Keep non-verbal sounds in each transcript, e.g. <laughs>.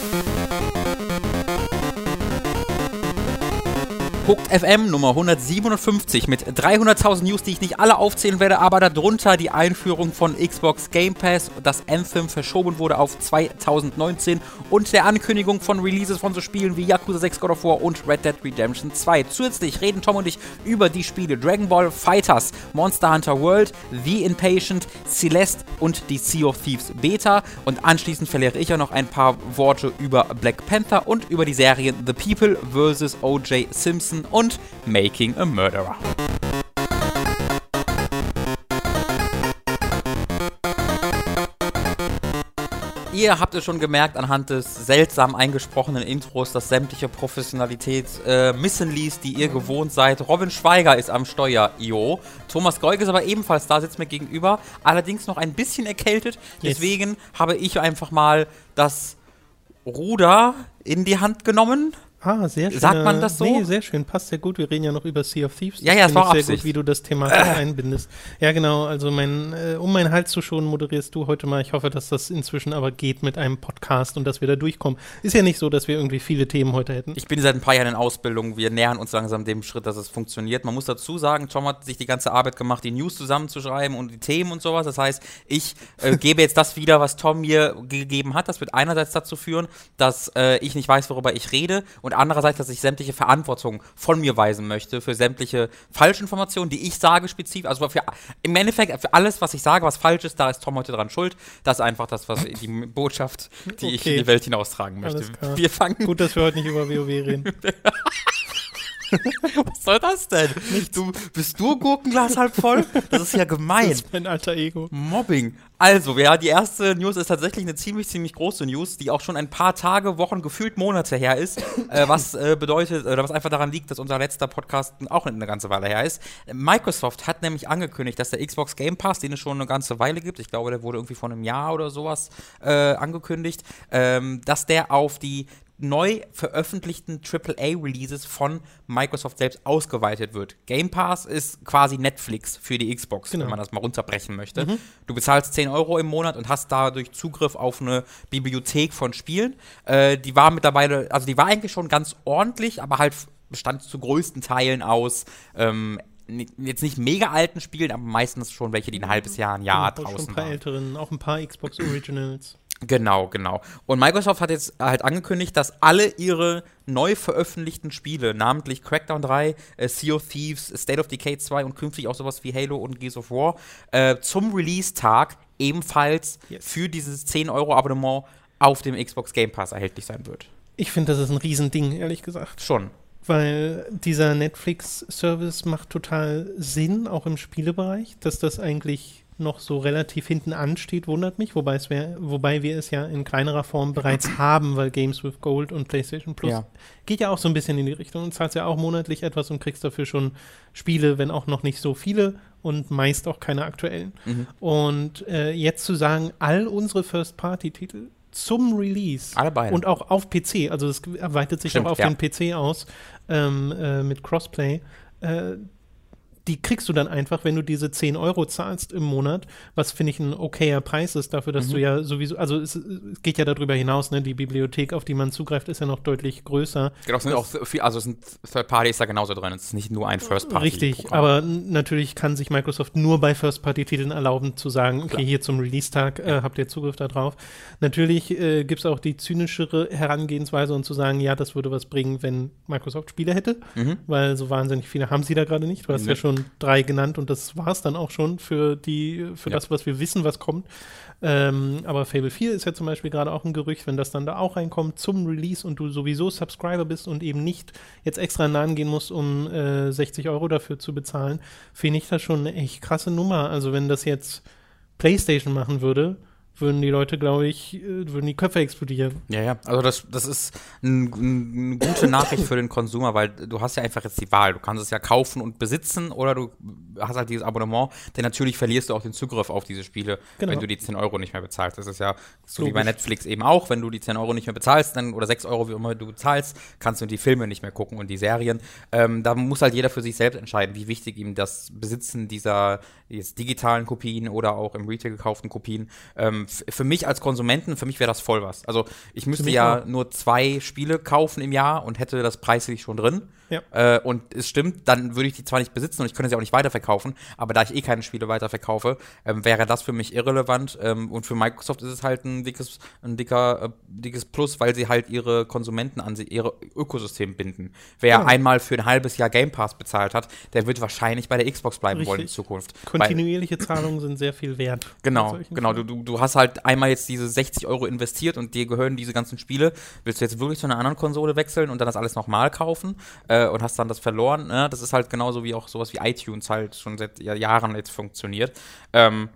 Thank you. Hooked FM Nummer 157 mit 300.000 News, die ich nicht alle aufzählen werde, aber darunter die Einführung von Xbox Game Pass, das Anthem verschoben wurde auf 2019 und der Ankündigung von Releases von so Spielen wie Yakuza 6 God of War und Red Dead Redemption 2. Zusätzlich reden Tom und ich über die Spiele Dragon Ball Fighters, Monster Hunter World, The Impatient, Celeste und die Sea of Thieves Beta und anschließend verliere ich auch noch ein paar Worte über Black Panther und über die Serien The People vs. O.J. Simpson und Making a Murderer. Ihr habt es schon gemerkt anhand des seltsam eingesprochenen Intros, dass sämtliche Professionalität äh, missen ließ, die ihr gewohnt seid. Robin Schweiger ist am Steuer, jo. Thomas Geug ist aber ebenfalls da, sitzt mir gegenüber. Allerdings noch ein bisschen erkältet. Yes. Deswegen habe ich einfach mal das Ruder in die Hand genommen. Ah, sehr schön. Sagt man das so? Nee, sehr schön. Passt sehr gut. Wir reden ja noch über Sea of Thieves. Ja, ja, es finde war sehr gut, wie du das Thema <laughs> einbindest. Ja, genau. Also mein, äh, um meinen Hals zu schonen, moderierst du heute mal. Ich hoffe, dass das inzwischen aber geht mit einem Podcast und dass wir da durchkommen. Ist ja nicht so, dass wir irgendwie viele Themen heute hätten. Ich bin seit ein paar Jahren in Ausbildung. Wir nähern uns langsam dem Schritt, dass es funktioniert. Man muss dazu sagen, Tom hat sich die ganze Arbeit gemacht, die News zusammenzuschreiben und die Themen und sowas. Das heißt, ich äh, gebe jetzt das wieder, was Tom mir gegeben hat. Das wird einerseits dazu führen, dass äh, ich nicht weiß, worüber ich rede und andererseits, dass ich sämtliche Verantwortung von mir weisen möchte für sämtliche Falschinformationen, die ich sage spezifisch. Also für, im Endeffekt für alles, was ich sage, was falsch ist, da ist Tom heute dran schuld. Das ist einfach das, was die Botschaft, die ich Okay. in die Welt hinaustragen möchte. Wir fangen Gut, dass wir heute nicht über WoW reden. <laughs> <laughs> Was soll das denn? Du, bist du Gurkenglas halb voll? Das ist ja gemein. Das ist mein alter Ego. Mobbing. Also, ja, die erste News ist tatsächlich eine ziemlich, ziemlich große News, die auch schon ein paar Tage, Wochen, gefühlt Monate her ist. <laughs> äh, was äh, bedeutet, oder was einfach daran liegt, dass unser letzter Podcast auch eine ganze Weile her ist. Microsoft hat nämlich angekündigt, dass der Xbox Game Pass, den es schon eine ganze Weile gibt, ich glaube, der wurde irgendwie vor einem Jahr oder sowas äh, angekündigt, ähm, dass der auf die neu veröffentlichten AAA-Releases von Microsoft selbst ausgeweitet wird. Game Pass ist quasi Netflix für die Xbox, Genau. wenn man das mal runterbrechen möchte. Du bezahlst 10 Euro im Monat und hast dadurch Zugriff auf eine Bibliothek von Spielen. Äh, die war mittlerweile, also die war eigentlich schon ganz ordentlich, aber halt bestand zu größten Teilen aus ähm, jetzt nicht mega alten Spielen, aber meistens schon welche, die ein halbes Jahr, ein Jahr Genau, schon draußen ein paar waren. älteren, auch ein paar Xbox Originals. Genau, genau. Und Microsoft hat jetzt halt angekündigt, dass alle ihre neu veröffentlichten Spiele, namentlich Crackdown 3, äh, Sea of Thieves, State of Decay 2 und künftig auch sowas wie Halo und Gears of War, äh, zum Release-Tag ebenfalls Yes. für dieses 10-Euro-Abonnement auf dem Xbox Game Pass erhältlich sein wird. Ich finde, das ist ein Riesending, ehrlich gesagt. Schon. Weil dieser Netflix-Service macht total Sinn, auch im Spielebereich, dass das eigentlich noch so relativ hinten ansteht, wundert mich, wobei, es wär, wobei wir es ja in kleinerer Form bereits <clears throat> haben, weil Games with Gold und PlayStation Plus Ja. geht ja auch so ein bisschen in die Richtung und zahlst ja auch monatlich etwas und kriegst dafür schon Spiele, wenn auch noch nicht so viele und meist auch keine aktuellen. Mhm. Und äh, jetzt zu sagen, all unsere First-Party-Titel zum Release und auch auf PC, also es erweitert sich Stimmt, auch auf ja. den PC aus ähm, äh, mit Crossplay. Äh, die kriegst du dann einfach, wenn du diese 10 Euro zahlst im Monat, was finde ich ein okayer Preis ist dafür, dass Mhm. du ja sowieso, also es, es geht ja darüber hinaus, ne? Die Bibliothek, auf die man zugreift, ist ja noch deutlich größer. Genau, es sind auch viel, also es sind Third Party ist da genauso drin. Es ist nicht nur ein First Party. Richtig, Programm. aber natürlich kann sich Microsoft nur bei First-Party-Titeln erlauben zu sagen, okay, Klar. hier zum Release-Tag äh, habt ihr Zugriff darauf. Natürlich äh, gibt es auch die zynischere Herangehensweise und zu sagen, ja, das würde was bringen, wenn Microsoft Spiele hätte, Mhm. weil so wahnsinnig viele haben sie da gerade nicht. Du hast Nee. ja schon drei genannt und das war es dann auch schon für die, für Ja. das, was wir wissen, was kommt. Ähm, aber Fable 4 ist ja zum Beispiel gerade auch ein Gerücht, wenn das dann da auch reinkommt zum Release und du sowieso Subscriber bist und eben nicht jetzt extra Laden gehen musst, um äh, 60 Euro dafür zu bezahlen, finde ich das schon eine echt krasse Nummer. Also wenn das jetzt PlayStation machen würde, würden die Leute, glaube ich, äh, würden die Köpfe explodieren. Ja, ja, also das, das ist ein, ein, eine gute Nachricht für den Konsumer, weil du hast ja einfach jetzt die Wahl. Du kannst es ja kaufen und besitzen oder du hast halt dieses Abonnement, denn natürlich verlierst du auch den Zugriff auf diese Spiele, Genau. wenn du die 10 Euro nicht mehr bezahlst. Das ist ja so wie bei Logisch. Netflix eben auch, wenn du die 10 Euro nicht mehr bezahlst, dann oder 6 Euro, wie immer du bezahlst, kannst du die Filme nicht mehr gucken und die Serien. Ähm, da muss halt jeder für sich selbst entscheiden, wie wichtig ihm das Besitzen dieser jetzt digitalen Kopien oder auch im Retail gekauften Kopien ähm, ähm, für mich als Konsumenten, für mich wäre das voll was. Also ich müsste ja auch. nur zwei Spiele kaufen im Jahr und hätte das preislich schon drin. Ja. Äh, und es stimmt, dann würde ich die zwar nicht besitzen und ich könnte sie auch nicht weiterverkaufen, aber da ich eh keine Spiele weiterverkaufe, ähm, wäre das für mich irrelevant. Ähm, und für Microsoft ist es halt ein dickes, ein dicker, äh, dickes Plus, weil sie halt ihre Konsumenten an sie, ihre Ökosystem binden. Wer ja. einmal für ein halbes Jahr Game Pass bezahlt hat, der wird wahrscheinlich bei der Xbox bleiben Richtig. wollen in Zukunft. Kontinuierliche Zahlungen sind sehr viel wert. Genau, genau. Du, du, du hast halt einmal jetzt diese 60 Euro investiert und dir gehören diese ganzen Spiele. Willst du jetzt wirklich zu einer anderen Konsole wechseln und dann das alles nochmal kaufen? Äh, und hast dann das verloren. Ne? Das ist halt genauso wie auch sowas wie iTunes halt schon seit Jahren jetzt funktioniert. Ähm,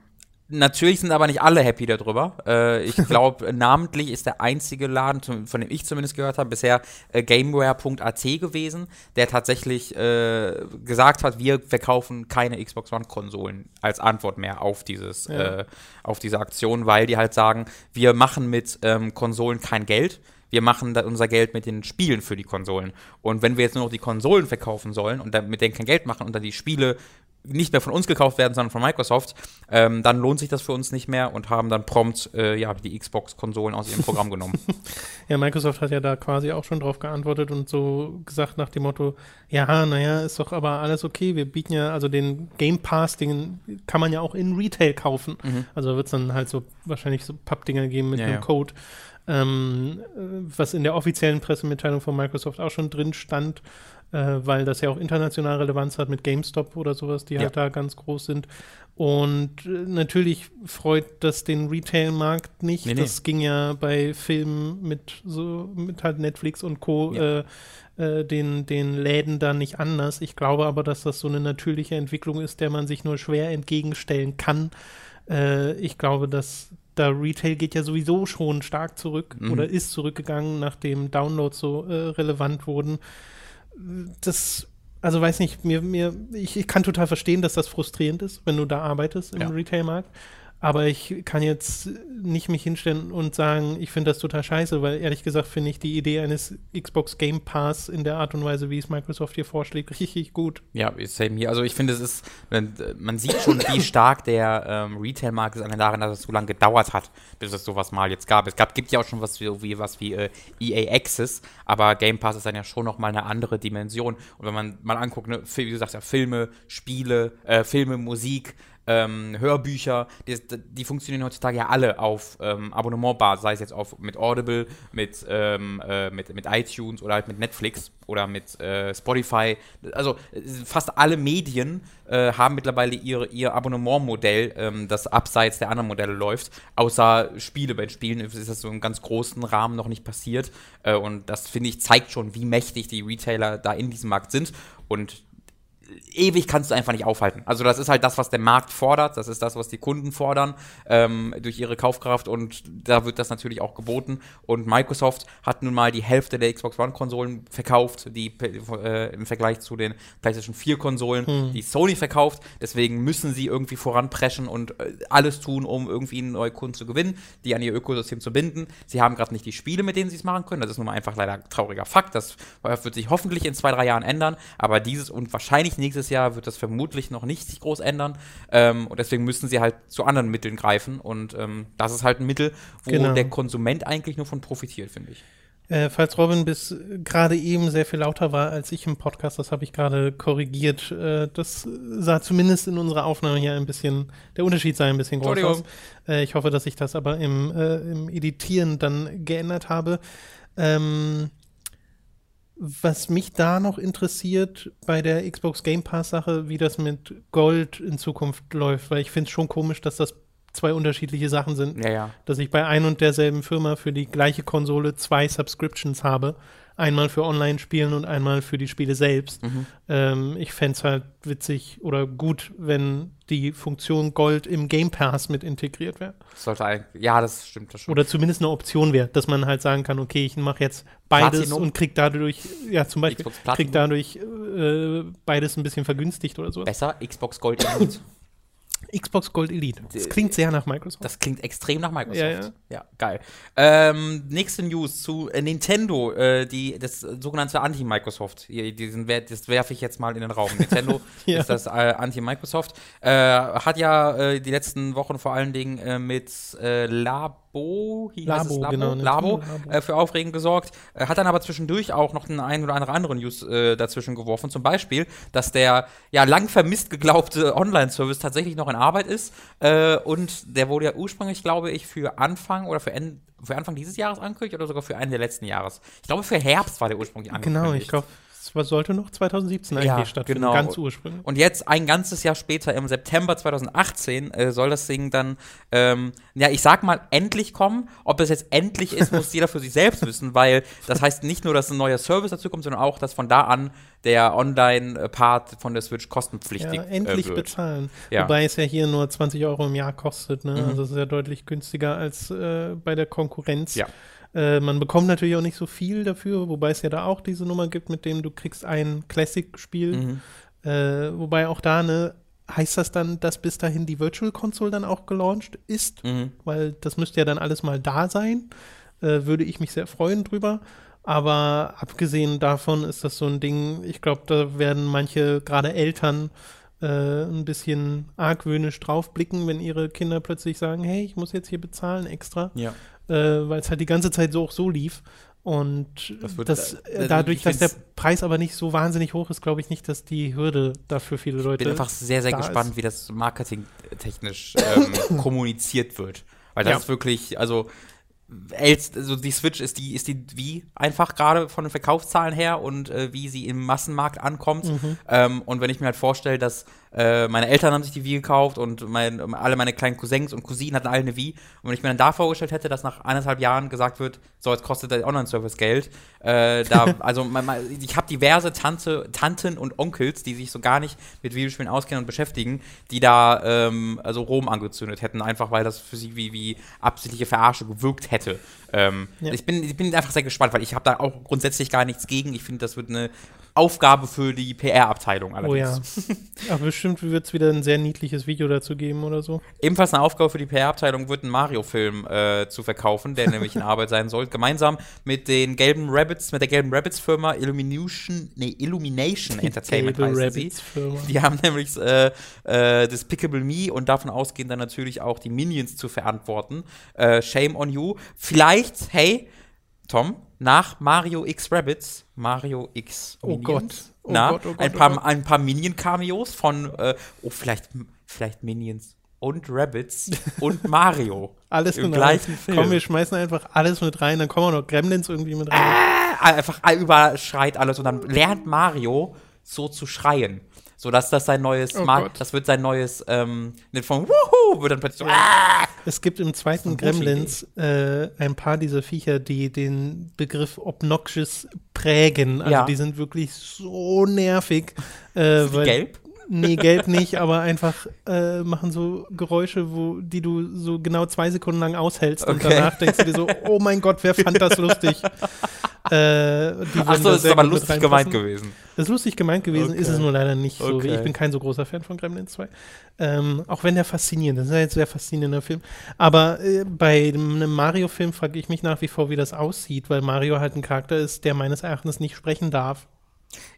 Natürlich sind aber nicht alle happy darüber. Äh, ich glaube, <laughs> namentlich ist der einzige Laden, von dem ich zumindest gehört habe, bisher äh, Gameware.at gewesen, der tatsächlich äh, gesagt hat, wir verkaufen keine Xbox One-Konsolen als Antwort mehr auf, dieses, ja. Äh, auf diese Aktion, weil die halt sagen, wir machen mit ähm, Konsolen kein Geld wir machen unser Geld mit den Spielen für die Konsolen. Und wenn wir jetzt nur noch die Konsolen verkaufen sollen und mit denen kein Geld machen und dann die Spiele nicht mehr von uns gekauft werden, sondern von Microsoft, ähm, dann lohnt sich das für uns nicht mehr und haben dann prompt äh, ja, die Xbox-Konsolen aus ihrem Programm genommen. <laughs> Ja, Microsoft hat ja da quasi auch schon drauf geantwortet und so gesagt nach dem Motto, ja, naja, ist doch aber alles okay, wir bieten ja, also den Game Pass, den kann man ja auch in Retail kaufen. Mhm. Also wird es dann halt so wahrscheinlich so Pappdinger geben mit ja, einem ja. Code ähm, was in der offiziellen Pressemitteilung von Microsoft auch schon drin stand, äh, weil das ja auch international Relevanz hat mit GameStop oder sowas, die halt ja. halt da ganz groß sind. Und äh, natürlich freut das den Retail-Markt nicht. Nee, nee. Das ging ja bei Filmen mit so mit halt Netflix und Co. Ja. Äh, äh, den, den Läden da nicht anders. Ich glaube aber, dass das so eine natürliche Entwicklung ist, der man sich nur schwer entgegenstellen kann. Äh, ich glaube, dass da Retail geht ja sowieso schon stark zurück mhm. oder ist zurückgegangen, nachdem Downloads so äh, relevant wurden. Das, also weiß nicht, mir, mir, ich, ich, kann total verstehen, dass das frustrierend ist, wenn du da arbeitest im ja. Retailmarkt. Aber ich kann jetzt nicht mich hinstellen und sagen, ich finde das total scheiße, weil ehrlich gesagt finde ich die Idee eines Xbox Game Pass in der Art und Weise, wie es Microsoft hier vorschlägt, richtig gut. Ja, same hier. Also ich finde, es ist, man sieht schon, wie stark der ähm, Retail-Markt ist an daran, dass es so lange gedauert hat, bis es sowas mal jetzt gab. Es gab, gibt ja auch schon was wie, was wie äh, EA Access, aber Game Pass ist dann ja schon nochmal eine andere Dimension. Und wenn man mal anguckt, ne, wie du sagst, ja, Filme, Spiele, äh, Filme, Musik, ähm, Hörbücher, die, die, funktionieren heutzutage ja alle auf ähm, Abonnementbasis, sei es jetzt auf, mit Audible, mit, ähm, äh, mit, mit iTunes oder halt mit Netflix oder mit äh, Spotify. Also fast alle Medien äh, haben mittlerweile ihr, ihr Abonnementmodell, ähm, das abseits der anderen Modelle läuft. Außer Spiele. Bei Spielen ist das so im ganz großen Rahmen noch nicht passiert. Äh, und das, finde ich, zeigt schon, wie mächtig die Retailer da in diesem Markt sind. Und ewig kannst du einfach nicht aufhalten. Also das ist halt das, was der Markt fordert, das ist das, was die Kunden fordern ähm, durch ihre Kaufkraft und da wird das natürlich auch geboten. Und Microsoft hat nun mal die Hälfte der Xbox One-Konsolen verkauft, die äh, im Vergleich zu den PlayStation 4-Konsolen, hm. die Sony verkauft. Deswegen müssen sie irgendwie voranpreschen und äh, alles tun, um irgendwie neue Kunden zu gewinnen, die an ihr Ökosystem zu binden. Sie haben gerade nicht die Spiele, mit denen sie es machen können. Das ist nun mal einfach leider ein trauriger Fakt. Das wird sich hoffentlich in zwei, drei Jahren ändern. Aber dieses und wahrscheinlich nächstes Jahr wird das vermutlich noch nicht sich groß ändern. Ähm, und deswegen müssen sie halt zu anderen Mitteln greifen. Und ähm, das ist halt ein Mittel, wo genau. der Konsument eigentlich nur von profitiert, finde ich. Äh, falls Robin bis gerade eben sehr viel lauter war als ich im Podcast, das habe ich gerade korrigiert. Äh, das sah zumindest in unserer Aufnahme hier ein bisschen, der Unterschied sah ein bisschen groß aus. Äh, ich hoffe, dass ich das aber im, äh, im Editieren dann geändert habe. Ähm, was mich da noch interessiert bei der Xbox Game Pass Sache, wie das mit Gold in Zukunft läuft, weil ich finde es schon komisch, dass das zwei unterschiedliche Sachen sind. Ja, ja. Dass ich bei ein und derselben Firma für die gleiche Konsole zwei Subscriptions habe Einmal für Online-Spielen und einmal für die Spiele selbst. Mhm. Ähm, ich fände es halt witzig oder gut, wenn die Funktion Gold im Game Pass mit integriert wäre. Sollte eigentlich, ja, das stimmt das schon. Oder zumindest eine Option wäre, dass man halt sagen kann, okay, ich mache jetzt beides Platinum. und krieg dadurch, ja, zum Beispiel, krieg dadurch äh, beides ein bisschen vergünstigt oder so. Besser, Xbox Gold. <laughs> Xbox Gold Elite. Das klingt sehr nach Microsoft. Das klingt extrem nach Microsoft. Ja, ja. ja geil. Ähm, nächste News zu äh, Nintendo, äh, die, das sogenannte Anti-Microsoft. Das werfe ich jetzt mal in den Raum. <laughs> Nintendo Ja. ist das äh, Anti-Microsoft. Äh, hat ja die letzten Wochen vor allen Dingen mit äh, Labo, heißt Labo, es? Labo, genau, Labo, Labo. Äh, für Aufregen gesorgt. Äh, hat dann aber zwischendurch auch noch den ein oder andere andere News äh, dazwischen geworfen. Zum Beispiel, dass der ja lang vermisst geglaubte Online-Service tatsächlich noch in Arbeit ist. Äh, und der wurde ja ursprünglich, glaube ich, für Anfang oder für, End, für Anfang dieses Jahres angekündigt oder sogar für Ende der letzten Jahres. Ich glaube, für Herbst war der ursprünglich angekündigt. Genau, ich glaube, war- sollte noch 2017 eigentlich Ja, stattfinden, genau. ganz ursprünglich. Und jetzt ein ganzes Jahr später, im September 2018, äh, soll das Ding dann, ähm, ja, ich sag mal, endlich kommen. Ob es jetzt endlich ist, muss <laughs> jeder für sich selbst wissen, weil das heißt nicht nur, dass ein neuer Service dazu kommt, sondern auch, dass von da an der Online-Part von der Switch kostenpflichtig Ja, endlich äh, bezahlen. Ja. Wobei es ja hier nur 20 Euro im Jahr kostet. Ne? Mhm. Also es ist ja deutlich günstiger als äh, bei der Konkurrenz. Ja. Äh, man bekommt natürlich auch nicht so viel dafür, wobei es ja da auch diese Nummer gibt, mit dem du kriegst ein Classic-Spiel. Mhm. Äh, wobei auch da, ne, heißt das dann, dass bis dahin die Virtual Console dann auch gelauncht ist? Mhm. Weil das müsste ja dann alles mal da sein. Äh, würde ich mich sehr freuen drüber. Aber abgesehen davon ist das so ein Ding, ich glaube, da werden manche, gerade Eltern, äh, ein bisschen argwöhnisch draufblicken, wenn ihre Kinder plötzlich sagen, hey, ich muss jetzt hier bezahlen extra, Ja. Äh, weil es halt die ganze Zeit so auch so lief. Und Das das, äh, äh, dadurch, ich dass der Preis aber nicht so wahnsinnig hoch ist, glaube ich nicht, dass die Hürde dafür viele Ich Leute bin einfach sehr, sehr da gespannt, ist. wie das marketingtechnisch ähm, <coughs> kommuniziert wird. Weil das Ja. ist wirklich, also, also die Switch ist die, ist die wie einfach gerade von den Verkaufszahlen her und äh, wie sie im Massenmarkt ankommt. Mhm. Ähm, und wenn ich mir halt vorstelle, dass äh, meine Eltern haben sich die Wii gekauft und mein, alle meine kleinen Cousins und Cousinen hatten alle eine Wii. Und wenn ich mir dann da vorgestellt hätte, dass nach eineinhalb Jahren gesagt wird, so, jetzt kostet der Online-Service Geld, äh, da, <laughs> also ich habe diverse Tante, Tanten und Onkels, die sich so gar nicht mit Videospielen auskennen und beschäftigen, die da ähm, also Rom angezündet hätten, einfach weil das für sie wie, wie absichtliche Verarsche gewirkt hätte. Ähm, Ja. ich, bin, ich bin einfach sehr gespannt, weil ich habe da auch grundsätzlich gar nichts gegen. Ich finde, das wird eine Aufgabe für die PR-Abteilung Oh ja. <laughs> Aber bestimmt wird es wieder ein sehr niedliches Video dazu geben oder so. Ebenfalls eine Aufgabe für die PR-Abteilung wird ein Mario-Film äh, zu verkaufen, der nämlich in Arbeit sein soll. Gemeinsam mit den gelben Rabbits, mit der gelben Rabbits-Firma Illumination, nee, Illumination Entertainment Gelbe heißen sie. Rabbids Firma. Die haben nämlich äh, äh, Despicable Me und davon ausgehend dann natürlich auch die Minions zu verantworten. Äh, shame on you. Vielleicht, hey, Tom, nach Mario X Rabbits, Mario X Oh Minions. Gott. Oh Na, Gott, oh Gott, ein oh paar, ein paar Minion-Cameos von, äh, oh, vielleicht, vielleicht Minions und Rabbits und <laughs> Mario. Alles Im gleichen. Film. Komm, wir schmeißen einfach alles mit rein, dann kommen auch noch Gremlins irgendwie mit rein. Äh, einfach überschreit alles und dann lernt Mario so zu schreien. So dass das sein neues, Oh Ma Gott. das wird sein neues, ähm, nicht von Wuhu, wird dann plötzlich so, ah! Es gibt im zweiten Gremlins äh, ein paar dieser Viecher, die den Begriff obnoxious prägen. Also Ja. die sind wirklich so nervig. Äh, Sind die weil- gelb? Nee, gelb nicht, aber einfach äh, machen so Geräusche, wo, die du so genau zwei Sekunden lang aushältst und Okay. danach denkst du dir so, <laughs> oh mein Gott, wer fand das lustig? äh, Ach so, das ist aber lustig gemeint gewesen. Das ist lustig gemeint gewesen, Okay. ist es nur leider nicht so. Okay. Ich bin kein so großer Fan von Gremlins 2. Ähm, auch wenn der faszinierend ist. Das ist ja jetzt ein sehr faszinierender Film. Aber äh, bei einem Mario-Film frage ich mich nach wie vor, wie das aussieht, weil Mario halt ein Charakter ist, der meines Erachtens nicht sprechen darf.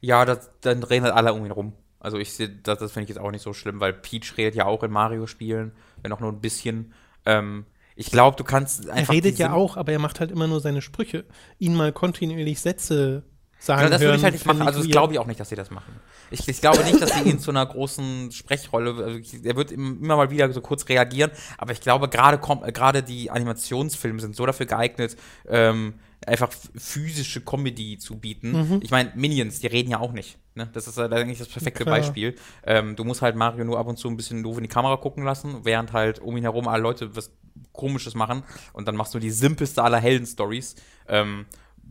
Ja, das, dann reden halt alle um ihn rum. Also ich sehe, das, das finde ich jetzt auch nicht so schlimm, weil Peach redet ja auch in Mario-Spielen, wenn auch nur ein bisschen. Ähm, ich glaube, du kannst Er einfach. redet die ja auch, aber er macht halt immer nur seine Sprüche. Ihn mal kontinuierlich Sätze sagen Ja, das würde ich halt nicht machen. Also, das glaube ich auch nicht, dass sie das machen. Ich, ich glaube nicht, dass sie ihn zu einer großen Sprechrolle. Also ich, er wird im- immer mal wieder so kurz reagieren, aber ich glaube, gerade äh, gerade die Animationsfilme sind so dafür geeignet, ähm, einfach physische Comedy zu bieten. Mhm. Ich meine, Minions, die reden ja auch nicht. Ne? Das ist eigentlich das perfekte Klar. Beispiel. Ähm, du musst halt Mario nur ab und zu ein bisschen doof in die Kamera gucken lassen, während halt um ihn herum alle Leute was Komisches machen und dann machst du die simpelste aller Helden-Stories. Ähm,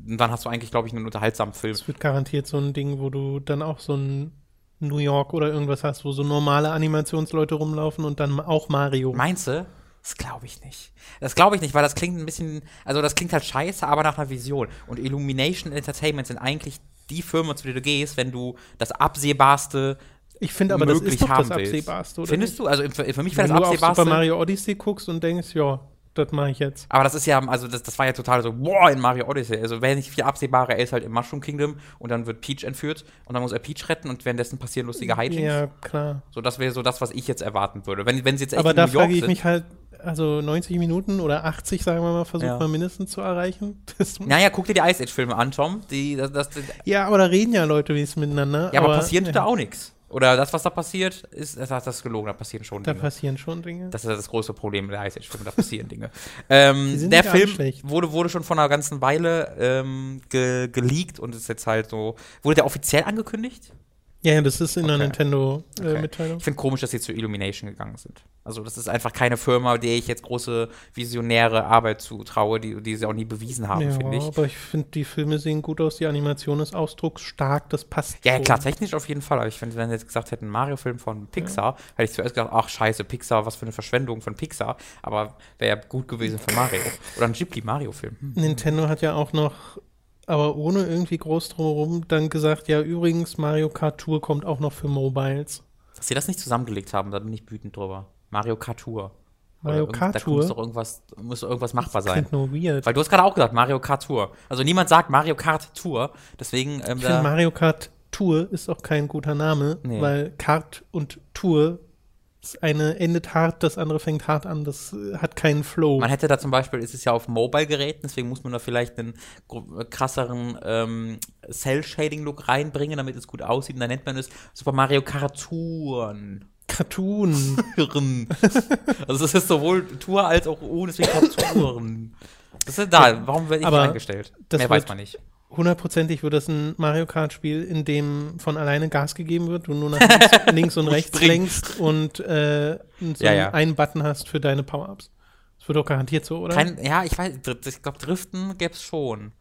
und dann hast du eigentlich, glaube ich, einen unterhaltsamen Film. Es wird garantiert so ein Ding, wo du dann auch so ein New York oder irgendwas hast, wo so normale Animationsleute rumlaufen und dann auch Mario. Meinst du? Das glaube ich nicht. Das glaube ich nicht, weil das klingt ein bisschen, also das klingt halt scheiße, aber nach einer Vision. Und Illumination Entertainment sind eigentlich die Firmen, zu denen du gehst, wenn du das absehbarste Ich finde aber, das ist doch das. Absehbarste, oder? Findest du? Also für, für mich wäre Wenn das du auf absehbarste. Super Mario Odyssey guckst und denkst, ja, das mache ich jetzt. Aber das ist ja, also das, das war ja total so, boah, in Mario Odyssey. Also wäre nicht viel absehbarer, er ist halt im Mushroom Kingdom und dann wird Peach entführt und dann muss er Peach retten und währenddessen passieren lustige Hijinks. Ja, klar. So, das wäre so das, was ich jetzt erwarten würde. Wenn, wenn sie jetzt echt Aber in da New York frage ich sind, mich halt, also 90 Minuten oder 80, sagen wir mal, versucht Ja. man mindestens zu erreichen. <laughs> Das, Naja, guck dir die Ice Age-Filme an, Tom. Die, das, das, ja, aber da reden ja Leute wenigstens miteinander. ja, aber, passiert ja, da auch nichts. Oder das, was da passiert, ist, das, das ist gelogen, da passieren schon Da Dinge. passieren schon Dinge. Das ist ja das große Problem der Age-Filme, da passieren Dinge. <laughs> Ähm, der Film wurde, wurde schon vor einer ganzen Weile ähm, ge geleakt und ist jetzt halt so. Wurde der offiziell angekündigt? Ja, ja, das ist in der Okay. Okay. Nintendo-Mitteilung. Ich finde komisch, dass sie zu Illumination gegangen sind. Also, das ist einfach keine Firma, der ich jetzt große visionäre Arbeit zutraue, die, die sie auch nie bewiesen haben, ja, finde ich. aber ich finde, die Filme sehen gut aus, die Animation ist ausdrucksstark, das passt. Ja, ja, klar, technisch auf jeden Fall. Aber ich finde, wenn sie jetzt gesagt hätten, Mario-Film von Pixar, hätte ich zuerst gedacht, ach scheiße, Pixar, was für eine Verschwendung von Pixar. Aber wäre ja gut gewesen für Mario. Oder ein Ghibli-Mario-Film. Hm. Nintendo hat ja auch noch, aber ohne irgendwie groß drumherum, dann gesagt, ja, übrigens, Mario Kart Tour kommt auch noch für Mobiles. Dass sie das nicht zusammengelegt haben, da bin ich wütend drüber. Mario Kart Tour. Mario Kart Da Tour? muss doch irgendwas, muss doch irgendwas machbar sein. Klingt nur weird. Weil du hast gerade auch gesagt, Mario Kart Tour. Also niemand sagt Mario Kart Tour. Deswegen, ähm, Ich da, finde, Mario Kart Tour ist auch kein guter Name, Nee. weil Kart und Tour, das eine endet hart, das andere fängt hart an, das äh, hat keinen Flow. Man hätte da zum Beispiel, ist es ja auf Mobile-Geräten, deswegen muss man da vielleicht einen gro- krasseren ähm, Cell-Shading-Look reinbringen, damit es gut aussieht. Und dann nennt man es Super Mario Karturen. Cartoon. <laughs> Also es ist sowohl Tour als auch O, deswegen Karturen. <laughs> Das ist da. Warum werde ich Aber eingestellt? das Mehr weiß man nicht. Hundertprozentig wird das ein Mario Kart-Spiel, in dem von alleine Gas gegeben wird, du nur nach links, <laughs> links und rechts lenkst und äh, so Ja, ja. einen Button hast für deine Power-Ups. Das wird doch garantiert so, oder? Kein, ja, ich weiß, ich glaube, Driften gäbe es schon.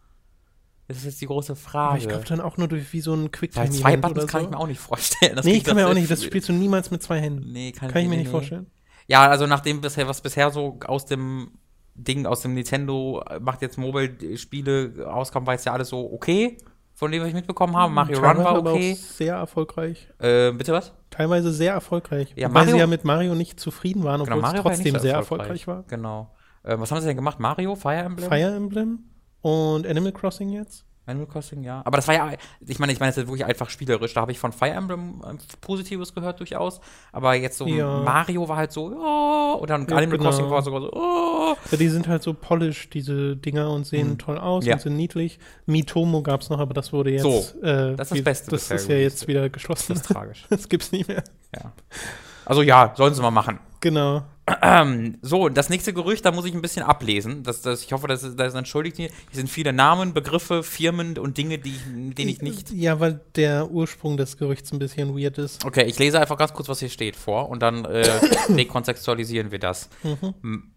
Das ist jetzt die große Aber Frage. ich glaube dann auch nur durch wie so ein Quicktime zwei Event Buttons kann so. ich mir auch nicht vorstellen. Das nee, ich kann mir auch nicht, das spielst du niemals mit zwei Händen. Nee, kann, Kann ich mir nee, nicht nee. vorstellen. Ja, also nachdem bisher, was bisher so aus dem Ding, aus dem Nintendo äh, macht jetzt Mobile-Spiele rauskam, war jetzt ja alles so okay, von dem was ich mitbekommen habe. Mario Run Teilweise war aber okay. auch sehr erfolgreich. Äh, bitte was? Teilweise sehr erfolgreich. Ja, Mario- sie ja mit Mario nicht zufrieden waren, obwohl es war ja trotzdem so sehr erfolgreich war. Genau. Äh, was haben sie denn gemacht? Mario? Fire Emblem? Fire Emblem und Animal Crossing jetzt. Animal Crossing, ja. Aber das war ja, ich meine, ich meine, das ist wirklich einfach spielerisch. Da habe ich von Fire Emblem äh, Positives gehört durchaus. Aber jetzt so Ja. Mario war halt so, ja, und dann Ja, Animal genau. Crossing war sogar so, oh. Ja, die sind halt so polished, diese Dinger, und sehen Hm. toll aus Ja. und sind niedlich. Mitomo gab es noch, aber das wurde jetzt. So, äh, das ist das Beste Das ist ja jetzt wieder geschlossen. Das ist tragisch. <laughs> Das gibt's nicht mehr. ja. Also ja, sollen sie mal machen. Genau. Ähm, so, das nächste Gerücht, da muss ich ein bisschen ablesen. Das, das, ich hoffe, das, das entschuldigt mir. Hier sind viele Namen, Begriffe, Firmen und Dinge, die ich, denen ich nicht. Ja, weil der Ursprung des Gerüchts ein bisschen weird ist. Okay, ich lese einfach ganz kurz, was hier steht vor und dann äh, <coughs> rekontextualisieren wir das. M-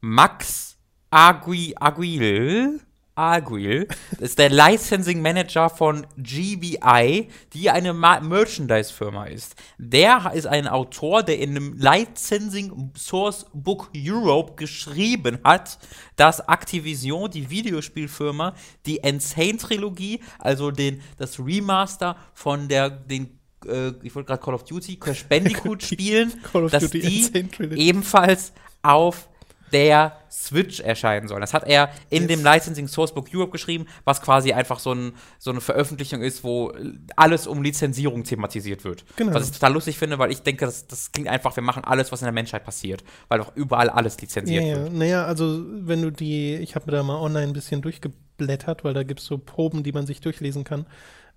Max Agui Aguil Aguil ist der Licensing Manager von GBI, die eine Ma- Merchandise-Firma ist. Der ist ein Autor, der in einem Licensing Source Book Europe geschrieben hat, dass Activision, die Videospielfirma, die Insane-Trilogie, also den, das Remaster von der, den äh, ich wollte gerade Call of Duty, Crash Bandicoot spielen, <laughs> Call of dass Duty die ebenfalls auf der Switch erscheinen sollen. Das hat er in Yes. dem Licensing Sourcebook Europe geschrieben, was quasi einfach so, ein, so eine Veröffentlichung ist, wo alles um Lizenzierung thematisiert wird. Genau. Was ich total lustig finde, weil ich denke, das, das klingt einfach, wir machen alles, was in der Menschheit passiert, weil doch überall alles lizenziert ja. wird. Naja, also wenn du die, ich habe mir da mal online ein bisschen durchgeblättert, weil da gibt es so Proben, die man sich durchlesen kann.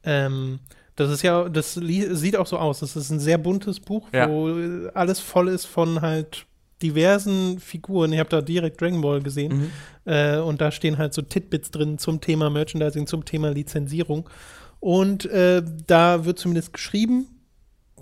Ähm, das ist ja, das sieht auch so aus. Das ist ein sehr buntes Buch, Ja. wo alles voll ist von halt diversen Figuren. Ich habe da direkt Dragon Ball gesehen. Mhm. Äh, und da stehen halt so Titbits drin zum Thema Merchandising, zum Thema Lizenzierung. Und äh, da wird zumindest geschrieben,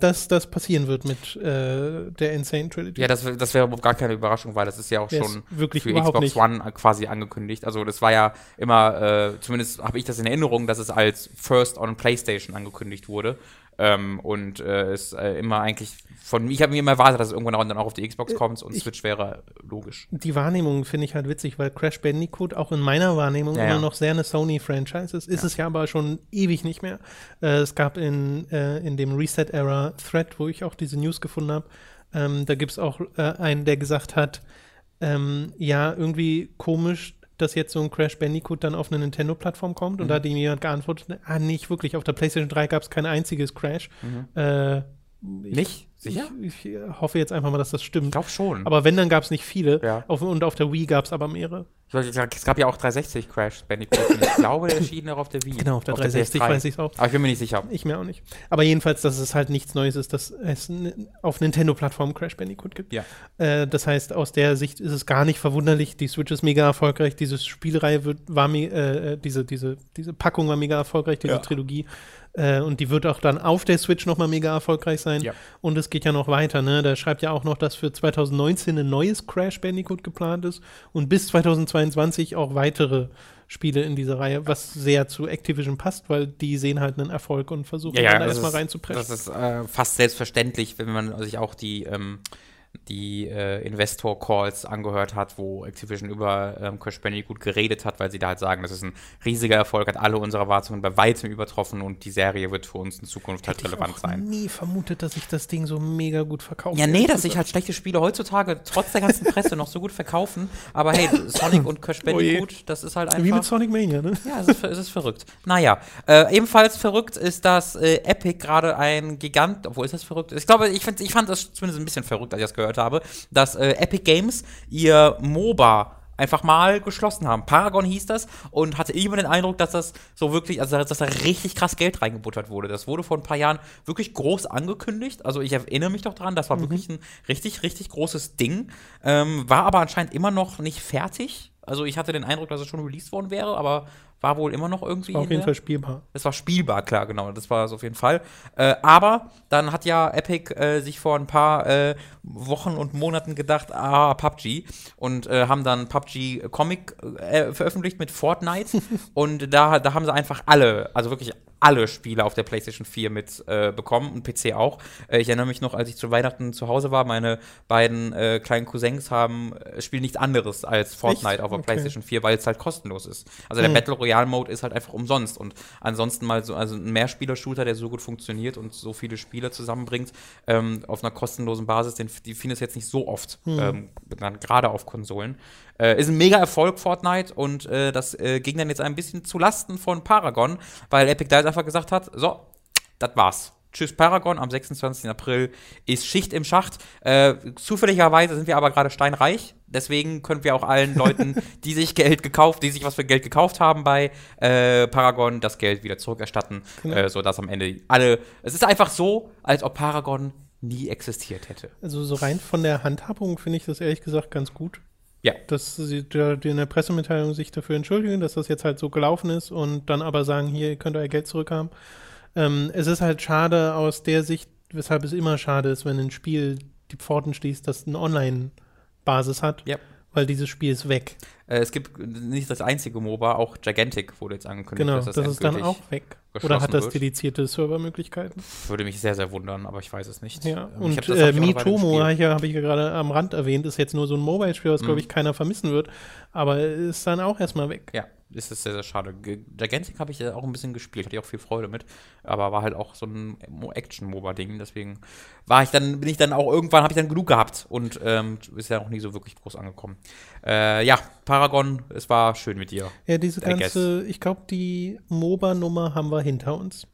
dass das passieren wird mit äh, der Insane Trilogy. Ja, das, das wäre überhaupt gar keine Überraschung, weil das ist ja auch ist schon wirklich für Xbox nicht. One quasi angekündigt. Also das war ja immer, äh, zumindest habe ich das in Erinnerung, dass es als First on PlayStation angekündigt wurde. Ähm, und äh, ist äh, immer eigentlich von ich habe mir immer erwartet, dass es irgendwann dann auch auf die Xbox kommt und ich- Switch wäre logisch. Die Wahrnehmung finde ich halt witzig, weil Crash Bandicoot auch in meiner Wahrnehmung Ja, immer ja. noch sehr eine Sony-Franchise ist. Ist es ja aber schon ewig nicht mehr. Äh, es gab in, äh, in dem Reset-Era-Thread, wo ich auch diese News gefunden habe, ähm, da gibt es auch äh, einen, der gesagt hat, ähm, ja, irgendwie komisch, dass jetzt so ein Crash Bandicoot dann auf eine Nintendo-Plattform kommt. Mhm. Und da hat ihm jemand geantwortet, ah, nicht wirklich, auf der PlayStation 3 gab es kein einziges Crash. Äh, ich, Nicht? Sicher? Ich, ich hoffe jetzt einfach mal, dass das Ich stimmt. glaube schon. Aber wenn, dann gab es nicht viele. Ja. Auf, und auf der Wii gab es aber mehrere. Ich es gab ja auch 360 Crash Bandicoot. und ich glaube, der erschien auch auf der Wii. Genau, auf der 360 PS3. weiß ich auch. Aber ich bin mir nicht sicher. Ich mir auch nicht. Aber jedenfalls, dass es halt nichts Neues ist, dass es auf Nintendo-Plattformen Crash Bandicoot gibt. Ja. Äh, das heißt, aus der Sicht ist es gar nicht verwunderlich. Die Switch ist mega erfolgreich. Diese Spielreihe wird, war me äh, diese, diese, diese Packung war mega erfolgreich, diese Ja. Trilogie. Äh, und die wird auch dann auf der Switch nochmal mega erfolgreich sein. Ja. Und es geht ja noch weiter, ne? Da schreibt ja auch noch, dass für 2019 ein neues Crash Bandicoot geplant ist und bis 2022 auch weitere Spiele in dieser Reihe, was sehr zu Activision passt, weil die sehen halt einen Erfolg und versuchen dann da das erstmal reinzupressen. Das ist äh, fast selbstverständlich, wenn man sich auch die, ähm, die äh, Investor-Calls angehört hat, wo Activision über ähm, Crash Bandicoot geredet hat, weil sie da halt sagen, das ist ein riesiger Erfolg, hat alle unsere Erwartungen bei weitem übertroffen und die Serie wird für uns in Zukunft halt Hätte ich relevant sein. nie vermutet, dass sich das Ding so mega gut verkauft. Ja, nee, dass sich halt schlechte Spiele heutzutage trotz der ganzen Presse noch so gut verkaufen. Aber hey, Sonic und Crash Oh. Bandicoot, das ist halt einfach. Wie mit Sonic Mania, ne? Ja, es ist, es ist verrückt. Naja, äh, ebenfalls verrückt ist, dass äh, Epic gerade ein Gigant, obwohl ist das verrückt? Ich glaube, ich, find, ich fand das zumindest ein bisschen verrückt, als ich das gehört habe, dass äh, Epic Games ihr MOBA einfach mal geschlossen haben. Paragon hieß das und hatte immer den Eindruck, dass das so wirklich, also dass da richtig krass Geld reingebuttert wurde. Das wurde vor ein paar Jahren wirklich groß angekündigt. Also ich erinnere mich doch dran, das war wirklich ein richtig, richtig großes Ding. Ähm, war aber anscheinend immer noch nicht fertig. Also ich hatte den Eindruck, dass es schon released worden wäre, aber war wohl immer noch irgendwie. War auf jeden der- Fall spielbar. es war spielbar, klar, genau. Das war es auf jeden Fall. Äh, aber dann hat ja Epic äh, sich vor ein paar äh, Wochen und Monaten gedacht, ah, PUBG. Und äh, haben dann PUBG Comic äh, veröffentlicht mit Fortnite. <laughs> und da, da haben sie einfach alle, also wirklich alle Spiele auf der PlayStation 4 mit äh, bekommen und PC auch. Äh, ich erinnere mich noch, als ich zu Weihnachten zu Hause war, meine beiden äh, kleinen Cousins haben äh, spielen nichts anderes als Fortnite auf der Okay. PlayStation 4, weil es halt kostenlos ist. Also der Hm. Battle Royale Mode ist halt einfach umsonst und ansonsten mal so also ein Mehrspieler-Shooter, der so gut funktioniert und so viele Spieler zusammenbringt ähm, auf einer kostenlosen Basis, den die findest jetzt nicht so oft, ähm, dann gerade auf Konsolen. Äh, ist ein mega Erfolg Fortnite und äh, das äh, ging dann jetzt ein bisschen zu Lasten von Paragon, weil Epic da jetzt einfach gesagt hat, so, das war's. Tschüss Paragon, am 26. April ist Schicht im Schacht. Äh, zufälligerweise sind wir aber gerade steinreich. Deswegen können wir auch allen Leuten, <laughs> die sich Geld gekauft, die sich was für Geld gekauft haben bei äh, Paragon, das Geld wieder zurückerstatten, Genau. äh, sodass am Ende alle. Es ist einfach so, als ob Paragon nie existiert hätte. Also so rein von der Handhabung finde ich das ehrlich gesagt ganz gut. Ja. Dass sie in der Pressemitteilung sich dafür entschuldigen, dass das jetzt halt so gelaufen ist und dann aber sagen, hier, ihr könnt euer Geld zurückhaben. Ähm, es ist halt schade aus der Sicht, weshalb es immer schade ist, wenn ein Spiel die Pforten schließt, das eine Online-Basis hat, Ja. weil dieses Spiel ist weg. Äh, es gibt nicht das einzige MOBA, auch Gigantic wurde jetzt angekündigt. Genau, dass das, ist dann auch weg. Oder hat das wird. dedizierte Servermöglichkeiten? Würde mich sehr, sehr wundern, aber ich weiß es nicht. Ja, Ähm, und äh, Mitomo habe ich, ja, hab ja gerade am Rand erwähnt, ist jetzt nur so ein Mobile-Spiel, was, glaube Mhm. ich, keiner vermissen wird, aber ist dann auch erstmal weg. Ja, ist es sehr, sehr schade. Gigantic habe ich ja auch ein bisschen gespielt, hatte ich auch viel Freude mit, aber war halt auch so ein Mo- Action-MOBA-Ding, deswegen war ich dann, bin ich dann auch irgendwann, habe ich dann genug gehabt und ähm, ist ja auch nie so wirklich groß angekommen. Äh, ja, Paragon, es war schön mit dir. Ja, diese I guess. ganze, ich glaube, die MOBA-Nummer haben wir hinter uns.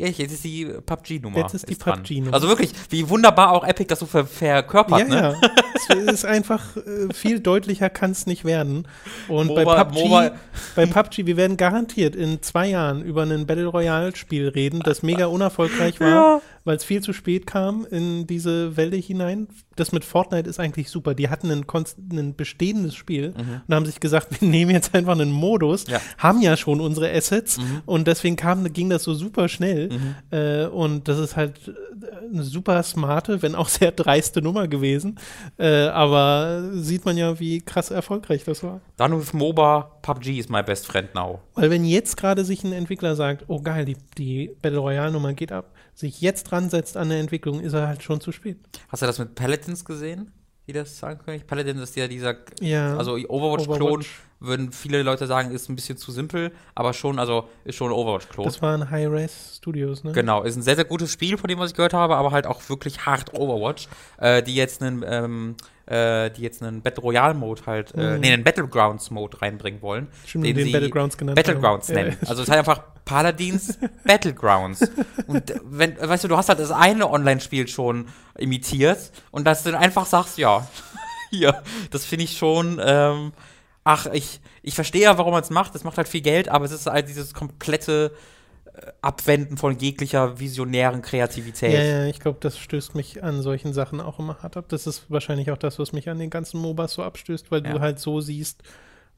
Ja, jetzt ist die PUBG-Nummer. Jetzt ist die. PUBG-Nummer. Also wirklich, wie wunderbar auch Epic das so ver verkörpert, ja, ne? ja. es ist einfach, äh, viel deutlicher kann es nicht werden. Und bei MOBA PUBG, MOBA bei PUBG, wir werden garantiert in zwei Jahren über ein Battle Royale-Spiel reden, das mega unerfolgreich <laughs> war, Ja. Weil es viel zu spät kam in diese Welle hinein. Das mit Fortnite ist eigentlich super. Die hatten ein, ein bestehendes Spiel und haben sich gesagt, <laughs> wir nehmen jetzt einfach einen Modus, Ja. haben ja schon unsere Assets und deswegen kam, ging das so super schnell. Äh, und das ist halt eine super smarte, wenn auch sehr dreiste Nummer gewesen. Äh, aber sieht man ja, wie krass erfolgreich das war. Dann with MOBA, PUBG is my best friend now. Weil wenn jetzt gerade sich ein Entwickler sagt, oh geil, die, die Battle Royale Nummer geht ab, sich jetzt dran setzt an der Entwicklung, ist er halt schon zu spät. Hast du das mit Paladins gesehen? Wie das ankündigt? Paladins ist ja dieser, Ja. also Overwatch-Klon, Overwatch. würden viele Leute sagen, ist ein bisschen zu simpel, aber schon, also ist schon ein Overwatch-Klon. Das waren High-Res Studios, ne? Genau, ist ein sehr, sehr gutes Spiel, von dem, was ich gehört habe, aber halt auch wirklich hart Overwatch, äh, die jetzt einen, ähm, äh, die jetzt einen Battle Royale Mode halt, äh, Mhm. nee, einen Battlegrounds Mode reinbringen wollen. Stimmt, den den sie Battlegrounds genannt Battlegrounds haben. Nennen. ja, also es ist halt einfach Paladins <laughs> Battlegrounds. Und äh, wenn, weißt du, du hast halt das eine Online-Spiel schon imitiert und dass du dann einfach sagst, ja, <laughs> hier, das finde ich schon, ähm, ach, ich, ich verstehe ja, warum man es macht, es macht halt viel Geld, aber es ist halt dieses komplette Abwenden von jeglicher visionären Kreativität. Ja, ja, ich glaube, das stößt mich an solchen Sachen auch immer hart ab. Das ist wahrscheinlich auch das, was mich an den ganzen MOBAs so abstößt, weil Ja. du halt so siehst,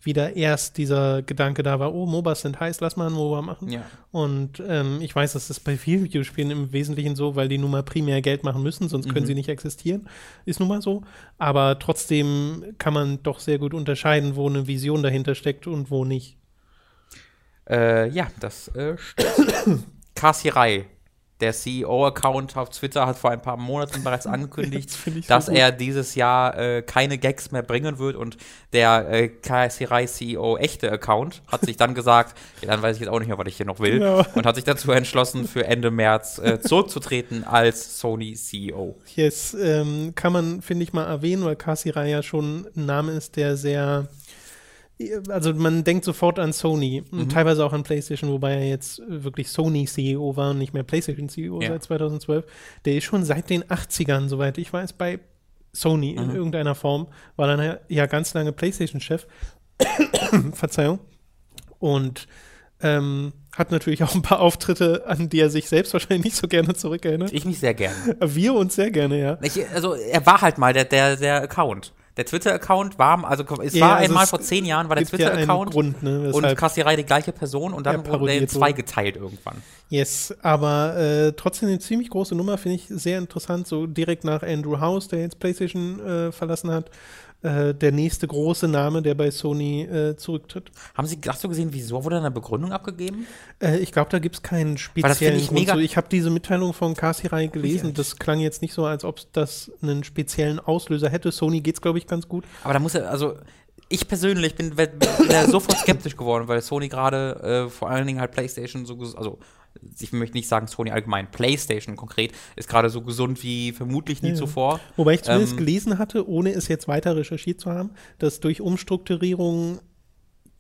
wie da erst dieser Gedanke da war, oh, MOBAs sind heiß, lass mal ein MOBA machen. Ja. Und ähm, ich weiß, das ist bei vielen Videospielen im Wesentlichen so, weil die nun mal primär Geld machen müssen, sonst können Mhm. sie nicht existieren. Ist nun mal so. Aber trotzdem kann man doch sehr gut unterscheiden, wo eine Vision dahinter steckt und wo nicht. Äh, ja, das äh, stimmt. <coughs> Kassirai, der CEO-Account auf Twitter, hat vor ein paar Monaten bereits <laughs> angekündigt, so dass gut. er dieses Jahr äh, keine Gags mehr bringen wird und der äh, Kassirai CEO echte Account hat sich dann gesagt, <laughs> ja, dann weiß ich jetzt auch nicht mehr, was ich hier noch will Genau. und hat sich dazu entschlossen, für Ende März äh, <laughs> zurückzutreten als Sony CEO. Yes, ähm, kann man, finde ich, mal erwähnen, weil Kasirai ja schon ein Name ist, der sehr. Also man denkt sofort an Sony Mhm. und teilweise auch an PlayStation, wobei er jetzt wirklich Sony CEO war und nicht mehr PlayStation CEO Ja. seit 2012. Der ist schon seit den 80ern, soweit ich weiß, bei Sony in Mhm. irgendeiner Form, war dann ja ganz lange PlayStation-Chef. <coughs> Verzeihung. Und ähm, hat natürlich auch ein paar Auftritte, an die er sich selbst wahrscheinlich nicht so gerne zurückerinnert. Ich mich sehr gerne. Wir uns sehr gerne, ja. Ich, also er war halt mal der, der, der Account. Der Twitter-Account war, also es Ja, war also einmal es vor zehn Jahren war der ja Twitter-Account Grund, ne, und Kassirai die gleiche Person und dann Ja, wurde der in zwei geteilt irgendwann. Yes, aber äh, trotzdem eine ziemlich große Nummer, finde ich sehr interessant. So direkt nach Andrew House, der jetzt PlayStation äh, verlassen hat, äh, der nächste große Name, der bei Sony äh, zurücktritt. Haben Sie, hast du gesehen, wieso wurde da eine Begründung abgegeben? Äh, ich glaube, da gibt es keinen speziellen ich Grund. So, ich habe diese Mitteilung von Kasirai gelesen. Das klang jetzt nicht so, als ob das einen speziellen Auslöser hätte. Sony geht's, glaube ich, ganz gut. Aber da muss er, also ich persönlich bin, bin ja sofort skeptisch geworden, weil Sony gerade äh, vor allen Dingen halt PlayStation so, also ich möchte nicht sagen Sony allgemein, PlayStation konkret ist gerade so gesund wie vermutlich nie Ja, zuvor. Wobei ich zumindest Ähm, gelesen hatte, ohne es jetzt weiter recherchiert zu haben, dass durch Umstrukturierung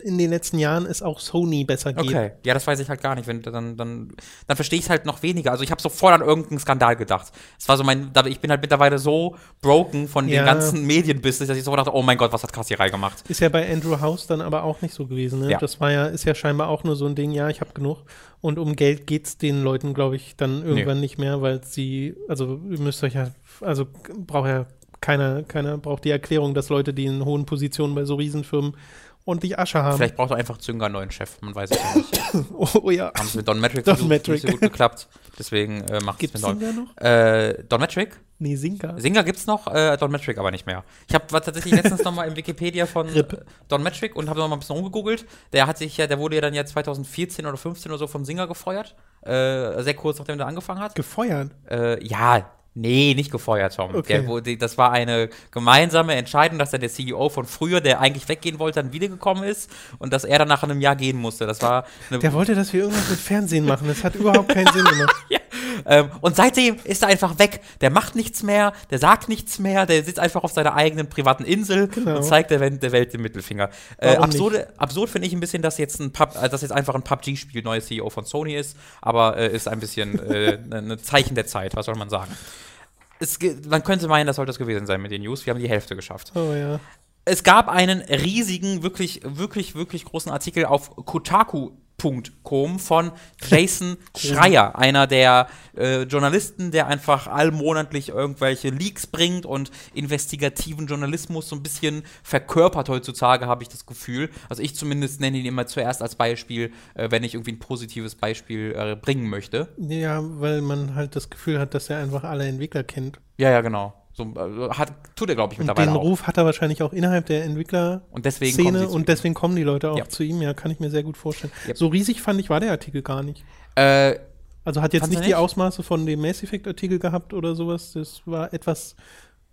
in den letzten Jahren es auch Sony besser geht. Okay, ja, das weiß ich halt gar nicht. Wenn, dann dann, dann verstehe ich es halt noch weniger. Also ich habe sofort an irgendeinen Skandal gedacht. Es war so mein, ich bin halt mittlerweile so broken von Ja. dem ganzen Medienbusiness, dass ich sofort dachte, oh mein Gott, was hat Kassirai gemacht? Ist ja bei Andrew House dann aber auch nicht so gewesen. Ne? Ja. Das war ja, ist ja scheinbar auch nur so ein Ding, ja, ich habe genug. Und um Geld geht's den Leuten, glaube ich, dann irgendwann nicht mehr, weil sie, also ihr müsst euch ja, also braucht ja keiner, keiner braucht die Erklärung, dass Leute, die in hohen Positionen bei so Riesenfirmen ordentlich Asche haben. Vielleicht braucht er einfach Zünger einen neuen Chef. Man weiß es ja nicht. Oh, <laughs> oh ja. Haben sie mit Don Metric Don versucht, Metric. nicht so gut geklappt. Deswegen äh, macht es mit Don. Noch? Äh, Don Metric? Nee, Sinka. Singer gibt's noch, äh, Don Metric aber nicht mehr. Ich habe tatsächlich letztens noch mal im Wikipedia von <laughs> Rip. äh, Don Metric und habe noch mal ein bisschen rumgegoogelt. Der hat sich ja, der wurde ja dann ja 2014 oder 15 oder so vom Singer gefeuert. Äh, sehr kurz nachdem er angefangen hat. Gefeuert. Äh, ja, nee, nicht gefeuert, Tom. Okay. Der, das war eine gemeinsame Entscheidung, dass dann der CEO von früher, der eigentlich weggehen wollte, dann wiedergekommen ist und dass er dann nach einem Jahr gehen musste. Das war eine Der wollte, dass wir irgendwas mit Fernsehen machen. Das hat überhaupt keinen Sinn <laughs> gemacht. Ähm, und seitdem ist er einfach weg. Der macht nichts mehr, der sagt nichts mehr, der sitzt einfach auf seiner eigenen privaten Insel Genau. und zeigt der, Welt- der Welt den Mittelfinger. Äh, absurde, absurd finde ich ein bisschen, dass jetzt ein Pub, äh, dass jetzt einfach ein PUBG-Spiel neues CEO von Sony ist, aber äh, ist ein bisschen äh, <laughs> ein Zeichen der Zeit, was soll man sagen. Es, man könnte meinen, das sollte das gewesen sein mit den News. Wir haben die Hälfte geschafft. Oh ja. Es gab einen riesigen, wirklich, wirklich, wirklich großen Artikel auf Com von Jason Schreier, einer der äh, Journalisten, der einfach allmonatlich irgendwelche Leaks bringt und investigativen Journalismus so ein bisschen verkörpert heutzutage, habe ich das Gefühl. Also ich zumindest nenne ihn immer zuerst als Beispiel, äh, wenn ich irgendwie ein positives Beispiel äh, bringen möchte. Ja, weil man halt das Gefühl hat, dass er einfach alle Entwickler kennt. Ja, ja, genau. So, äh, hat, tut er, glaube ich, mittlerweile Den auch. Ruf hat er wahrscheinlich auch innerhalb der Entwickler Und deswegen und deswegen kommen die Leute auch Ja. zu ihm. Ja, kann ich mir sehr gut vorstellen. Yep. So riesig fand ich war der Artikel gar nicht. Äh, Also hat jetzt du nicht die nicht? Ausmaße von dem Mass Effect Artikel gehabt oder sowas. Das war etwas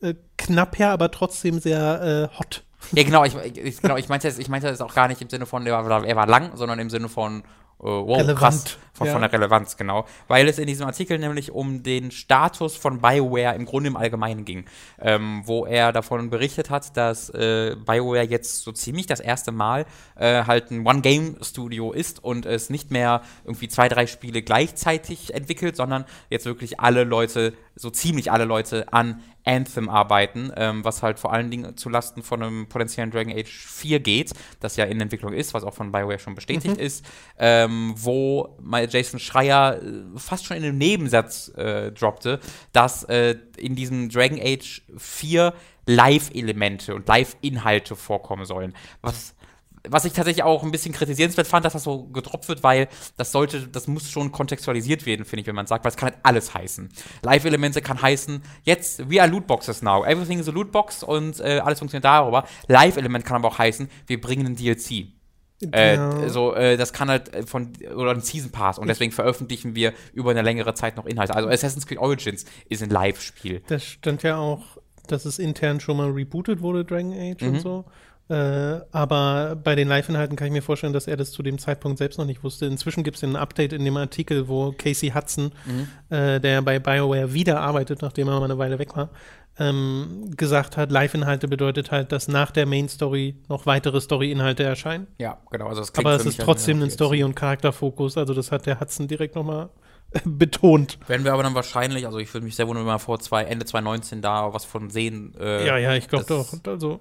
äh, knapp her, aber trotzdem sehr äh, hot. ja, genau, ich, ich, genau, ich meinte jetzt, ich meinte auch gar nicht im Sinne von, er war, er war lang, sondern im Sinne von, äh, wow, Relevant, krass, von, ja. von der Relevanz, genau. Weil es in diesem Artikel nämlich um den Status von BioWare im Grunde im Allgemeinen ging, ähm, wo er davon berichtet hat, dass äh, BioWare jetzt so ziemlich das erste Mal äh, halt ein One-Game-Studio ist und es nicht mehr irgendwie zwei, drei Spiele gleichzeitig entwickelt, sondern jetzt wirklich alle Leute, so ziemlich alle Leute an Anthem arbeiten, ähm, was halt vor allen Dingen zulasten von einem potenziellen Dragon Age 4 geht, das ja in Entwicklung ist, was auch von BioWare schon bestätigt ist, ähm, wo mal Jason Schreier äh, fast schon in einem Nebensatz äh, droppte, dass äh, in diesem Dragon Age 4 Live-Elemente und Live-Inhalte vorkommen sollen. Was was ich tatsächlich auch ein bisschen kritisierenswert fand, dass das so gedroppt wird, weil das sollte, das muss schon kontextualisiert werden, finde ich, wenn man sagt, weil es kann halt alles heißen. Live-Elemente kann heißen, jetzt, we are Lootboxes now. Everything is a Lootbox und äh, alles funktioniert darüber. Live-Element kann aber auch heißen, wir bringen einen DLC. Äh, Ja. so, äh, das kann halt äh, von, oder ein Season Pass und deswegen veröffentlichen wir über eine längere Zeit noch Inhalte. Also Assassin's Creed Origins ist ein Live-Spiel. Da stand ja auch, dass es intern schon mal rebootet wurde, Dragon Age Mhm. und so. Äh, aber bei den Live-Inhalten kann ich mir vorstellen, dass er das zu dem Zeitpunkt selbst noch nicht wusste. Inzwischen gibt es ein Update in dem Artikel, wo Casey Hudson, Mhm. äh, der bei BioWare wieder arbeitet, nachdem er mal eine Weile weg war, ähm, gesagt hat, Live-Inhalte bedeutet halt, dass nach der Main-Story noch weitere Story-Inhalte erscheinen. Ja, genau. Also das Aber es ist trotzdem ein. Story- und Charakterfokus. Also das hat der Hudson direkt nochmal betont. Werden wir aber dann wahrscheinlich, also ich würde mich sehr wundern, wenn wir vor zwei, Ende 2019 da was von sehen. Äh, ja, ja, ich glaube doch. Also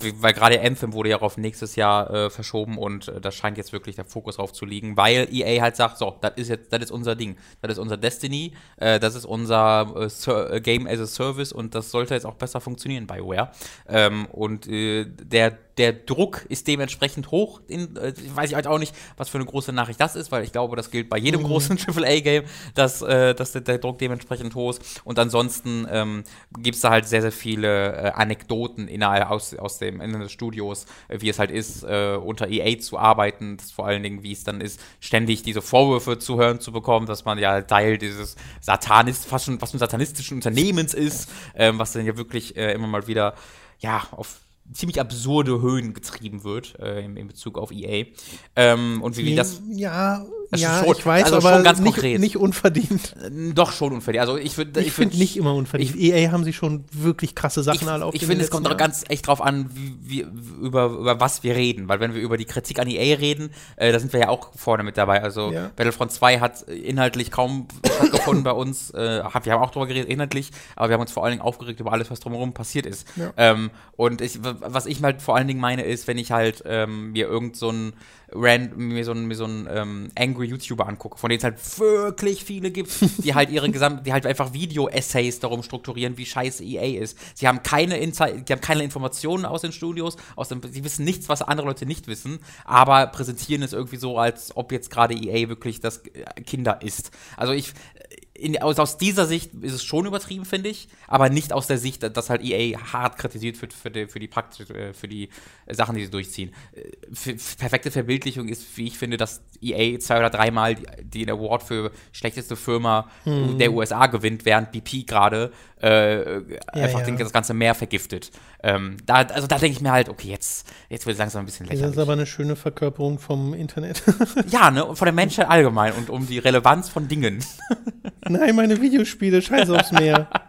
Weil gerade Anthem wurde ja auf nächstes Jahr äh, verschoben und äh, da scheint jetzt wirklich der Fokus drauf zu liegen, weil EA halt sagt, so, das ist jetzt, das ist unser Ding, das ist unser Destiny, äh, das ist unser äh, äh, Game as a Service und das sollte jetzt auch besser funktionieren bei Ware. Ähm, und äh, der der Druck ist dementsprechend hoch. In, äh, ich weiß halt auch nicht, was für eine große Nachricht das ist, weil ich glaube, das gilt bei jedem großen <laughs> AAA-Game, dass, äh, dass der, der Druck dementsprechend hoch ist. Und ansonsten ähm, gibt es da halt sehr, sehr viele äh, Anekdoten innerhalb aus, aus dem Ende des Studios, äh, wie es halt ist, äh, unter EA zu arbeiten. Vor allen Dingen, wie es dann ist, ständig diese Vorwürfe zu hören zu bekommen, dass man ja Teil dieses Satanist, fast schon fast schon satanistischen Unternehmens ist, ähm, was dann ja wirklich äh, immer mal wieder ja auf ziemlich absurde Höhen getrieben wird äh, in, in Bezug auf EA. Ähm, und wie, wie das ja, Das ja, schon- ich weiß, also aber schon ganz nicht, konkret. nicht unverdient. äh, doch schon unverdient. Also ich würde Ich, finde nicht immer unverdient. EA haben sie schon wirklich krasse Sachen ich, alle auf ich finde, es kommt doch ganz echt drauf an, wie, wie, über, über was wir reden. Weil wenn wir über die Kritik an EA reden, äh, da sind wir ja auch vorne mit dabei. Also Ja. Battlefront 2 hat inhaltlich kaum stattgefunden bei uns. Äh, hab, wir haben auch darüber geredet, inhaltlich, aber wir haben uns vor allen Dingen aufgeregt über alles, was drumherum passiert ist. Ja. Ähm, und ich, was ich halt vor allen Dingen meine, ist, wenn ich halt ähm, mir irgend so ein Rand, mir so ein, mir so ein ähm, angry YouTuber angucke, von denen es halt wirklich viele gibt, die halt ihre gesamte, die halt einfach Video-Essays darum strukturieren, wie scheiße EA ist. Sie haben keine Insight, die haben keine Informationen aus den Studios, aus dem, sie wissen nichts, was andere Leute nicht wissen, aber präsentieren es irgendwie so, als ob jetzt gerade EA wirklich das äh, Kinder ist. Also ich in, aus, aus dieser Sicht ist es schon übertrieben, finde ich, aber nicht aus der Sicht, dass halt EA hart kritisiert wird für die, für die, äh, für die Sachen, die sie durchziehen. Äh, f- f- perfekte Verbildlichung ist, wie ich finde, dass EA zwei oder dreimal den Award für schlechteste Firma der USA gewinnt, während BP gerade äh, einfach ja. Den, das ganze Meer vergiftet. Ähm, da, also da denke ich mir halt, okay, jetzt, jetzt wird es langsam ein bisschen Das ist lächerlich. aber eine schöne Verkörperung vom Internet. <laughs> Ja, ne, und von der Menschheit allgemein und um die Relevanz von Dingen. <laughs> Nein, meine Videospiele, scheiß aufs Meer. <laughs>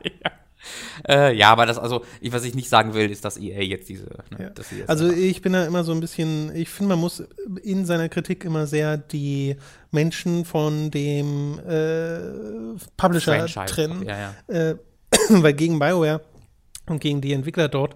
Äh, ja, aber das, also, ich, was ich nicht sagen will, ist, dass EA jetzt diese. Ne, Ja. dass sie jetzt Also ich bin da immer so ein bisschen, ich finde, man muss in seiner Kritik immer sehr die Menschen von dem äh, Publisher Franchise. trennen. Ja, ja. Äh, <laughs> weil gegen BioWare und gegen die Entwickler dort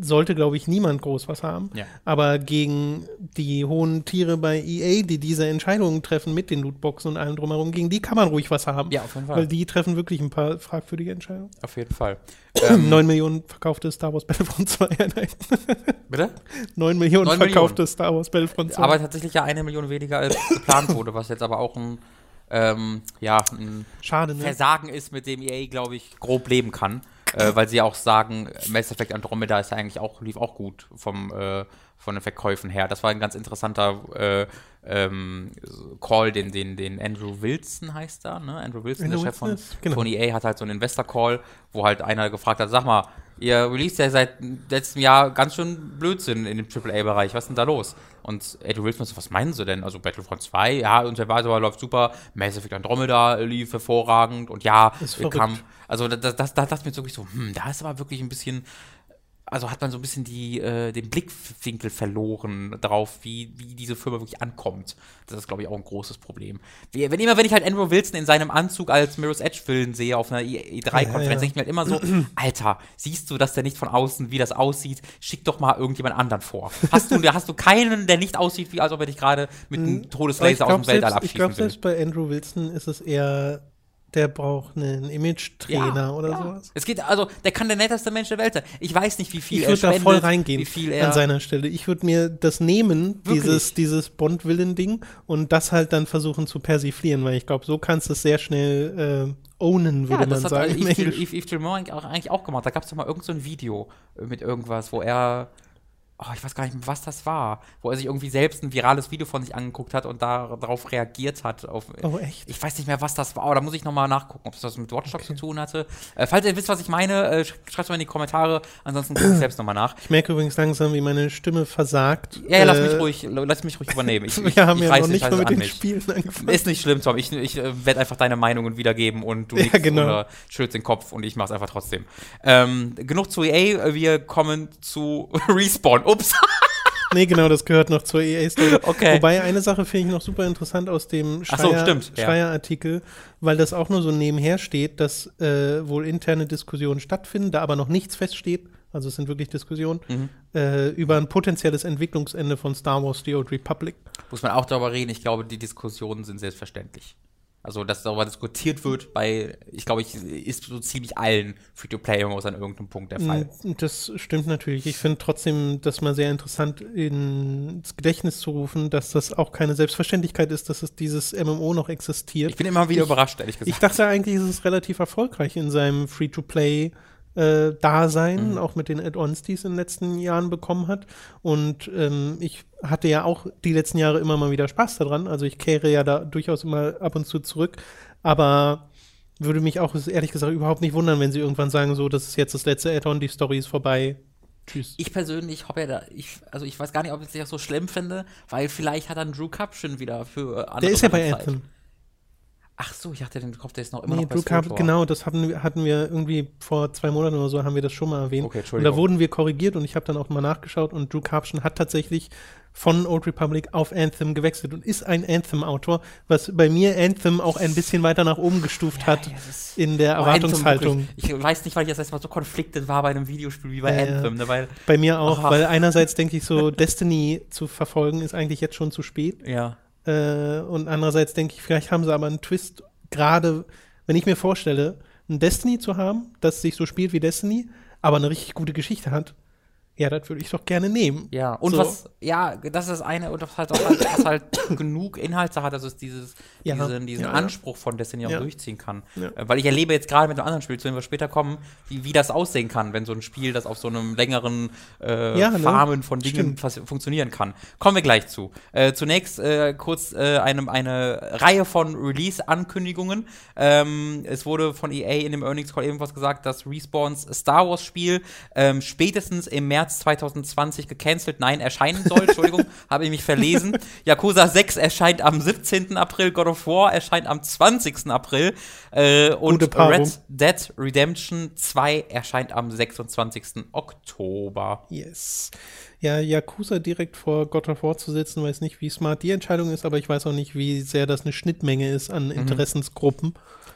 sollte, glaube ich, niemand groß was haben. Ja. Aber gegen die hohen Tiere bei EA, die diese Entscheidungen treffen mit den Lootboxen und allem drumherum, gegen die kann man ruhig was haben. Ja, auf jeden Fall. Weil die treffen wirklich ein paar fragwürdige Entscheidungen. Auf jeden Fall. <clears throat> Ähm, 9 Millionen verkaufte Star Wars Battlefront 2 Einheiten. <laughs> Bitte? 9 Millionen 9 verkaufte Star Wars Battlefront 2. Aber tatsächlich ja eine Million weniger als geplant wurde, was jetzt aber auch ein, ähm, ja, ein Schade, ne? Versagen ist, mit dem EA, glaube ich, grob leben kann. Äh, weil sie ja auch sagen, Mass Effect Andromeda ist ja eigentlich auch, lief auch gut vom, äh, von den Verkäufen her. Das war ein ganz interessanter äh, ähm, Call, den, den, den Andrew Wilson heißt da, ne? Andrew Wilson, Andrew der Chef von, genau. von EA, hat halt so einen Investor-Call, wo halt einer gefragt hat, sag mal, ihr released ja seit letztem Jahr ganz schön Blödsinn in dem AAA-Bereich, was ist denn da los? Und Andrew Wilson so, was meinen sie denn? Also Battlefront 2, ja, und der Weise läuft super, Mass Effect Andromeda lief hervorragend. Und ja, kamen, also das, das, das, das mir wirklich so, hm, da ist aber wirklich ein bisschen, also hat man so ein bisschen die, äh, den Blickwinkel verloren darauf, wie, wie diese Firma wirklich ankommt. Das ist, glaube ich, auch ein großes Problem. Wie, wenn immer, wenn ich halt Andrew Wilson in seinem Anzug als Mirror's Edge-Film sehe auf einer E- E3-Konferenz, Ja, ja. denke ich mir halt immer so, <clears throat> Alter, siehst du, dass der nicht von außen, wie das aussieht? Schick doch mal irgendjemand anderen vor. Hast du, <laughs> hast du keinen, der nicht aussieht, wie als ob er dich gerade mit einem ich Todeslaser aus glaube dem Weltall selbst, ich glaub, will? selbst bei Andrew Wilson ist es eher, der braucht einen Image-Trainer oder sowas. Es geht, also, der kann der netteste Mensch der Welt sein. Ich weiß nicht, wie viel Ich er würde da spendet, voll reingehen wie viel er an seiner Stelle. Ich würde mir das nehmen, Wirklich? dieses, dieses Bond-Willen-Ding, und das halt dann versuchen zu persiflieren, weil ich glaube, so kannst du es sehr schnell äh, ownen, würde Ja, man das sagen. hat im Yves, Gilmore eigentlich auch gemacht. Da gab es doch mal irgend so ein Video mit irgendwas, wo er, oh, ich weiß gar nicht, mehr, was das war, wo er sich irgendwie selbst ein virales Video von sich angeguckt hat und da, darauf reagiert hat. Auf, Oh, echt? Ich weiß nicht mehr, was das war, aber da muss ich nochmal nachgucken, ob es das mit Watch Dogs zu tun hatte. Äh, falls ihr wisst, was ich meine, äh, sch- schreibt mal in die Kommentare, ansonsten gucke ich selbst nochmal nach. Ich merke übrigens langsam, wie meine Stimme versagt. Ja, ja, lass Äh, mich ruhig, lass mich ruhig übernehmen. Ich, <laughs> ich, Wir haben ich ja reiß noch nicht mal mit an den mich. Spielen angefangen. Ist nicht schlimm, Tom. Ich, ich äh, werde einfach deine Meinungen wiedergeben und du Ja, genau. oder schüttelst den Kopf und ich mach's einfach trotzdem. Ähm, genug zu EA, wir kommen zu <laughs> Respawn. Ups. <laughs> Nee, genau, das gehört noch zur EA-Story. Okay. Wobei eine Sache finde ich noch super interessant aus dem Ach so, Schreier- ja. Schreier-Artikel, weil das auch nur so nebenher steht, dass äh, wohl interne Diskussionen stattfinden, da aber noch nichts feststeht. Also es sind wirklich Diskussionen Mhm. äh, über ein potenzielles Entwicklungsende von Star Wars The Old Republic. Muss man auch darüber reden. Ich glaube, die Diskussionen sind selbstverständlich. Also, dass darüber diskutiert wird, bei, ich glaube, ich, ist so ziemlich allen Free-to-Play-Homos an irgendeinem Punkt der Fall. Mm, Das stimmt natürlich. Ich finde trotzdem das mal sehr interessant ins Gedächtnis zu rufen, dass das auch keine Selbstverständlichkeit ist, dass es dieses MMO noch existiert. Ich bin immer wieder Ich- überrascht, ehrlich gesagt. Ich dachte eigentlich, ist es relativ erfolgreich in seinem Free-to-Play. Äh, Dasein, Mhm. auch mit den Add-ons, die es in den letzten Jahren bekommen hat. Und ähm, ich hatte ja auch die letzten Jahre immer mal wieder Spaß daran. Also ich kehre ja da durchaus immer ab und zu zurück. Aber würde mich auch ehrlich gesagt überhaupt nicht wundern, wenn sie irgendwann sagen, so, das ist jetzt das letzte Add-on, die Story ist vorbei. Tschüss. Ich persönlich hoffe ja da, ich, also ich weiß gar nicht, ob ich das so schlimm finde, weil vielleicht hat dann Drew Caption wieder für andere Der ist ja bei Zeit. Anthem. Ach so, ich dachte, den Kopf, der ist noch immer Nee, noch bei Drew Carp, genau, das hatten, wir- hatten wir irgendwie vor zwei Monaten oder so, haben wir das schon mal erwähnt. Okay, und Entschuldigung. da wurden wir korrigiert und ich habe dann auch mal nachgeschaut und Drew Carption hat tatsächlich von Old Republic auf Anthem gewechselt und ist ein Anthem-Autor, was bei mir Anthem auch ein bisschen weiter nach oben gestuft hat ja, das ist- in der Oh, Erwartungshaltung. Ich weiß nicht, weil ich das erstmal so konfliktet war bei einem Videospiel wie bei Ja, ja. Anthem, ne, weil, Bei mir auch, Ach. weil einerseits denke ich so, Destiny zu verfolgen ist eigentlich jetzt schon zu spät. ja. Äh, und andererseits denke ich, vielleicht haben sie aber einen Twist, gerade wenn ich mir vorstelle, ein Destiny zu haben, das sich so spielt wie Destiny, aber eine richtig gute Geschichte hat. Ja, das würde ich doch gerne nehmen. Ja, und So. was, ja, das ist das eine, und was halt auch halt, was halt <coughs> genug Inhalte hat, dass es dieses, Ja. diesen, diesen Ja, ja. Anspruch von Destiny auch Ja. durchziehen kann. Ja. Äh, Weil ich erlebe jetzt gerade mit einem anderen Spiel, zu dem wir später kommen, wie, wie das aussehen kann, wenn so ein Spiel, das auf so einem längeren äh, Ja, ne? Farmen von Dingen funktionieren kann. Kommen wir gleich zu. Äh, zunächst äh, kurz äh, einem, eine Reihe von Release-Ankündigungen. Ähm, es wurde von EA in dem Earnings Call ebenfalls gesagt, dass Respawns Star Wars Spiel ähm, spätestens im März 2020 gecancelt, nein, erscheinen soll. Entschuldigung, <laughs> habe ich mich verlesen. Yakuza 6 erscheint am 17. April, God of War erscheint am 20. April äh, und. Red Dead Redemption 2 erscheint am 26. Oktober. Yes. Ja, Yakuza direkt vor God of War zu setzen, weiß nicht, wie smart die Entscheidung ist, aber ich weiß auch nicht, wie sehr das eine Schnittmenge ist Mhm. an Interessensgruppen.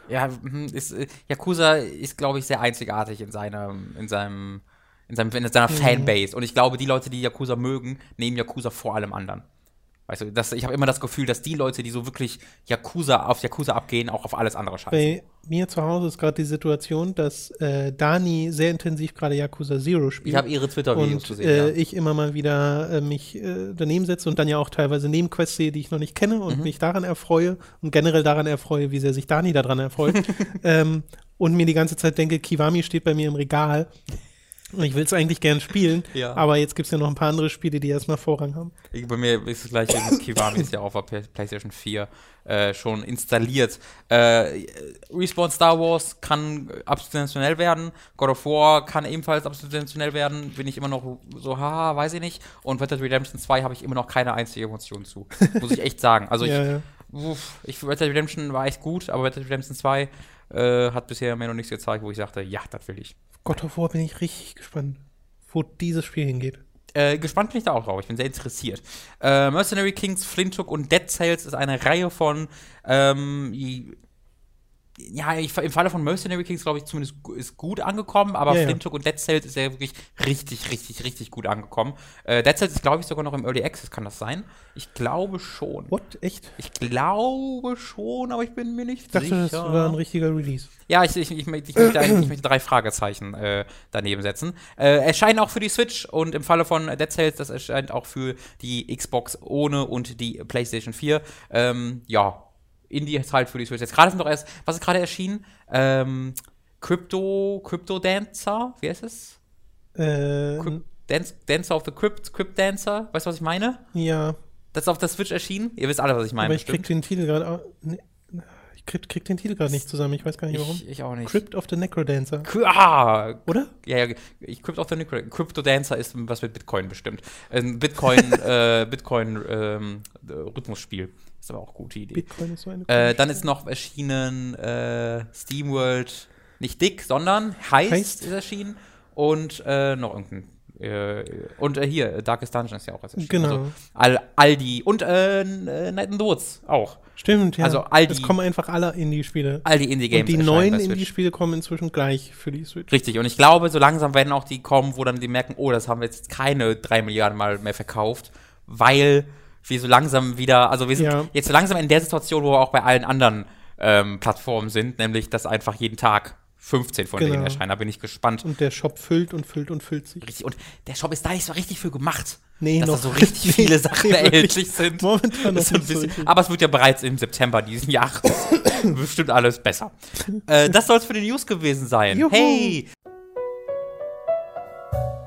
Ja, mhm, ist, äh, Yakuza ist, glaube ich, sehr einzigartig in seinem, in seinem, In, seinem, in seiner Fanbase. Und ich glaube, die Leute, die Yakuza mögen, nehmen Yakuza vor allem anderen. Weißt du, das, ich habe immer das Gefühl, dass die Leute, die so wirklich Yakuza auf Yakuza abgehen, auch auf alles andere scheißen. Bei mir zu Hause ist gerade die Situation, dass äh, Dani sehr intensiv gerade Yakuza Zero spielt. Ich habe ihre Twitter-Videos gesehen. äh, ja. ich immer mal wieder äh, mich äh, daneben setze und dann ja auch teilweise Nebenquests sehe, die ich noch nicht kenne und Mhm. mich daran erfreue und generell daran erfreue, wie sehr sich Dani daran erfreut. <laughs> ähm, und mir die ganze Zeit denke, Kiwami steht bei mir im Regal. Und ich will es eigentlich gern spielen, <laughs> Ja. aber jetzt gibt es ja noch ein paar andere Spiele, die erstmal Vorrang haben. Bei mir ist es gleich, Kiwami ist ja auf der Play- PlayStation 4 äh, schon installiert. Äh, Respawn Star Wars kann absolut sensationell werden. God of War kann ebenfalls absolut sensationell werden. Bin ich immer noch so, haha, weiß ich nicht. Und Red Dead Redemption 2 habe ich immer noch keine einzige Emotion zu. Muss ich echt sagen. Also <laughs> ich, ja, ja. uff, ich Red Dead Redemption war echt gut, aber Red Dead Redemption 2 äh, hat bisher mir noch nichts gezeigt, wo ich sagte, ja, das will ich. God of bin ich richtig gespannt, wo dieses Spiel hingeht. Äh, gespannt bin ich da auch drauf. Ich bin sehr interessiert. Äh, Mercenary Kings, Flinthook und Dead Cells ist eine Reihe von, ähm, ja, ich, im Falle von Mercenary Kings, glaube ich, zumindest ist gut angekommen, aber Ja, ja. Flinthook und Dead Cells ist ja wirklich richtig, richtig, richtig gut angekommen. Äh, Dead Cells ist, glaube ich, sogar noch im Early Access, kann das sein? Ich glaube schon. What? Echt? Ich glaube schon, aber ich bin mir nicht Ich dachte, sicher. das war ein richtiger Release. Ja, ich, ich, ich, möchte- ich, möchte, ich möchte drei Fragezeichen äh, daneben setzen. Äh, erscheinen auch für die Switch und im Falle von Dead Cells, das erscheint auch für die Xbox ohne und die PlayStation 4. Ähm, ja, Indie ist halt für die Switch. Jetzt gerade sind doch erst, was ist gerade erschienen? Ähm, Crypto, Crypto Dancer, wie heißt es? Äh, Crypt, Dance, Dancer of the Crypt, Crypt Dancer, weißt du, was ich meine? ja, Das ist auf der Switch erschienen. Ihr wisst alle, was ich meine. aber ich krieg den Titel gerade. Nee, ich krieg, krieg den Titel gerade nicht zusammen. Ich weiß gar nicht warum. ich, ich auch nicht. Crypt of the Necrodancer, Ah, oder? Ja, ja, ich Crypto of the Necro Crypto Dancer ist was mit Bitcoin bestimmt. Ein Bitcoin, <laughs> äh, Bitcoin ähm, äh, Rhythmusspiel. Ist aber auch eine gute Idee. Bitcoin ist so eine. Äh, dann ist noch erschienen äh, SteamWorld, nicht dick, sondern Heist, Heist. ist erschienen. Und äh, noch irgendein. Äh, und äh, hier, Darkest Dungeon ist ja auch erschienen. Genau. Also, all, all die. Und äh, äh, Night and Woods auch. Stimmt, ja. also all die- es kommen einfach alle Indie-Spiele. All die Indie-Games. Und die neuen. Indie-Spiele kommen inzwischen gleich für die Switch. Richtig, und ich glaube, so langsam werden auch die kommen, wo dann die merken, oh, das haben wir jetzt keine drei Milliarden Mal mehr verkauft, weil wir so langsam wieder, also wir sind Ja. jetzt so langsam in der Situation, wo wir auch bei allen anderen ähm, Plattformen sind, nämlich dass einfach jeden Tag 15 von Genau. denen erscheinen. Da bin ich gespannt. Und der Shop füllt und füllt und füllt sich. Richtig, und der Shop ist da nicht so richtig für gemacht. Nee, dass noch da so <laughs> richtig Nee, viele Sachen nee, erhältlich sind. Momentan noch nicht bisschen, aber es wird ja bereits im September diesen Jahres <coughs> bestimmt alles besser. äh, das soll es für die News gewesen sein. Juhu. Hey!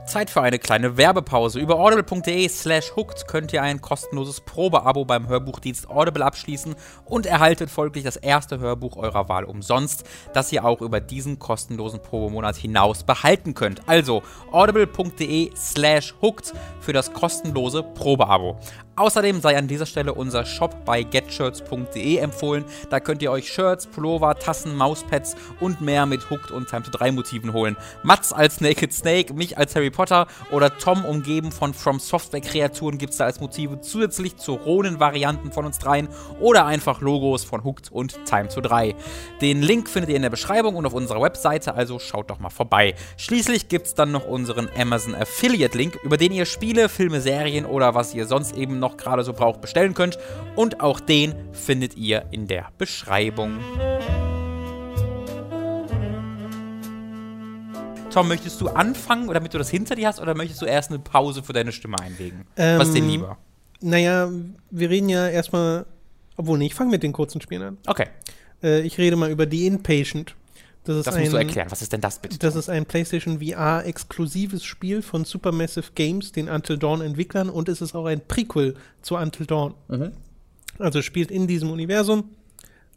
Zeit für eine kleine Werbepause. Über audible.de slash hooked könnt ihr ein kostenloses Probeabo beim Hörbuchdienst Audible abschließen und erhaltet folglich das erste Hörbuch eurer Wahl umsonst, das ihr auch über diesen kostenlosen Probemonat hinaus behalten könnt. Also audible.de slash hooked für das kostenlose Probeabo. Außerdem sei an dieser Stelle unser Shop bei getshirts.de empfohlen. Da könnt ihr euch Shirts, Pullover, Tassen, Mauspads und mehr mit Hooked und Time to 3 Motiven holen. Mats als Naked Snake, mich als Harry Potter oder Tom umgeben von From Software Kreaturen gibt es da als Motive zusätzlich zu Ronen-Varianten von uns dreien oder einfach Logos von Hooked und Time to 3. Den Link findet ihr in der Beschreibung und auf unserer Webseite, also schaut doch mal vorbei. Schließlich gibt es dann noch unseren Amazon Affiliate Link, über den ihr Spiele, Filme, Serien oder was ihr sonst eben noch gerade so braucht bestellen könnt und auch den findet ihr in der Beschreibung. Tom, möchtest du anfangen, damit du das hinter dir hast, oder möchtest du erst eine Pause für deine Stimme einlegen? Was ist dir Ähm, lieber? Naja, wir reden ja erstmal, obwohl nicht, ich fange mit den kurzen Spielen an. Okay, Äh, ich rede mal über The Inpatient. Das ist das ein, musst du erklären. Was ist denn das bitte? Das ist ein PlayStation VR exklusives Spiel von Supermassive Games, den Until Dawn Entwicklern, und es ist auch ein Prequel zu Until Dawn. Mhm. Also spielt in diesem Universum,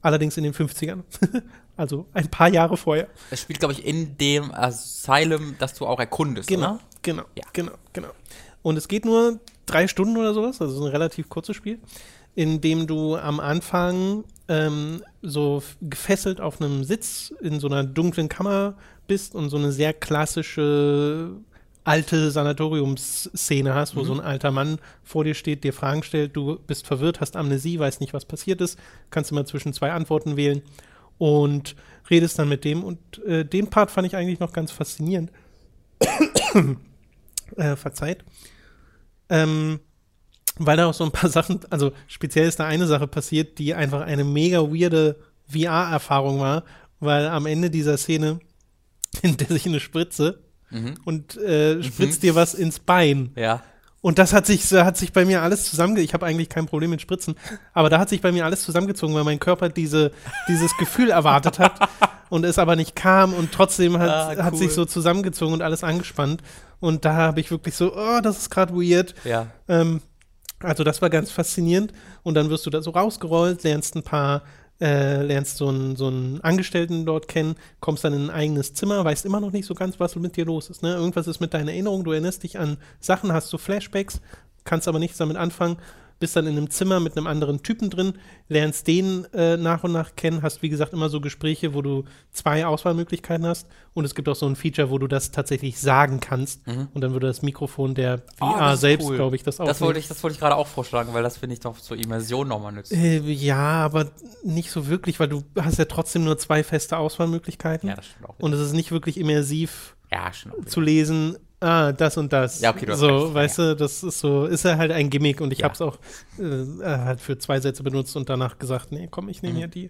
allerdings in den 50ern. <laughs> also ein paar Jahre vorher. Es spielt, glaube ich, in dem Asylum, das du auch erkundest, oder? Genau, Ja. genau, genau. Und es geht nur drei Stunden oder sowas, also ein relativ kurzes Spiel, in dem du am Anfang ähm, so gefesselt auf einem Sitz in so einer dunklen Kammer bist und so eine sehr klassische alte Sanatoriumsszene hast, wo so ein alter Mann vor dir steht, dir Fragen stellt, du bist verwirrt, hast Amnesie, weißt nicht, was passiert ist, kannst immer zwischen zwei Antworten wählen und redest dann mit dem und äh, den Part fand ich eigentlich noch ganz faszinierend <coughs> äh, verzeiht. Ähm, weil da auch so ein paar <laughs> Sachen, also speziell ist da eine Sache passiert, die einfach eine mega weirde VR-Erfahrung war, weil am Ende dieser Szene <laughs> nimmt er sich eine Spritze Mhm. und äh, spritzt dir was ins Bein. Ja. Und das hat sich, so hat sich bei mir alles zusammenge... Ich habe eigentlich kein Problem mit Spritzen, aber da hat sich bei mir alles zusammengezogen, weil mein Körper diese, dieses Gefühl erwartet hat <laughs> und es aber nicht kam und trotzdem hat, Ah, hat cool. sich so zusammengezogen und alles angespannt. Und da habe ich wirklich so, oh, das ist gerade weird. Ja. Ähm, also das war ganz faszinierend. Und dann wirst du da so rausgerollt, lernst ein paar, äh, lernst so einen, so einen Angestellten dort kennen, kommst dann in ein eigenes Zimmer, weißt immer noch nicht so ganz, was mit dir los ist. Ne? Irgendwas ist mit deiner Erinnerung, du erinnerst dich an Sachen, hast so Flashbacks, kannst aber nichts damit anfangen, bist dann in einem Zimmer mit einem anderen Typen drin, lernst den äh, nach und nach kennen, hast wie gesagt immer so Gespräche, wo du zwei Auswahlmöglichkeiten hast und es gibt auch so ein Feature, wo du das tatsächlich sagen kannst und dann würde das Mikrofon der Mhm. Oh, VR ist selbst, cool. glaube ich, das auch Das wollte ich, das wollte ich gerade auch vorschlagen, weil das finde ich doch zur Immersion nochmal nützlich. Äh, ja, aber nicht so wirklich, weil du hast ja trotzdem nur zwei feste Auswahlmöglichkeiten. Ja, das stimmt auch. und es ist nicht wirklich immersiv ja, zu lesen, ah, das und das. Ja, okay, du hast So, recht, weißt du, das ist so, ist ja halt ein Gimmick und ich Ja. habe es auch äh, halt für zwei Sätze benutzt und danach gesagt, nee, komm, ich nehme Mhm. hier die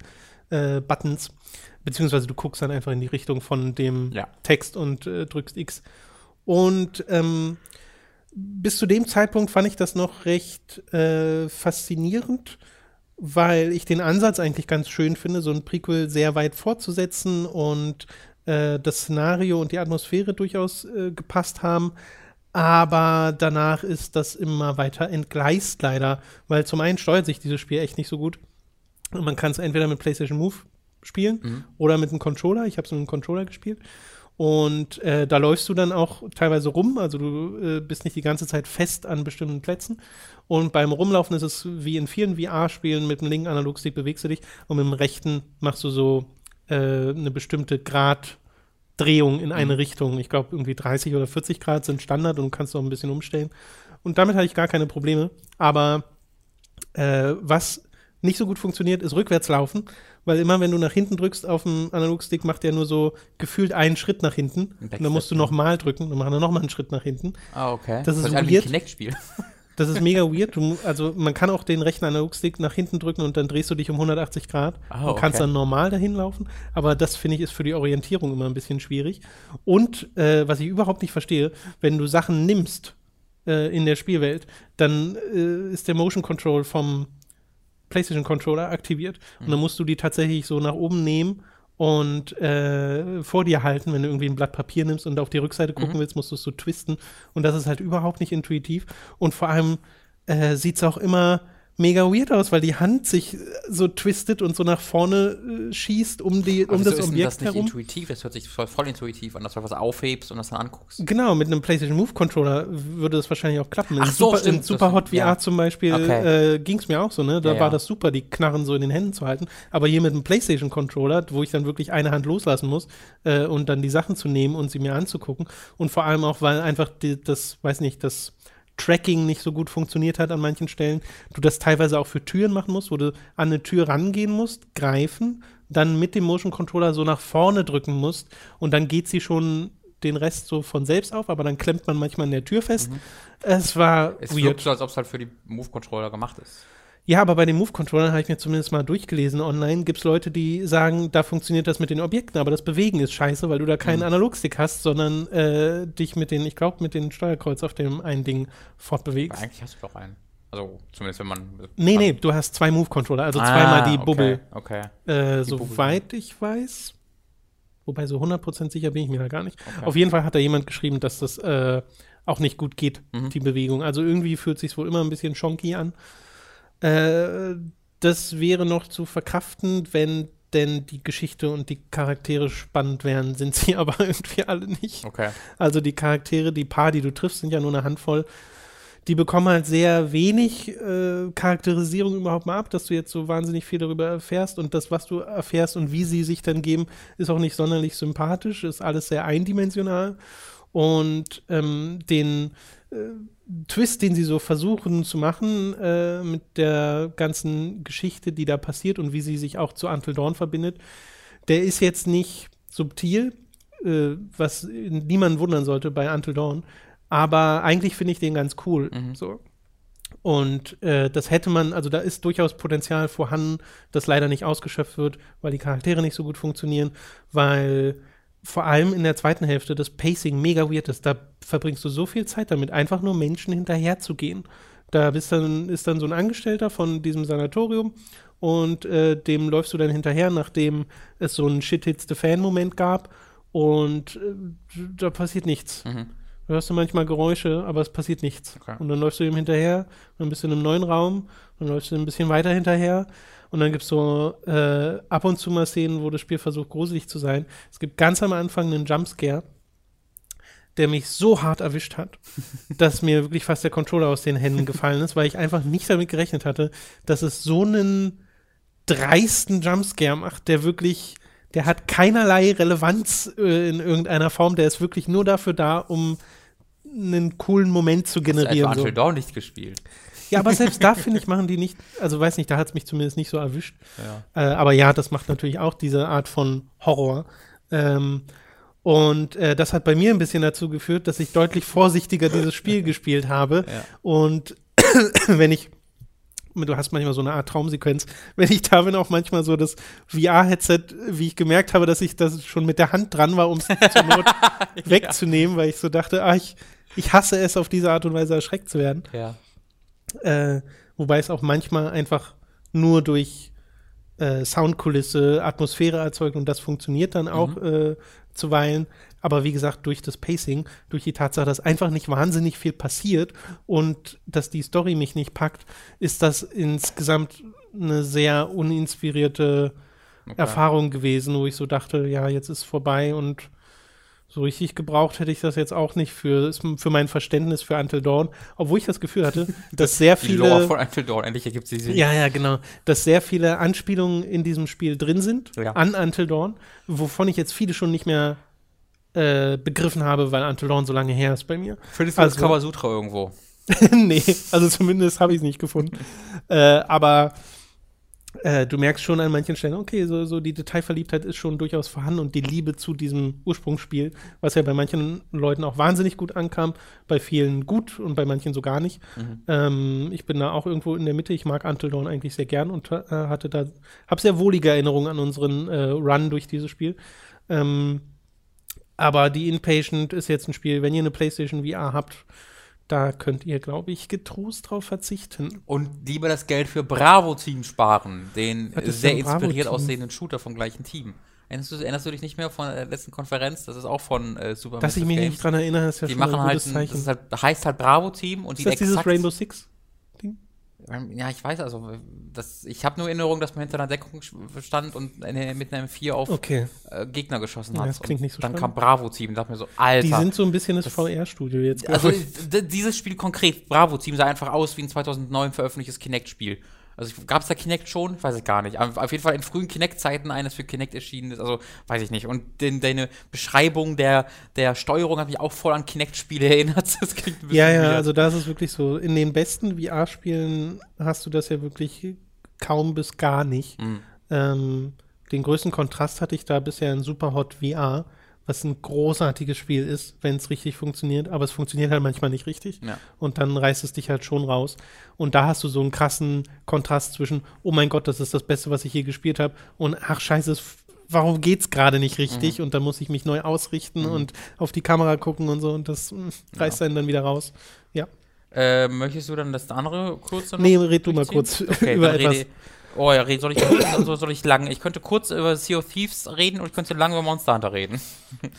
äh, Buttons. Beziehungsweise du guckst dann einfach in die Richtung von dem Ja. Text und äh, drückst X. Und ähm, bis zu dem Zeitpunkt fand ich das noch recht äh, faszinierend, weil ich den Ansatz eigentlich ganz schön finde, so ein Prequel sehr weit fortzusetzen und äh, das Szenario und die Atmosphäre durchaus äh, gepasst haben. Aber danach ist das immer weiter entgleist, leider, weil zum einen steuert sich dieses Spiel echt nicht so gut. Und man kann es entweder mit PlayStation Move spielen oder mit einem Controller. Ich habe es mit einem Controller gespielt. Und äh, da läufst du dann auch teilweise rum, also du äh, bist nicht die ganze Zeit fest an bestimmten Plätzen. Und beim Rumlaufen ist es wie in vielen VR-Spielen, mit dem linken Analogstick bewegst du dich und mit dem rechten machst du so äh, eine bestimmte Graddrehung in eine Richtung. Ich glaube, irgendwie 30 oder 40 Grad sind Standard und du kannst auch ein bisschen umstellen. Und damit hatte ich gar keine Probleme. Aber äh, was nicht so gut funktioniert, ist rückwärts laufen, weil immer, wenn du nach hinten drückst auf dem Analogstick, macht der nur so gefühlt einen Schritt nach hinten. Und dann musst du nochmal drücken, dann macht er nochmal einen Schritt nach hinten. Ah, okay. Das ist wie ein weird. Kinect-Spiel. Das ist mega weird. Du, also man kann auch den rechten Analogstick nach hinten drücken und dann drehst du dich um 180 Grad Ah, und kannst dann normal dahin laufen. Aber das finde ich ist für die Orientierung immer ein bisschen schwierig. Und äh, was ich überhaupt nicht verstehe, wenn du Sachen nimmst äh, in der Spielwelt, dann äh, ist der Motion Control vom PlayStation Controller aktiviert und Mhm. dann musst du die tatsächlich so nach oben nehmen und äh, vor dir halten, wenn du irgendwie ein Blatt Papier nimmst und auf die Rückseite gucken Mhm. willst, musst du es so twisten. Und das ist halt überhaupt nicht intuitiv. Und vor allem äh, sieht es auch immer mega weird aus, weil die Hand sich äh, so twistet und so nach vorne äh, schießt um, die, um das ist denn Objekt das nicht herum. intuitiv? Das hört sich voll, voll intuitiv an, dass du was aufhebst und das dann anguckst. Genau, mit einem PlayStation Move Controller würde das wahrscheinlich auch klappen. In Ach so, Super, stimmt, in Super das- Hot VR ja. zum Beispiel Okay. äh, ging es mir auch so, ne? Da Ja, war das super, die Knarren so in den Händen zu halten. Aber hier mit einem PlayStation Controller, wo ich dann wirklich eine Hand loslassen muss äh, und dann die Sachen zu nehmen und sie mir anzugucken. Und vor allem auch, weil einfach die, das, weiß nicht, das Tracking nicht so gut funktioniert hat an manchen Stellen. Du das teilweise auch für Türen machen musst, wo du an eine Tür rangehen musst, greifen, dann mit dem Motion Controller so nach vorne drücken musst und dann geht sie schon den Rest so von selbst auf, aber dann klemmt man manchmal an der Tür fest. Es war Es weird. wirkt so, als ob es halt für die Move-Controller gemacht ist. Ja, aber bei den Move-Controllern habe ich mir zumindest mal durchgelesen online, gibt es Leute, die sagen, da funktioniert das mit den Objekten, aber das Bewegen ist scheiße, weil du da Mhm. keinen Analogstick hast, sondern äh, dich mit den, ich glaube, mit den Steuerkreuz auf dem einen Ding fortbewegst. Eigentlich hast du doch einen. Also, zumindest wenn man. Nee, nee, du hast zwei Move-Controller, also zweimal die Ah, okay. Okay. Äh, Die soweit ich weiß. Wobei so 100% sicher bin ich mir da gar nicht. Okay. Auf jeden Fall hat da jemand geschrieben, dass das äh, auch nicht gut geht, Mhm. die Bewegung. Also irgendwie fühlt sich wohl immer ein bisschen schonky an. Äh, das wäre noch zu verkraften, wenn denn die Geschichte und die Charaktere spannend wären, sind sie <laughs> aber irgendwie alle nicht. Okay. Also die Charaktere, die paar, die du triffst, sind ja nur eine Handvoll. Die bekommen halt sehr wenig äh, Charakterisierung überhaupt mal ab, dass du jetzt so wahnsinnig viel darüber erfährst. Und das, was du erfährst und wie sie sich dann geben, ist auch nicht sonderlich sympathisch, ist alles sehr eindimensional. Und ähm, den Twist, den sie so versuchen zu machen äh, mit der ganzen Geschichte, die da passiert und wie sie sich auch zu Until Dawn verbindet, der ist jetzt nicht subtil. äh, was niemanden wundern sollte bei Until Dawn. Aber eigentlich finde ich den ganz cool. Mhm. So. Und äh, das hätte man, also da ist durchaus Potenzial vorhanden, das leider nicht ausgeschöpft wird, weil die Charaktere nicht so gut funktionieren, weil vor allem in der zweiten Hälfte das Pacing mega weird ist. Da verbringst du so viel Zeit damit, einfach nur Menschen hinterher zu gehen. Da bist dann, ist dann so ein Angestellter von diesem Sanatorium und äh, dem läufst du dann hinterher, nachdem es so einen Shit-Hits-the-Fan-Moment gab und äh, da passiert nichts. Mhm. Du hörst du manchmal Geräusche, aber es passiert nichts. Okay. Und dann läufst du ihm hinterher, dann bist du in einem neuen Raum, dann läufst du ein bisschen weiter hinterher. Und dann gibt es so äh, ab und zu mal Szenen, wo das Spiel versucht, gruselig zu sein. Es gibt ganz am Anfang einen Jumpscare, der mich so hart erwischt hat, <laughs> dass mir wirklich fast der Controller aus den Händen gefallen ist, weil ich einfach nicht damit gerechnet hatte, dass es so einen dreisten Jumpscare macht, der wirklich, der hat keinerlei Relevanz äh, in irgendeiner Form, der ist wirklich nur dafür da, um einen coolen Moment zu Hast du generieren. etwa So. Until Dawn nicht gespielt? Ja, aber selbst da, finde ich, machen die nicht, also weiß nicht, da hat es mich zumindest nicht so erwischt. Ja. Äh, aber ja, das macht natürlich auch diese Art von Horror. Ähm, und äh, das hat bei mir ein bisschen dazu geführt, dass ich deutlich vorsichtiger dieses Spiel gespielt habe. Ja. Und <coughs> wenn ich, du hast manchmal so eine Art Traumsequenz, wenn ich da bin, auch manchmal so das VR-Headset, wie ich gemerkt habe, dass ich das schon mit der Hand dran war, um es <laughs> zur Not wegzunehmen, weil ich so dachte, ah, ich, ich hasse es, auf diese Art und Weise erschreckt zu werden. Ja. Äh, wobei es auch manchmal einfach nur durch äh, Soundkulisse Atmosphäre erzeugt und das funktioniert dann auch äh, zuweilen. Aber wie gesagt, durch das Pacing, durch die Tatsache, dass einfach nicht wahnsinnig viel passiert und dass die Story mich nicht packt, ist das insgesamt eine sehr uninspirierte Okay. Erfahrung gewesen, wo ich so dachte, ja, jetzt ist vorbei und so richtig gebraucht hätte ich das jetzt auch nicht für, für mein Verständnis für Until Dawn, obwohl ich das Gefühl hatte, <laughs> dass sehr Die viele Lore von Until Dawn, endlich ergibt sie Sinn. ja, ja, genau. Dass sehr viele Anspielungen in diesem Spiel drin sind Ja. an Until Dawn, wovon ich jetzt viele schon nicht mehr äh, begriffen habe, weil Until Dawn so lange her ist bei mir. Findest du das Also- Kamasutra irgendwo? <laughs> nee, also zumindest habe ich es nicht gefunden. <laughs> äh, aber äh, du merkst schon an manchen Stellen, okay, so, so die Detailverliebtheit ist schon durchaus vorhanden und die Liebe zu diesem Ursprungsspiel, was ja bei manchen Leuten auch wahnsinnig gut ankam, bei vielen gut und bei manchen so gar nicht. Mhm. Ähm, ich bin da auch irgendwo in der Mitte. Ich mag Until Dawn eigentlich sehr gern und äh, hatte da, habe sehr wohlige Erinnerungen an unseren äh, Run durch dieses Spiel. Ähm, aber die Inpatient ist jetzt ein Spiel, wenn ihr eine PlayStation VR habt, da könnt ihr, glaube ich, getrost drauf verzichten. Und lieber das Geld für Bravo-Team sparen, den sehr inspiriert aussehenden Shooter vom gleichen Team. Erinnerst du, erinnerst du dich nicht mehr von der letzten Konferenz? Das ist auch von äh, Super Dass ich Massive mich Games. nicht dran erinnere, ist ja Die schon machen ein halt, gutes ein, Zeichen. das halt, heißt halt Bravo-Team und ist die das dieses exakt- Rainbow Six? Ähm, Ja, ich weiß, also das, ich habe nur Erinnerung, dass man hinter einer Deckung stand und eine, mit einem 4 auf Okay. äh, Gegner geschossen Ja, hat. das klingt nicht so Dann spannend. kam Bravo-Team, dachte mir so, Alter. Die sind so ein bisschen das, das- VR-Studio jetzt. also d- dieses Spiel konkret, Bravo-Team, sah einfach aus wie ein 2009 veröffentlichtes Kinect-Spiel. Also gab es da Kinect schon? Ich weiß es gar nicht. Auf jeden Fall in frühen Kinect-Zeiten eines für Kinect erschienen ist. Also weiß ich nicht. Und den, deine Beschreibung der, der Steuerung hat mich auch voll an Kinect-Spiele <laughs> erinnert. Das klingt ein Ja, ja, weird. also da ist es wirklich so. In den besten VR-Spielen hast du das ja wirklich kaum bis gar nicht. Mhm. Ähm, den größten Kontrast hatte ich da bisher in Superhot VR, was ein großartiges Spiel ist, wenn es richtig funktioniert, aber es funktioniert halt manchmal nicht richtig. Ja. Und dann reißt es dich halt schon raus. Und da hast du so einen krassen Kontrast zwischen, oh mein Gott, das ist das Beste, was ich je gespielt habe, und ach scheiße, warum geht's gerade nicht richtig? Und dann muss ich mich neu ausrichten und auf die Kamera gucken und so, und das mh, reißt einen dann wieder raus. Ja. Äh, möchtest du dann das andere kurz Nee, red du mal kurz <laughs> Okay, über etwas. rede Oh ja, soll ich soll ich lang? Ich könnte kurz über Sea of Thieves reden und ich könnte lang über Monster Hunter reden. <laughs>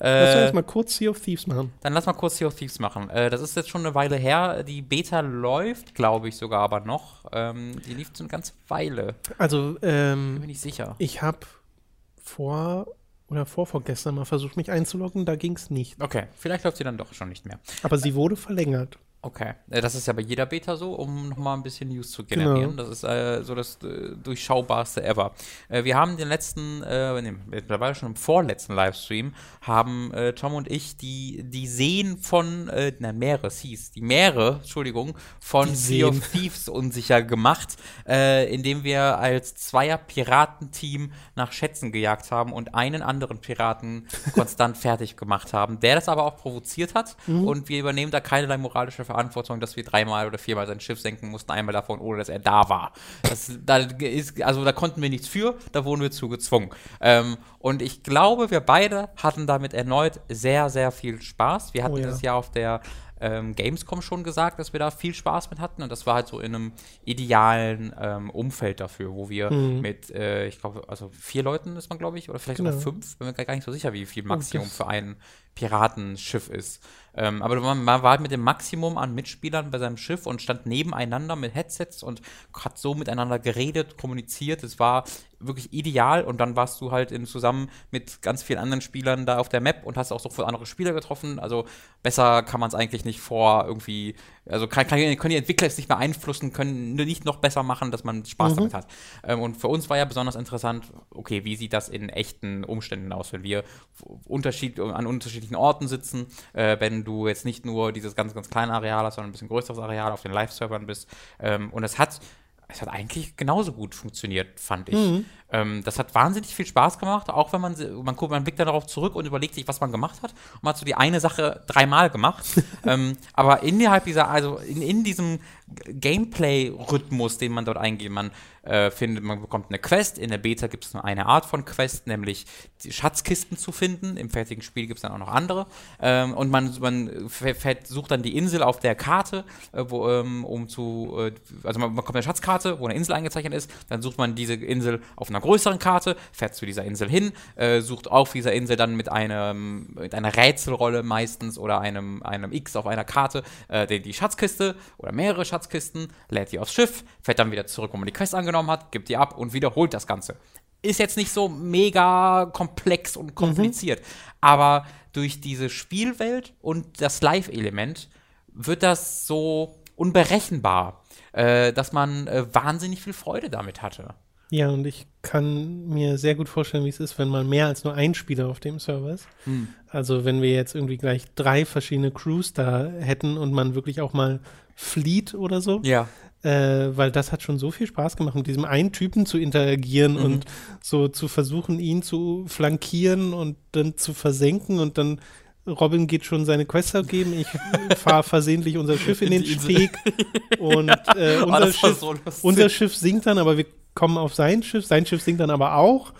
Lass uns äh, mal kurz Sea of Thieves machen. dann lass mal kurz Sea of Thieves machen. Äh, das ist jetzt schon eine Weile her. Die Beta läuft, glaube ich, sogar aber noch. Ähm, die lief so eine ganze Weile. Also, Bin ähm, mir nicht sicher. ich habe vor oder vorvorgestern mal versucht, mich einzuloggen, da ging es nicht. Okay, vielleicht läuft sie dann doch schon nicht mehr. Aber sie wurde verlängert. Okay, äh, das ist ja bei jeder Beta so, um nochmal ein bisschen News zu generieren. Genau. Das ist äh, so das äh, durchschaubarste ever. Äh, wir haben den letzten, äh, nee, mittlerweile schon im vorletzten Livestream, haben äh, Tom und ich die, die Seen von, äh, na, Meere, hieß, die Meere, Entschuldigung, von Sea of. Thieves unsicher gemacht, äh, indem wir als Zweier-Piratenteam nach Schätzen gejagt haben und einen anderen Piraten <laughs> konstant fertig gemacht haben, der das aber auch provoziert hat und wir übernehmen da keinerlei moralische Verantwortung, dass wir dreimal oder viermal sein Schiff senken mussten, einmal davon, ohne dass er da war. Das, da ist, also da konnten wir nichts für, da wurden wir zu gezwungen. Ähm, und ich glaube, wir beide hatten damit erneut sehr, sehr viel Spaß. Wir hatten Oh ja. das ja auf der ähm, Gamescom schon gesagt, dass wir da viel Spaß mit hatten und das war halt so in einem idealen ähm, Umfeld dafür, wo wir Mhm. mit, äh, ich glaube, also vier Leuten ist man, glaube ich, oder vielleicht sogar Genau. fünf, bin mir gar nicht so sicher, wie viel Maximum das- für ein Piratenschiff ist. Ähm, aber man, man war halt mit dem Maximum an Mitspielern bei seinem Schiff und stand nebeneinander mit Headsets und hat so miteinander geredet, kommuniziert. Es war wirklich ideal und dann warst du halt in, zusammen mit ganz vielen anderen Spielern da auf der Map und hast auch sofort andere Spieler getroffen. Also besser kann man es eigentlich nicht vor irgendwie, also kann, kann, können die Entwickler es nicht beeinflussen, können nicht noch besser machen, dass man Spaß damit hat. Ähm, und für uns war ja besonders interessant, okay, wie sieht das in echten Umständen aus, wenn wir Unterschied, an unterschiedlichen Orten sitzen, äh, wenn du jetzt nicht nur dieses ganz, ganz kleine Areal hast, sondern ein bisschen größeres Areal auf den Live-Servern bist. Ähm, und es hat, es hat eigentlich genauso gut funktioniert, fand ich. Ähm, das hat wahnsinnig viel Spaß gemacht, auch wenn man, man guckt, man blickt dann darauf zurück und überlegt sich, was man gemacht hat. Und man hat so die eine Sache dreimal gemacht. <laughs> ähm, aber innerhalb dieser, also in, in diesem Gameplay-Rhythmus, den man dort eingeht, man äh, findet, man bekommt eine Quest. In der Beta gibt es nur eine Art von Quest, nämlich die Schatzkisten zu finden. Im fertigen Spiel gibt es dann auch noch andere. Ähm, und man, man fährt- sucht dann die Insel auf der Karte, äh, wo, ähm, um zu, äh, also man bekommt eine Schatzkarte, wo eine Insel eingezeichnet ist. Dann sucht man diese Insel auf einer größeren Karte, fährt zu dieser Insel hin, äh, sucht auf dieser Insel dann mit einem, mit einer Rätselrolle meistens oder einem, einem X auf einer Karte äh, die, die Schatzkiste oder mehrere Schatzkisten, lädt die aufs Schiff, fährt dann wieder zurück, wo man die Quest angenommen hat, gibt die ab und wiederholt das Ganze. Ist jetzt nicht so mega komplex und kompliziert, aber durch diese Spielwelt und das Live-Element wird das so unberechenbar, äh, dass man äh, wahnsinnig viel Freude damit hatte. Ja, und ich kann mir sehr gut vorstellen, wie es ist, wenn man mehr als nur ein Spieler auf dem Server ist. Hm. Also wenn wir jetzt irgendwie gleich drei verschiedene Crews da hätten und man wirklich auch mal flieht oder so. Ja. Äh, weil das hat schon so viel Spaß gemacht, mit diesem einen Typen zu interagieren Mhm. und so zu versuchen, ihn zu flankieren und dann zu versenken und dann Robin geht schon seine Quest <laughs> abgeben, ich fahre versehentlich unser Schiff in den. Steg <laughs> und äh, Oh, unser, war Schiff, so unser Schiff sinkt dann, aber wir kommen auf sein Schiff, sein Schiff sinkt dann aber auch.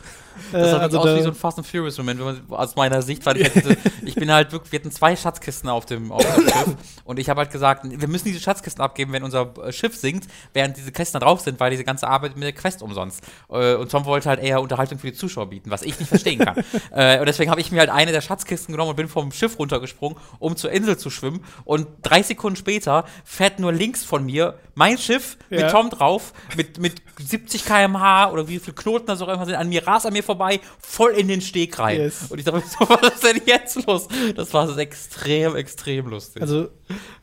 Das Äh, sah also also aus wie so ein Fast and Furious Moment, man, aus meiner Sicht, weil ich, hätte, <laughs> ich bin halt wirklich, wir hatten zwei Schatzkisten auf dem, auf dem Schiff und ich habe halt gesagt, wir müssen diese Schatzkisten abgeben, wenn unser äh, Schiff sinkt, während diese Kisten da drauf sind, weil diese ganze Arbeit mit der Quest umsonst. Äh, Und Tom wollte halt eher Unterhaltung für die Zuschauer bieten, was ich nicht verstehen kann. <laughs> äh, und deswegen habe ich mir halt eine der Schatzkisten genommen und bin vom Schiff runtergesprungen, um zur Insel zu schwimmen und drei Sekunden später fährt nur links von mir mein Schiff mit Ja. Tom drauf, mit, mit 70 km/h oder wie viele Knoten da so immer sind, an mir, rast an mir vorbei, voll in den Steg rein. Yes. Und ich dachte, so, <laughs> was ist denn jetzt los? Das war extrem, extrem lustig. Also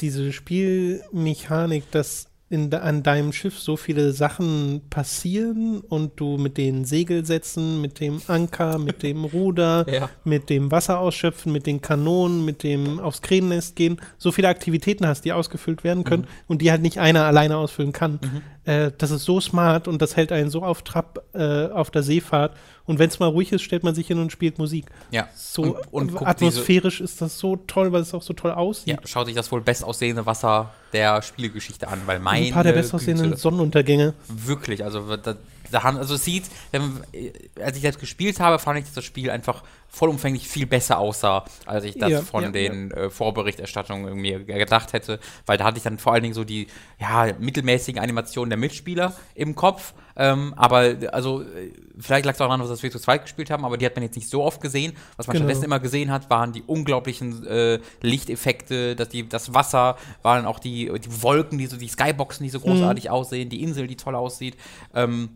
diese Spielmechanik, dass in, an deinem Schiff so viele Sachen passieren und du mit den Segelsätzen, mit dem Anker, mit dem <laughs> Ruder, Ja. mit dem Wasser ausschöpfen, mit den Kanonen, mit dem aufs Krähennest gehen, so viele Aktivitäten hast, die ausgefüllt werden können Mhm. und die halt nicht einer alleine ausfüllen kann. Äh, das ist so smart und das hält einen so auf Trab äh, auf der Seefahrt. Und wenn es mal ruhig ist, stellt man sich hin und spielt Musik. ja. So und, und atmosphärisch ist das so toll, weil es auch so toll aussieht. ja, schaut sich das wohl bestaussehende Wasser der Spielgeschichte an, weil mein ein paar der bestaussehenden Sonnenuntergänge. Wirklich, also da, haben, also es sieht, wenn, äh, als ich das gespielt habe, fand ich, dass das Spiel einfach vollumfänglich viel besser aussah, als ich das Ja, von ja, den Äh, Vorberichterstattungen mir gedacht hätte, weil da hatte ich dann vor allen Dingen so die ja, mittelmäßigen Animationen der Mitspieler im Kopf, ähm, aber also äh, vielleicht lag es auch daran, dass wir zu zweit gespielt haben, aber die hat man jetzt nicht so oft gesehen. Was man Genau. stattdessen immer gesehen hat, waren die unglaublichen äh, Lichteffekte, dass die, das Wasser, waren auch die, die Wolken, die so die Skyboxen, die so großartig aussehen, die Insel, die toll aussieht. Ähm,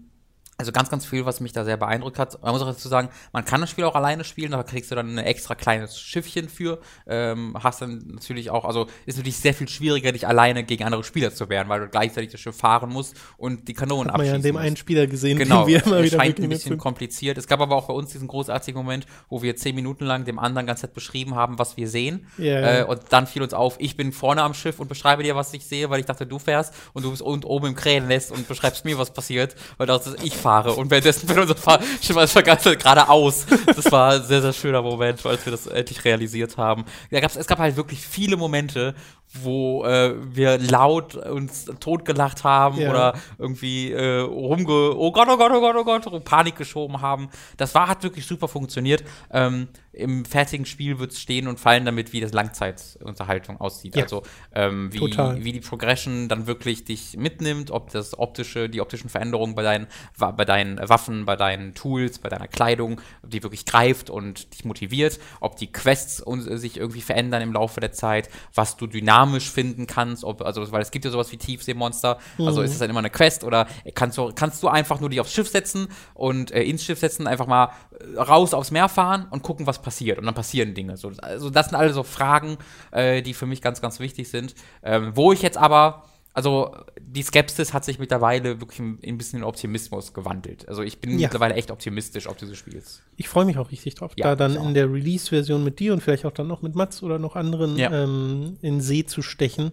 Also ganz, ganz viel, was mich da sehr beeindruckt hat. Man muss auch dazu sagen, man kann das Spiel auch alleine spielen, da kriegst du dann ein extra kleines Schiffchen für. Ähm, hast dann natürlich auch, also ist natürlich sehr viel schwieriger, dich alleine gegen andere Spieler zu wehren, weil du gleichzeitig das Schiff fahren musst und die Kanonen Hat man ja an dem musst. einen Spieler gesehen, Genau, den wir immer es wieder scheint ein bisschen kompliziert. Es gab aber auch bei uns diesen großartigen Moment, wo wir zehn Minuten lang dem anderen ganz nett beschrieben haben, was wir sehen. Ja. Äh, und dann fiel uns auf, ich bin vorne am Schiff und beschreibe dir, was ich sehe, weil ich dachte, du fährst und du bist und oben im Krähennest und beschreibst mir, was passiert, weil du dachtest, ich fahre. Und währenddessen bin unser Fahr Schiff als vergessen geradeaus. Das war ein sehr, sehr schöner Moment, als wir das endlich realisiert haben. Gab's, es gab halt wirklich viele Momente, wo äh, wir laut uns totgelacht haben Ja. oder irgendwie äh, rumge oh Gott, oh Gott, oh Gott, oh Gott, Panik geschoben haben. Das war, hat wirklich super funktioniert. Ähm, Im fertigen Spiel wird es stehen und fallen damit, wie das Langzeitunterhaltung aussieht. Ja. Also ähm, wie, Total. wie die Progression dann wirklich dich mitnimmt, ob das optische, die optischen Veränderungen bei deinen, bei deinen Waffen, bei deinen Tools, bei deiner Kleidung, die wirklich greift und dich motiviert, ob die Quests sich irgendwie verändern im Laufe der Zeit, was du dynamisch finden kannst, ob, also weil es gibt ja sowas wie Tiefseemonster, also ist es dann immer eine Quest oder kannst du, kannst du einfach nur dich aufs Schiff setzen und äh, ins Schiff setzen, einfach mal äh, raus aufs Meer fahren und gucken, was passiert. Und dann passieren Dinge. So, also das sind alle so Fragen, äh, die für mich ganz, ganz wichtig sind, ähm, wo ich jetzt aber also die Skepsis hat sich mittlerweile wirklich ein, bisschen in Optimismus gewandelt. Also ich bin Ja. mittlerweile echt optimistisch auf dieses Spiels. Ich freue mich auch richtig drauf, Ja, da dann in der Release-Version mit dir und vielleicht auch dann noch mit Mats oder noch anderen Ja. ähm, in See zu stechen.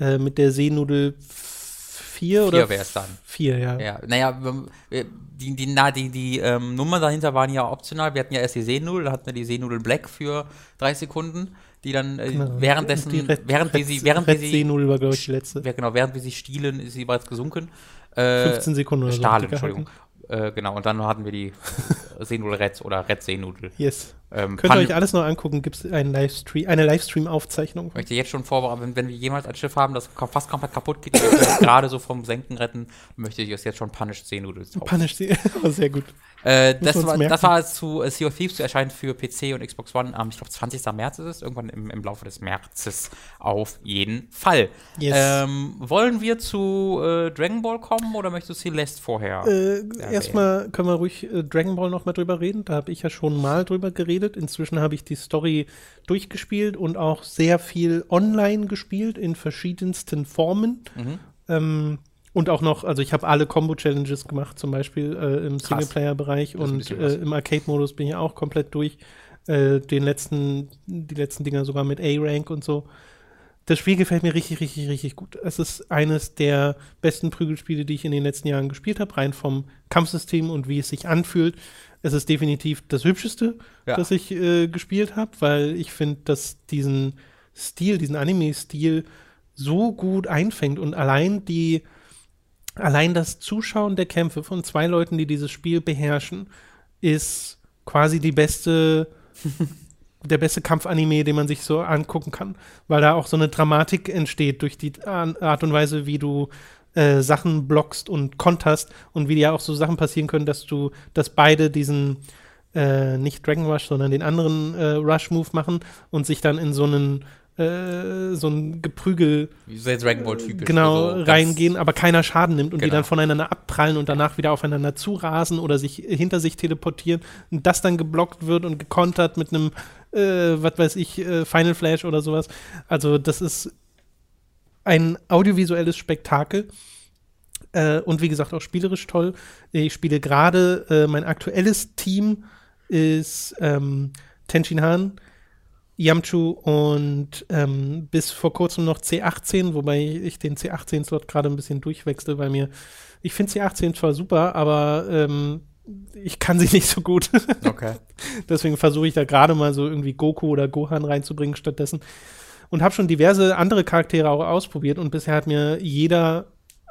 Äh, mit der Seenudel 4 oder? Vier wäre es dann. 4, ja. Ja, naja, wir- die, die, na, die, die ähm, Nummern dahinter waren ja optional. Wir hatten ja erst die Seenudel, da hatten wir die Seenudel Black für drei Sekunden, die dann äh, Genau. währenddessen, Die Red- während wir sie, während wir sie, Seenudel war, glaube ich, die letzte. ja, genau, während wir sie stielen, ist sie bereits gesunken. Äh, 15 Sekunden oder so. Stahl, hat die Entschuldigung. Äh, genau, und dann hatten wir die <laughs> Seenudel Red oder Red Seenudel. Yes. Ähm, Könnt ihr euch alles noch angucken, gibt es einen Livestream, eine Livestream-Aufzeichnung. Ich möchte jetzt schon vorbereiten, wenn, wenn wir jemals ein Schiff haben, das fast komplett kaputt geht, <laughs> gerade so vom Senken retten, möchte ich es jetzt schon Punished Seenudels taufen. Punish sie. oh, <laughs> sehr gut. Äh, das, war, das war zu äh, Sea of Thieves, zu erscheinen für PC und Xbox One am, ich glaube, 20. März ist es, irgendwann im, im Laufe des Märzes auf jeden Fall. Yes. Ähm, wollen wir zu äh, Dragon Ball kommen oder möchtest du Celeste vorher? Äh, erstmal können wir ruhig äh, Dragon Ball noch mal drüber reden. Da habe ich ja schon mal drüber geredet. Inzwischen habe ich die Story durchgespielt und auch sehr viel online gespielt in verschiedensten Formen. Mhm. Ähm, und auch noch, also ich habe alle Combo-Challenges gemacht, zum Beispiel äh, im. Singleplayer-Bereich und äh, im Arcade-Modus bin ich auch komplett durch. Äh, den letzten, die letzten Dinger sogar mit A-Rank und so. Das Spiel gefällt mir richtig, richtig, richtig gut. Es ist eines der besten Prügelspiele, die ich in den letzten Jahren gespielt habe, rein vom Kampfsystem und wie es sich anfühlt. Es ist definitiv das Hübscheste, Ja. das ich äh, gespielt habe, weil ich finde, dass diesen Stil, diesen Anime-Stil so gut einfängt und allein die, allein das Zuschauen der Kämpfe von zwei Leuten, die dieses Spiel beherrschen, ist quasi die beste, <laughs> der beste Kampfanime, den man sich so angucken kann, weil da auch so eine Dramatik entsteht durch die Ar- Art und Weise, wie du äh, Sachen blockst und konterst und wie ja auch so Sachen passieren können, dass du, dass beide diesen äh, nicht Dragon Rush, sondern den anderen äh, Rush-Move machen und sich dann in so einen äh, so ein Geprügel Wie sehr Dragon Ball typisch. genau so ganz- reingehen, aber keiner Schaden nimmt und die Genau. dann voneinander abprallen und danach wieder aufeinander zurasen oder sich hinter sich teleportieren und das dann geblockt wird und gekontert mit einem, äh, was weiß ich, äh, Final Flash oder sowas. Also das ist ein audiovisuelles Spektakel. Äh, und wie gesagt, auch spielerisch toll. Ich spiele gerade, äh, mein aktuelles Team ist ähm, Tenshin Han, Yamchu und ähm, bis vor kurzem noch C18, wobei ich den C18-Slot gerade ein bisschen durchwechsel, weil mir, ich finde C18 zwar super, aber ähm, ich kann sie <laughs> nicht so gut. Okay. <laughs> Deswegen versuche ich da gerade mal so irgendwie Goku oder Gohan reinzubringen stattdessen. Und habe schon diverse andere Charaktere auch ausprobiert und bisher hat mir jeder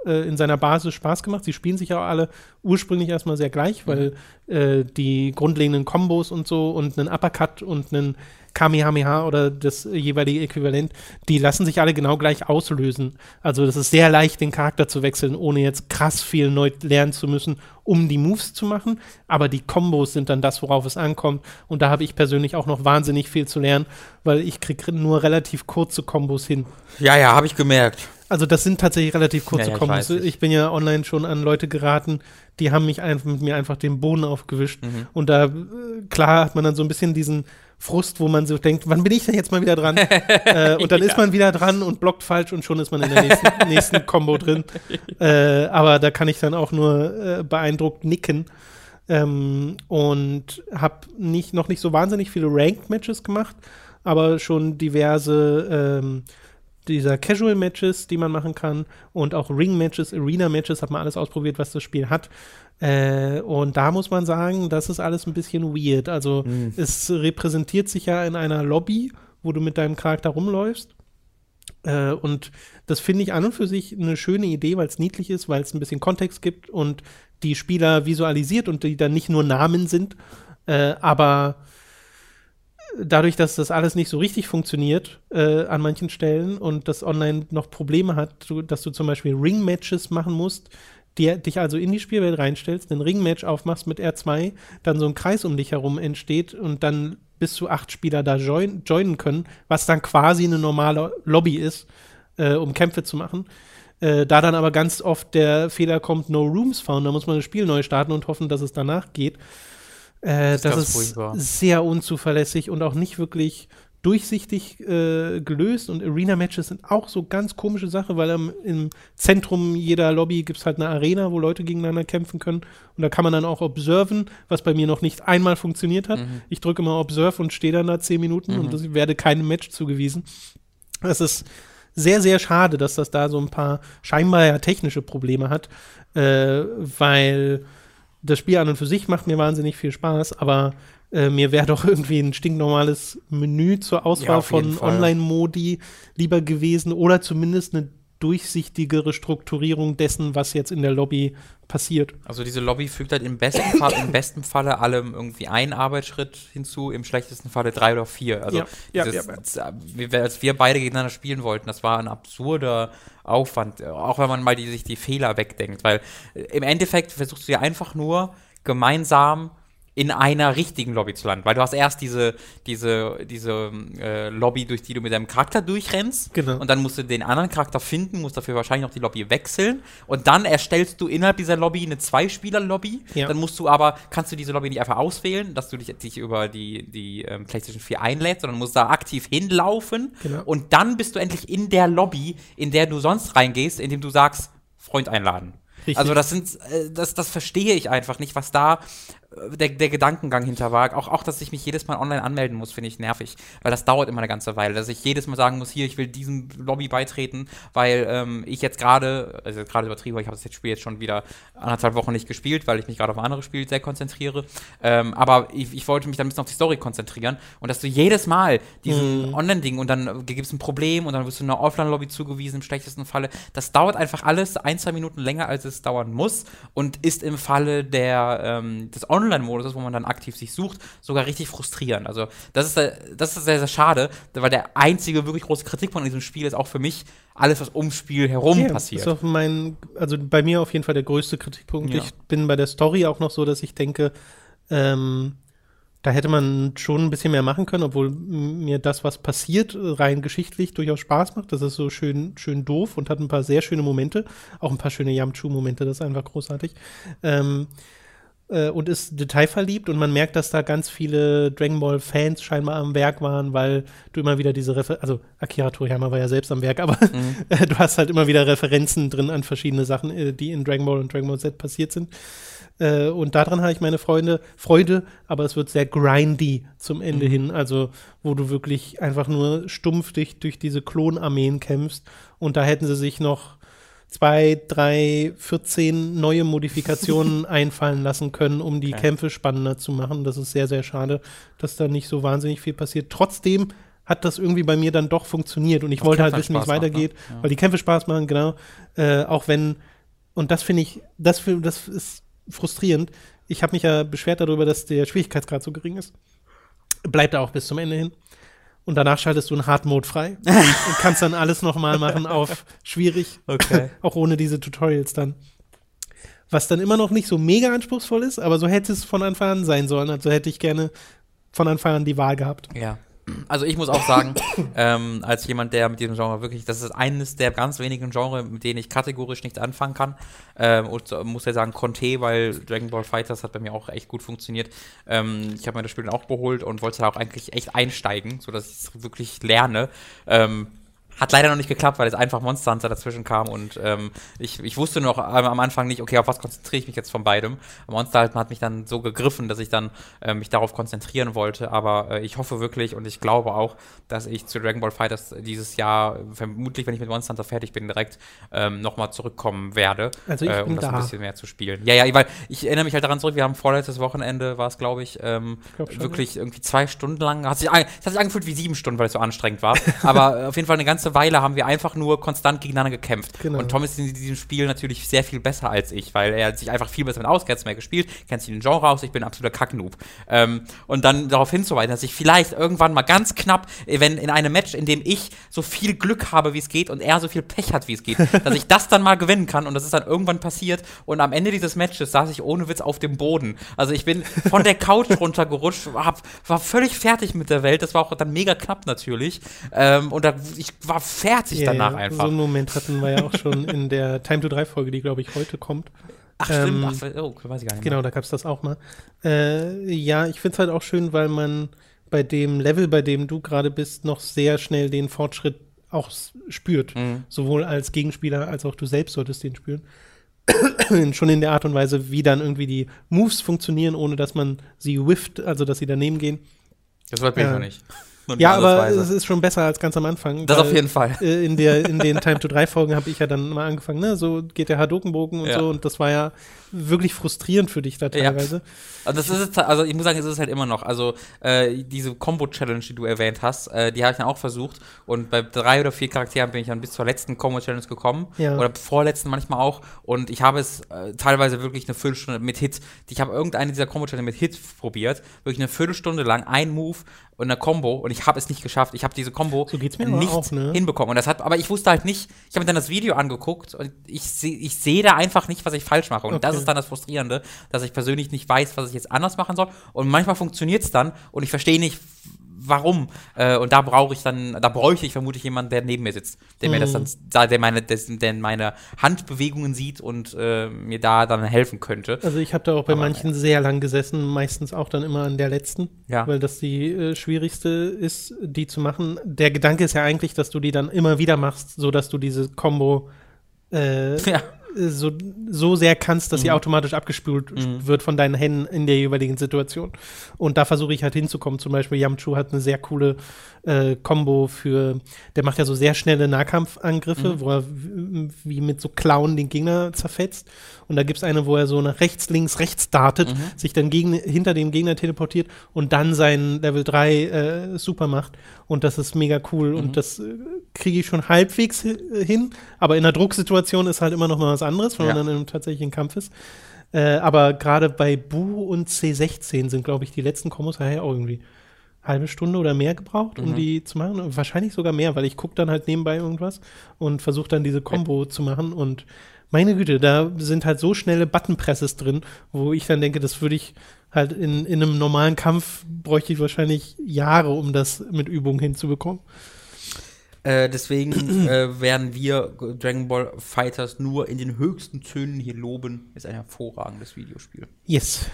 äh, in seiner Basis Spaß gemacht. Sie spielen sich auch alle ursprünglich erstmal sehr gleich, weil äh, die grundlegenden Kombos und so und einen Uppercut und einen Kamehameha oder das jeweilige Äquivalent, die lassen sich alle genau gleich auslösen. Also das ist sehr leicht, den Charakter zu wechseln, ohne jetzt krass viel neu lernen zu müssen, um die Moves zu machen. Aber die Kombos sind dann das, worauf es ankommt. Und da habe ich persönlich auch noch wahnsinnig viel zu lernen, weil ich kriege nur relativ kurze Kombos hin. Ja, ja, habe ich gemerkt. Also das sind tatsächlich relativ kurze Ja, ja, weiß, ich- Ich bin ja online schon an Leute geraten, die haben mich einfach mit mir einfach den Boden aufgewischt. Mhm. Und da, äh, klar, hat man dann so ein bisschen diesen Frust, wo man so denkt, wann bin ich denn jetzt mal wieder dran? <laughs> äh, und dann ist man wieder dran und blockt falsch und schon ist man in der nächsten, <laughs> nächsten Combo drin. Äh, aber da kann ich dann auch nur äh, beeindruckt nicken. Ähm, und habe nicht, noch nicht so wahnsinnig viele Ranked-Matches gemacht, aber schon diverse ähm, dieser Casual-Matches, die man machen kann und auch Ring-Matches, Arena-Matches, hat man alles ausprobiert, was das Spiel hat. Äh, und da muss man sagen, das ist alles ein bisschen weird. Also Mhm. es repräsentiert sich ja in einer Lobby, wo du mit deinem Charakter rumläufst. Äh, und das finde ich an und für sich eine schöne Idee, weil es niedlich ist, weil es ein bisschen Kontext gibt und die Spieler visualisiert und die dann nicht nur Namen sind, äh, aber dadurch, dass das alles nicht so richtig funktioniert äh, an manchen Stellen und das online noch Probleme hat, dass du zum Beispiel Ring-Matches machen musst, die, dich also in die Spielwelt reinstellst, ein Ring-Match aufmachst mit R2, dann so ein Kreis um dich herum entsteht und dann bis zu acht Spieler da join, joinen können, was dann quasi eine normale Lobby ist, äh, um Kämpfe zu machen. Äh, da dann aber ganz oft der Fehler kommt, no rooms found, da muss man das Spiel neu starten und hoffen, dass es danach geht. Äh, ist das ganz ist sehr unzuverlässig und auch nicht wirklich durchsichtig äh, gelöst. Und Arena-Matches sind auch so ganz komische Sache, weil am, im Zentrum jeder Lobby gibt es halt eine Arena, wo Leute gegeneinander kämpfen können. Und da kann man dann auch observen, was bei mir noch nicht einmal funktioniert hat. Mhm. Ich drücke mal Observe und stehe dann da zehn Minuten und das werde keinem Match zugewiesen. Das ist sehr, sehr schade, dass das da so ein paar scheinbar ja technische Probleme hat, äh, weil das Spiel an und für sich macht mir wahnsinnig viel Spaß, aber äh, mir wäre doch irgendwie ein stinknormales Menü zur Auswahl jeden von. Online-Modi lieber gewesen oder zumindest eine durchsichtigere Strukturierung dessen, was jetzt in der Lobby passiert. Also diese Lobby fügt halt im besten Fall, im besten Falle allem irgendwie einen Arbeitsschritt hinzu, im schlechtesten Falle drei oder vier. Also Ja, ja, dieses, ja, als wir beide gegeneinander spielen wollten, das war ein absurder Aufwand, auch wenn man mal die, sich die Fehler wegdenkt, weil äh, im Endeffekt versuchst du ja einfach nur gemeinsam in einer richtigen Lobby zu landen, weil du hast erst diese, diese, diese äh, Lobby, durch die du mit deinem Charakter durchrennst Genau. und dann musst du den anderen Charakter finden, musst dafür wahrscheinlich noch die Lobby wechseln und dann erstellst du innerhalb dieser Lobby eine Zwei-Spieler-Lobby. Ja. Dann musst du aber, kannst du diese Lobby nicht einfach auswählen, dass du dich, dich über die, die ähm, PlayStation 4 einlädst, sondern musst da aktiv hinlaufen Genau. und dann bist du endlich in der Lobby, in der du sonst reingehst, indem du sagst, Freund einladen. Richtig. Also das sind, äh, das, das verstehe ich einfach nicht, was da der, der Gedankengang hinter war. Auch, auch, dass ich mich jedes Mal online anmelden muss, finde ich nervig. Weil das dauert immer eine ganze Weile. Dass ich jedes Mal sagen muss, hier, ich will diesem Lobby beitreten, weil ähm, ich jetzt gerade, also gerade übertrieben, weil ich habe das Spiel jetzt schon wieder anderthalb Wochen nicht gespielt, weil ich mich gerade auf ein anderes Spiel sehr konzentriere. Ähm, aber ich, ich wollte mich dann ein bisschen auf die Story konzentrieren. Und dass du jedes Mal diesen Mhm. Online-Ding und dann gibt es ein Problem und dann wirst du einer Offline-Lobby zugewiesen, im schlechtesten Falle. Das dauert einfach alles ein, zwei Minuten länger, als es dauern muss und ist im Falle der, ähm, des Online-Modus, wo man dann aktiv sich sucht, sogar richtig frustrierend. Also das ist, das ist sehr, sehr schade, weil der einzige wirklich große Kritikpunkt an diesem Spiel ist auch für mich alles, was ums Spiel herum Ja, passiert. Ist auch mein, also bei mir auf jeden Fall der größte Kritikpunkt. Ja. Ich bin bei der Story auch noch so, dass ich denke, ähm, da hätte man schon ein bisschen mehr machen können, obwohl mir das, was passiert, rein geschichtlich durchaus Spaß macht. Das ist so schön, schön doof und hat ein paar sehr schöne Momente. Auch ein paar schöne Yamchu-Momente, das ist einfach großartig. Ähm, äh, und ist detailverliebt und man merkt, dass da ganz viele Dragon Ball Fans scheinbar am Werk waren, weil du immer wieder diese Refer also Akira Toriyama war ja selbst am Werk, aber <laughs> äh, du hast halt immer wieder Referenzen drin an verschiedene Sachen, äh, die in Dragon Ball und Dragon Ball Z passiert sind. Äh, und daran habe ich meine Freunde Freude, aber es wird sehr grindy zum Ende hin, also wo du wirklich einfach nur stumpf dich durch diese Klonarmeen kämpfst und da hätten sie sich noch zwei, drei, 14 neue Modifikationen <laughs> einfallen lassen können, um die Okay. Kämpfe spannender zu machen. Das ist sehr, sehr schade, dass da nicht so wahnsinnig viel passiert. Trotzdem hat das irgendwie bei mir dann doch funktioniert und ich Das wollte halt wissen, wie es Spaß macht, weitergeht, ne? Ja. weil die Kämpfe Spaß machen, genau. Äh, auch wenn, und das finde ich, das, das ist frustrierend. Ich habe mich ja beschwert darüber, dass der Schwierigkeitsgrad so gering ist. Bleibt er auch bis zum Ende hin. Und danach schaltest du einen Hard Mode frei <laughs> und kannst dann alles nochmal machen auf schwierig. Okay. <laughs> auch ohne diese Tutorials dann. Was dann immer noch nicht so mega anspruchsvoll ist, aber so hätte es von Anfang an sein sollen. Also hätte ich gerne von Anfang an die Wahl gehabt. Ja. Also ich muss auch sagen, <coughs> ähm, als jemand, der mit diesem Genre wirklich, das ist eines der ganz wenigen Genres, mit denen ich kategorisch nichts anfangen kann. Ähm, und muss ja sagen, Conte, weil Dragon Ball Fighters hat bei mir auch echt gut funktioniert. Ähm, ich habe mir das Spiel dann auch geholt und wollte da auch eigentlich echt einsteigen, sodass ich es wirklich lerne. Ähm, hat leider noch nicht geklappt, weil es einfach Monster Hunter dazwischen kam und ähm, ich, ich wusste noch am Anfang nicht, okay, auf was konzentriere ich mich jetzt von beidem. Monster Hunter hat mich dann so gegriffen, dass ich dann äh, mich darauf konzentrieren wollte, aber äh, ich hoffe wirklich und ich glaube auch, dass ich zu Dragon Ball Fighters dieses Jahr, vermutlich, wenn ich mit Monster Hunter fertig bin, direkt ähm, nochmal zurückkommen werde, Also ich äh, um das da. ein bisschen mehr zu spielen. Ja, ja, weil ich erinnere mich halt daran zurück, wir haben vorletztes Wochenende, war es, glaube ich, ähm, glaub schon, wirklich irgendwie zwei Stunden lang, hat sich, es hat sich angefühlt wie sieben Stunden, weil es so anstrengend war, <laughs> aber äh, auf jeden Fall eine ganze Weile haben wir einfach nur konstant gegeneinander gekämpft. Genau. Und Tom ist in diesem Spiel natürlich sehr viel besser als ich, weil er sich einfach viel besser mit auskennt, mehr gespielt, kennt sich den Genre aus, ich bin ein absoluter Kacknoob. Ähm, und dann darauf hinzuweisen, dass ich vielleicht irgendwann mal ganz knapp, äh, wenn in einem Match, in dem ich so viel Glück habe, wie es geht, und er so viel Pech hat, wie es geht, <laughs> dass ich das dann mal gewinnen kann und das ist dann irgendwann passiert und am Ende dieses Matches saß ich ohne Witz auf dem Boden. Also ich bin von der Couch <laughs> runtergerutscht, hab, war völlig fertig mit der Welt, das war auch dann mega knapp natürlich ähm, und da, ich war fertig Ja, danach ja, einfach. So einen Moment hatten wir ja auch schon in der Time to 3 Folge, die glaube ich heute kommt. Ach stimmt, ähm, ach, oh, weiß ich gar nicht mehr. Genau, da gab es das auch mal. Äh, ja, ich finde es halt auch schön, weil man bei dem Level, bei dem du gerade bist, noch sehr schnell den Fortschritt auch spürt. Mhm. Sowohl als Gegenspieler als auch du selbst solltest den spüren. <coughs> Schon in der Art und Weise, wie dann irgendwie die Moves funktionieren, ohne dass man sie whifft, also dass sie daneben gehen. Das weiß ich Ja. noch nicht. Nur Ja, aber es ist schon besser als ganz am Anfang. Das auf jeden Fall. Äh, in, der, in den <laughs> Time to 3 Folgen habe ich ja dann mal angefangen, ne? So geht der Hadokenbogen und Ja. so. Und das war ja wirklich frustrierend für dich da Ja. teilweise. Also das ist also ich muss sagen, es ist halt immer noch. Also äh, diese Combo-Challenge, die du erwähnt hast, äh, die habe ich dann auch versucht. Und bei drei oder vier Charakteren bin ich dann bis zur letzten Combo-Challenge gekommen. Ja. Oder vorletzten manchmal auch. Und ich habe es äh, teilweise wirklich eine Viertelstunde mit Hit. Ich habe irgendeine dieser Combo-Challenge mit Hit probiert. Wirklich eine Viertelstunde lang, ein Move und eine Combo. Und ich habe es nicht geschafft. Ich habe diese Combo So nicht auch, ne? hinbekommen. Und das hat, aber ich wusste halt nicht, ich habe mir dann das Video angeguckt und ich sehe ich sehe da einfach nicht, was ich falsch mache. Und das Okay. Ist dann das Frustrierende, dass ich persönlich nicht weiß, was ich jetzt anders machen soll. Und manchmal funktioniert es dann und ich verstehe nicht, warum. Äh, und da brauche ich dann, da bräuchte ich vermutlich jemanden, der neben mir sitzt, der mir das dann, da- der meine, der meine Handbewegungen sieht und äh, mir da dann helfen könnte. Also ich habe da auch bei Aber, manchen sehr lang gesessen, meistens auch dann immer an der letzten, Ja. weil das die äh, schwierigste ist, die zu machen. Der Gedanke ist ja eigentlich, dass du die dann immer wieder machst, so dass du diese Combo äh, <laughs> Ja. So, so sehr kannst, dass sie Mhm. automatisch abgespült Mhm. wird von deinen Händen in der jeweiligen Situation. Und da versuche ich halt hinzukommen. Zum Beispiel Yamchu hat eine sehr coole äh, Combo für, der macht ja so sehr schnelle Nahkampfangriffe, Mhm. wo er wie mit so Klauen den Gegner zerfetzt. Und da gibt es eine, wo er so nach rechts, links, rechts dartet, Mhm. sich dann gegen, hinter dem Gegner teleportiert und dann seinen Level 3 äh, super macht. Und das ist mega cool. Mhm. Und das äh, kriege ich schon halbwegs hi- hin. Aber in einer Drucksituation ist halt immer noch mal was anderes, wenn Ja. man dann im tatsächlichen Kampf ist. Äh, aber gerade bei Bu und C16 sind, glaube ich, die letzten Kombos daher auch irgendwie halbe Stunde oder mehr gebraucht, um Mhm. die zu machen. Und wahrscheinlich sogar mehr, weil ich gucke dann halt nebenbei irgendwas und versuche dann diese Combo zu machen. Und meine Güte, da sind halt so schnelle Buttonpresses drin, wo ich dann denke, das würde ich halt in, in einem normalen Kampf bräuchte ich wahrscheinlich Jahre, um das mit Übung hinzubekommen. Äh, deswegen äh, werden wir Dragon Ball Fighters nur in den höchsten Tönen hier loben. Ist ein hervorragendes Videospiel. Yes.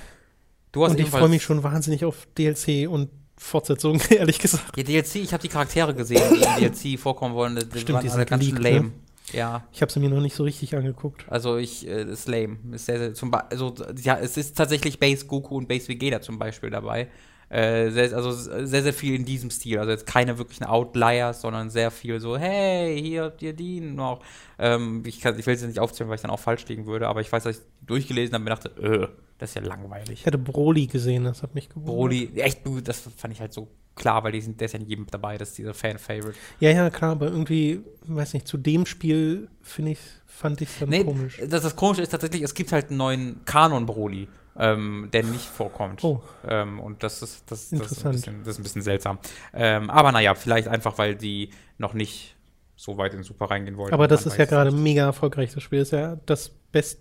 Du hast Und ich freue mich schon wahnsinnig auf DLC und Fortsetzung, <laughs> ehrlich gesagt. Ja, DLC, ich habe die Charaktere gesehen, die in DLC <laughs> vorkommen wollen. Die Stimmt, waren die sind ganz geleakt, lame. ne? Ja, Ich habe sie mir noch nicht so richtig angeguckt. also ich, äh, das ist lame. Ist sehr, sehr, zum Ba- also, ja, es ist tatsächlich Base Goku und Base Vegeta zum Beispiel dabei. Äh, sehr, also sehr, sehr viel in diesem Stil. Also jetzt keine wirklichen Outliers, sondern sehr viel so, hey, hier habt ihr die noch. Ähm, ich, kann, ich will es jetzt nicht aufzählen, weil ich dann auch falsch liegen würde, aber ich weiß, dass ich durchgelesen habe und mir dachte, äh, das ist ja langweilig. Ich hatte Broly gesehen, das hat mich gewundert. Broly, echt das fand ich halt so klar, weil die sind, der ist ja in jedem dabei, das ist dieser Fan-Favorite. Ja, ja, klar, aber irgendwie, weiß nicht, zu dem Spiel finde ich, fand ich dann Nee, komisch. Das, das Komische ist tatsächlich, es gibt halt einen neuen Kanon-Broly, ähm, der nicht vorkommt. Oh. Ähm, und das ist, das, das, ist bisschen, das ist ein bisschen seltsam. Ähm, aber naja, vielleicht einfach, weil die noch nicht so weit in Super reingehen wollten. Aber das ist ja gerade mega erfolgreich. Das Spiel ist ja das best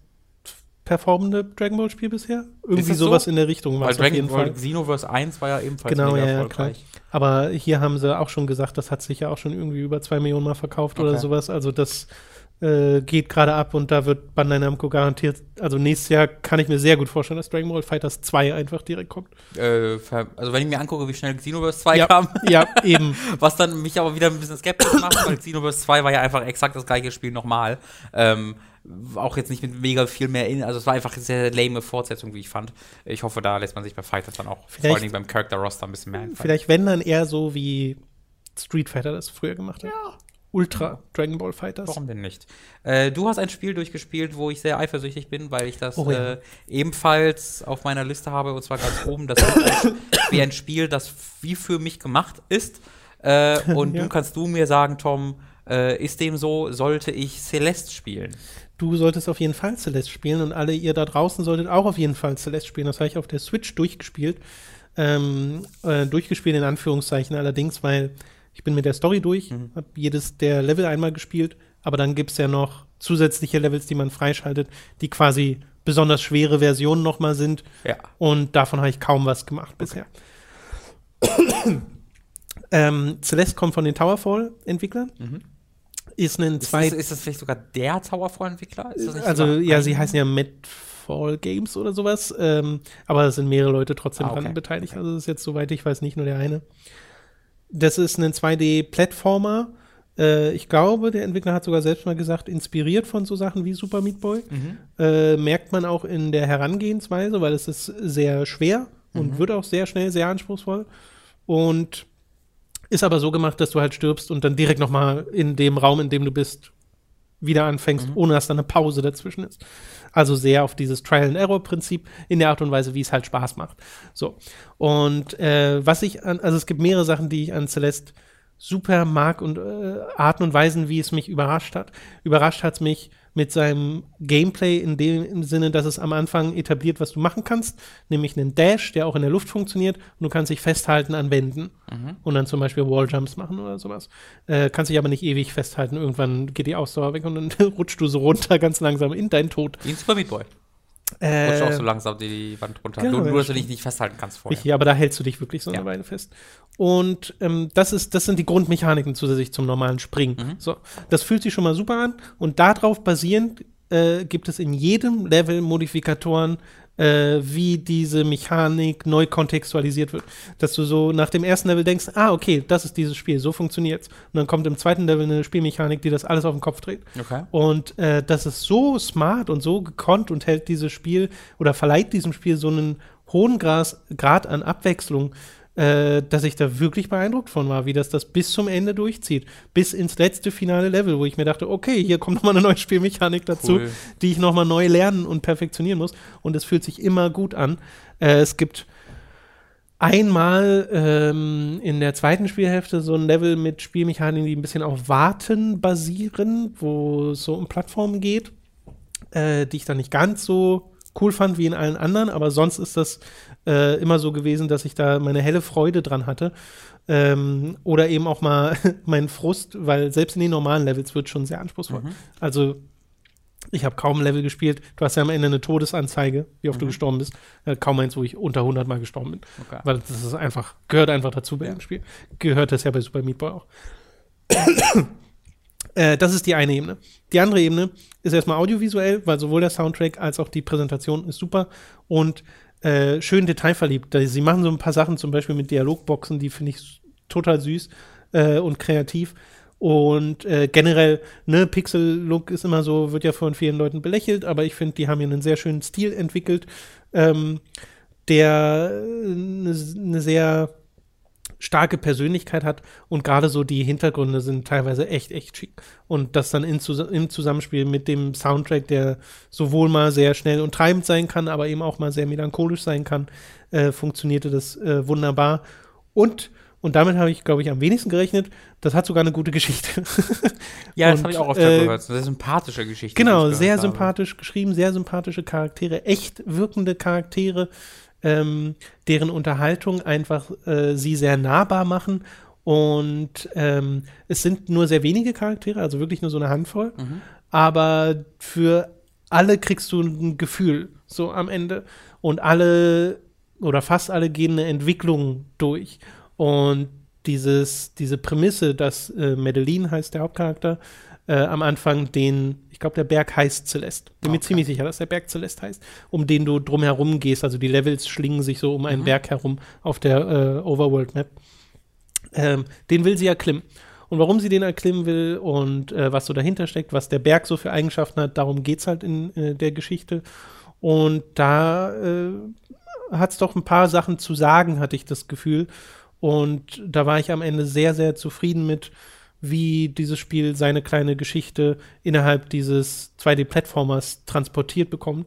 performende Dragon Ball Spiel bisher. Irgendwie das so? sowas in der Richtung war Weil es auf jeden Dragon Ball Fall. Xenoverse 1 war ja ebenfalls Genau, mega ja, erfolgreich. Aber hier haben sie auch schon gesagt, das hat sich ja auch schon irgendwie über zwei Millionen Mal verkauft oder Okay. sowas. Also das äh, geht gerade ab und da wird Bandai Namco garantiert, also nächstes Jahr kann ich mir sehr gut vorstellen, dass Dragon Ball Fighters 2 einfach direkt kommt. Äh, also wenn ich mir angucke, wie schnell Xenoverse 2 ja, kam, ja, <laughs> eben. was dann mich aber wieder ein bisschen skeptisch macht, <coughs> weil Xenoverse 2 war ja einfach exakt das gleiche Spiel nochmal. Ähm, auch jetzt nicht mit mega viel mehr in, also es war einfach eine sehr lame Fortsetzung, wie ich fand. Ich hoffe, da lässt man sich bei Fighters dann auch vor Vielleicht- allen Dingen beim Character Roster ein bisschen mehr einfallen. Vielleicht wenn dann eher so wie Street Fighter das früher gemacht hat. Ultra Dragon Ball Fighters. Warum denn nicht? Äh, du hast ein Spiel durchgespielt, wo ich sehr eifersüchtig bin, weil ich das Oh ja. äh, ebenfalls auf meiner Liste habe, und zwar ganz oben. Das ist wie ein Spiel, das wie für mich gemacht ist. Äh, und <laughs> Ja. du kannst du mir sagen, Tom, äh, ist dem so, sollte ich Celeste spielen? Du solltest auf jeden Fall Celeste spielen und alle ihr da draußen solltet auch auf jeden Fall Celeste spielen. Das habe ich auf der Switch durchgespielt. Ähm, äh, durchgespielt in Anführungszeichen allerdings, weil ich bin mit der Story durch, Mhm. habe jedes der Level einmal gespielt, aber dann gibt es ja noch zusätzliche Levels, die man freischaltet, die quasi besonders schwere Versionen nochmal sind. Ja. Und davon habe ich kaum was gemacht bisher. <coughs> ähm, Celeste kommt von den Towerfall-Entwicklern. Ist ein Mhm. Ist, das, ist das vielleicht sogar der Towerfall-Entwickler? Also ja, sie heißen ja Madfall Games oder sowas, ähm, aber es sind mehrere Leute trotzdem Ah, okay. dran beteiligt. Also das ist jetzt, soweit ich weiß, nicht nur der eine. Das ist ein 2D-Plattformer. Äh, ich glaube, der Entwickler hat sogar selbst mal gesagt, inspiriert von so Sachen wie Super Meat Boy. Mhm. Äh, merkt man auch in der Herangehensweise, weil es ist sehr schwer und Mhm. wird auch sehr schnell sehr anspruchsvoll. Und ist aber so gemacht, dass du halt stirbst und dann direkt noch mal in dem Raum, in dem du bist, wieder anfängst, ohne dass da eine Pause dazwischen ist. Also sehr auf dieses Trial-and-Error-Prinzip in der Art und Weise, wie es halt Spaß macht. So. Und äh, was ich an, also es gibt mehrere Sachen, die ich an Celeste super mag und äh, Arten und Weisen, wie es mich überrascht hat. Überrascht hat es mich mit seinem Gameplay in dem Sinne, dass es am Anfang etabliert, was du machen kannst, nämlich einen Dash, der auch in der Luft funktioniert und du kannst dich festhalten an Wänden und dann zum Beispiel Walljumps machen oder sowas. Äh, kannst dich aber nicht ewig festhalten. Irgendwann geht die Ausdauer weg und dann <laughs> rutschst du so runter ganz langsam in deinen Tod. Wie ein Super Meat Boy. Äh, Rutscht auch so langsam die Wand runter. genau, nur, dass du dich nicht festhalten kannst vorher. Richtig, aber da hältst du dich wirklich so eine Ja. Weile fest. Und ähm, das, ist, das sind die Grundmechaniken zusätzlich zum normalen Springen. Mhm. So, das fühlt sich schon mal super an. Und darauf basierend äh, gibt es in jedem Level Modifikatoren, äh, wie diese Mechanik neu kontextualisiert wird. Dass du so nach dem ersten Level denkst, ah, okay, das ist dieses Spiel, so funktioniert's. Und dann kommt im zweiten Level eine Spielmechanik, die das alles auf den Kopf dreht. Okay. Und äh, das ist so smart und so gekonnt und hält dieses Spiel oder verleiht diesem Spiel so einen hohen Gras, Grad an Abwechslung, äh, dass ich da wirklich beeindruckt von war, wie das das bis zum Ende durchzieht. Bis ins letzte finale Level, wo ich mir dachte, okay, hier kommt <laughs> nochmal eine neue Spielmechanik dazu, Cool. die ich nochmal neu lernen und perfektionieren muss. Und es fühlt sich immer gut an. Äh, es gibt einmal ähm, in der zweiten Spielhälfte so ein Level mit Spielmechaniken, die ein bisschen auf Warten basieren, wo es so um Plattformen geht, äh, die ich dann nicht ganz so cool fand wie in allen anderen, aber sonst ist das äh, immer so gewesen, dass ich da meine helle Freude dran hatte. Ähm, oder eben auch mal <laughs> meinen Frust, weil selbst in den normalen Levels wird schon sehr anspruchsvoll. Also ich habe kaum ein Level gespielt. Du hast ja am Ende eine Todesanzeige, wie oft du gestorben bist. Äh, kaum eins, wo ich unter 100 Mal gestorben bin. Okay. Weil das ist einfach, gehört einfach dazu bei dem Spiel. Gehört das ja bei Super Meat Boy auch. <coughs> äh, das ist die eine Ebene. Die andere Ebene ist erstmal audiovisuell, weil sowohl der Soundtrack als auch die Präsentation ist super und äh, schön detailverliebt. Sie machen so ein paar Sachen, zum Beispiel mit Dialogboxen, die finde ich total süß äh, und kreativ. Und äh, generell, ne, Pixel-Look ist immer so, wird ja von vielen Leuten belächelt, aber ich finde, die haben hier einen sehr schönen Stil entwickelt, ähm, der eine ne sehr starke Persönlichkeit hat und gerade so die Hintergründe sind teilweise echt, echt schick. Und das dann in, im Zusammenspiel mit dem Soundtrack, der sowohl mal sehr schnell und treibend sein kann, aber eben auch mal sehr melancholisch sein kann, äh, funktionierte das äh, wunderbar. Und, und damit habe ich, glaube ich, am wenigsten gerechnet, das hat sogar eine gute Geschichte. <laughs> Ja, das habe ich auch oft äh, gehört. Eine sehr sympathische Geschichte. Genau, gehört sehr habe. sympathisch geschrieben, sehr sympathische Charaktere, echt wirkende Charaktere, ähm, deren Unterhaltung einfach äh, sie sehr nahbar machen. Und ähm, es sind nur sehr wenige Charaktere, also wirklich nur so eine Handvoll. Mhm. Aber für alle kriegst du ein Gefühl, so am Ende. Und alle oder fast alle gehen eine Entwicklung durch. Und dieses, diese Prämisse, dass äh, Madeline heißt der Hauptcharakter, äh, am Anfang den, ich glaube, der Berg heißt Celeste. Bin Okay. mir ziemlich sicher, dass der Berg Celeste heißt, um den du drumherum gehst. Also die Levels schlingen sich so um einen Mhm. Berg herum auf der äh, Overworld-Map. Ähm, den will sie erklimmen. Und warum sie den erklimmen will und äh, was so dahinter steckt, was der Berg so für Eigenschaften hat, darum geht es halt in äh, der Geschichte. Und da äh, hat es doch ein paar Sachen zu sagen, hatte ich das Gefühl. Und da war ich am Ende sehr, sehr zufrieden mit, wie dieses Spiel seine kleine Geschichte innerhalb dieses 2D-Plattformers transportiert bekommt.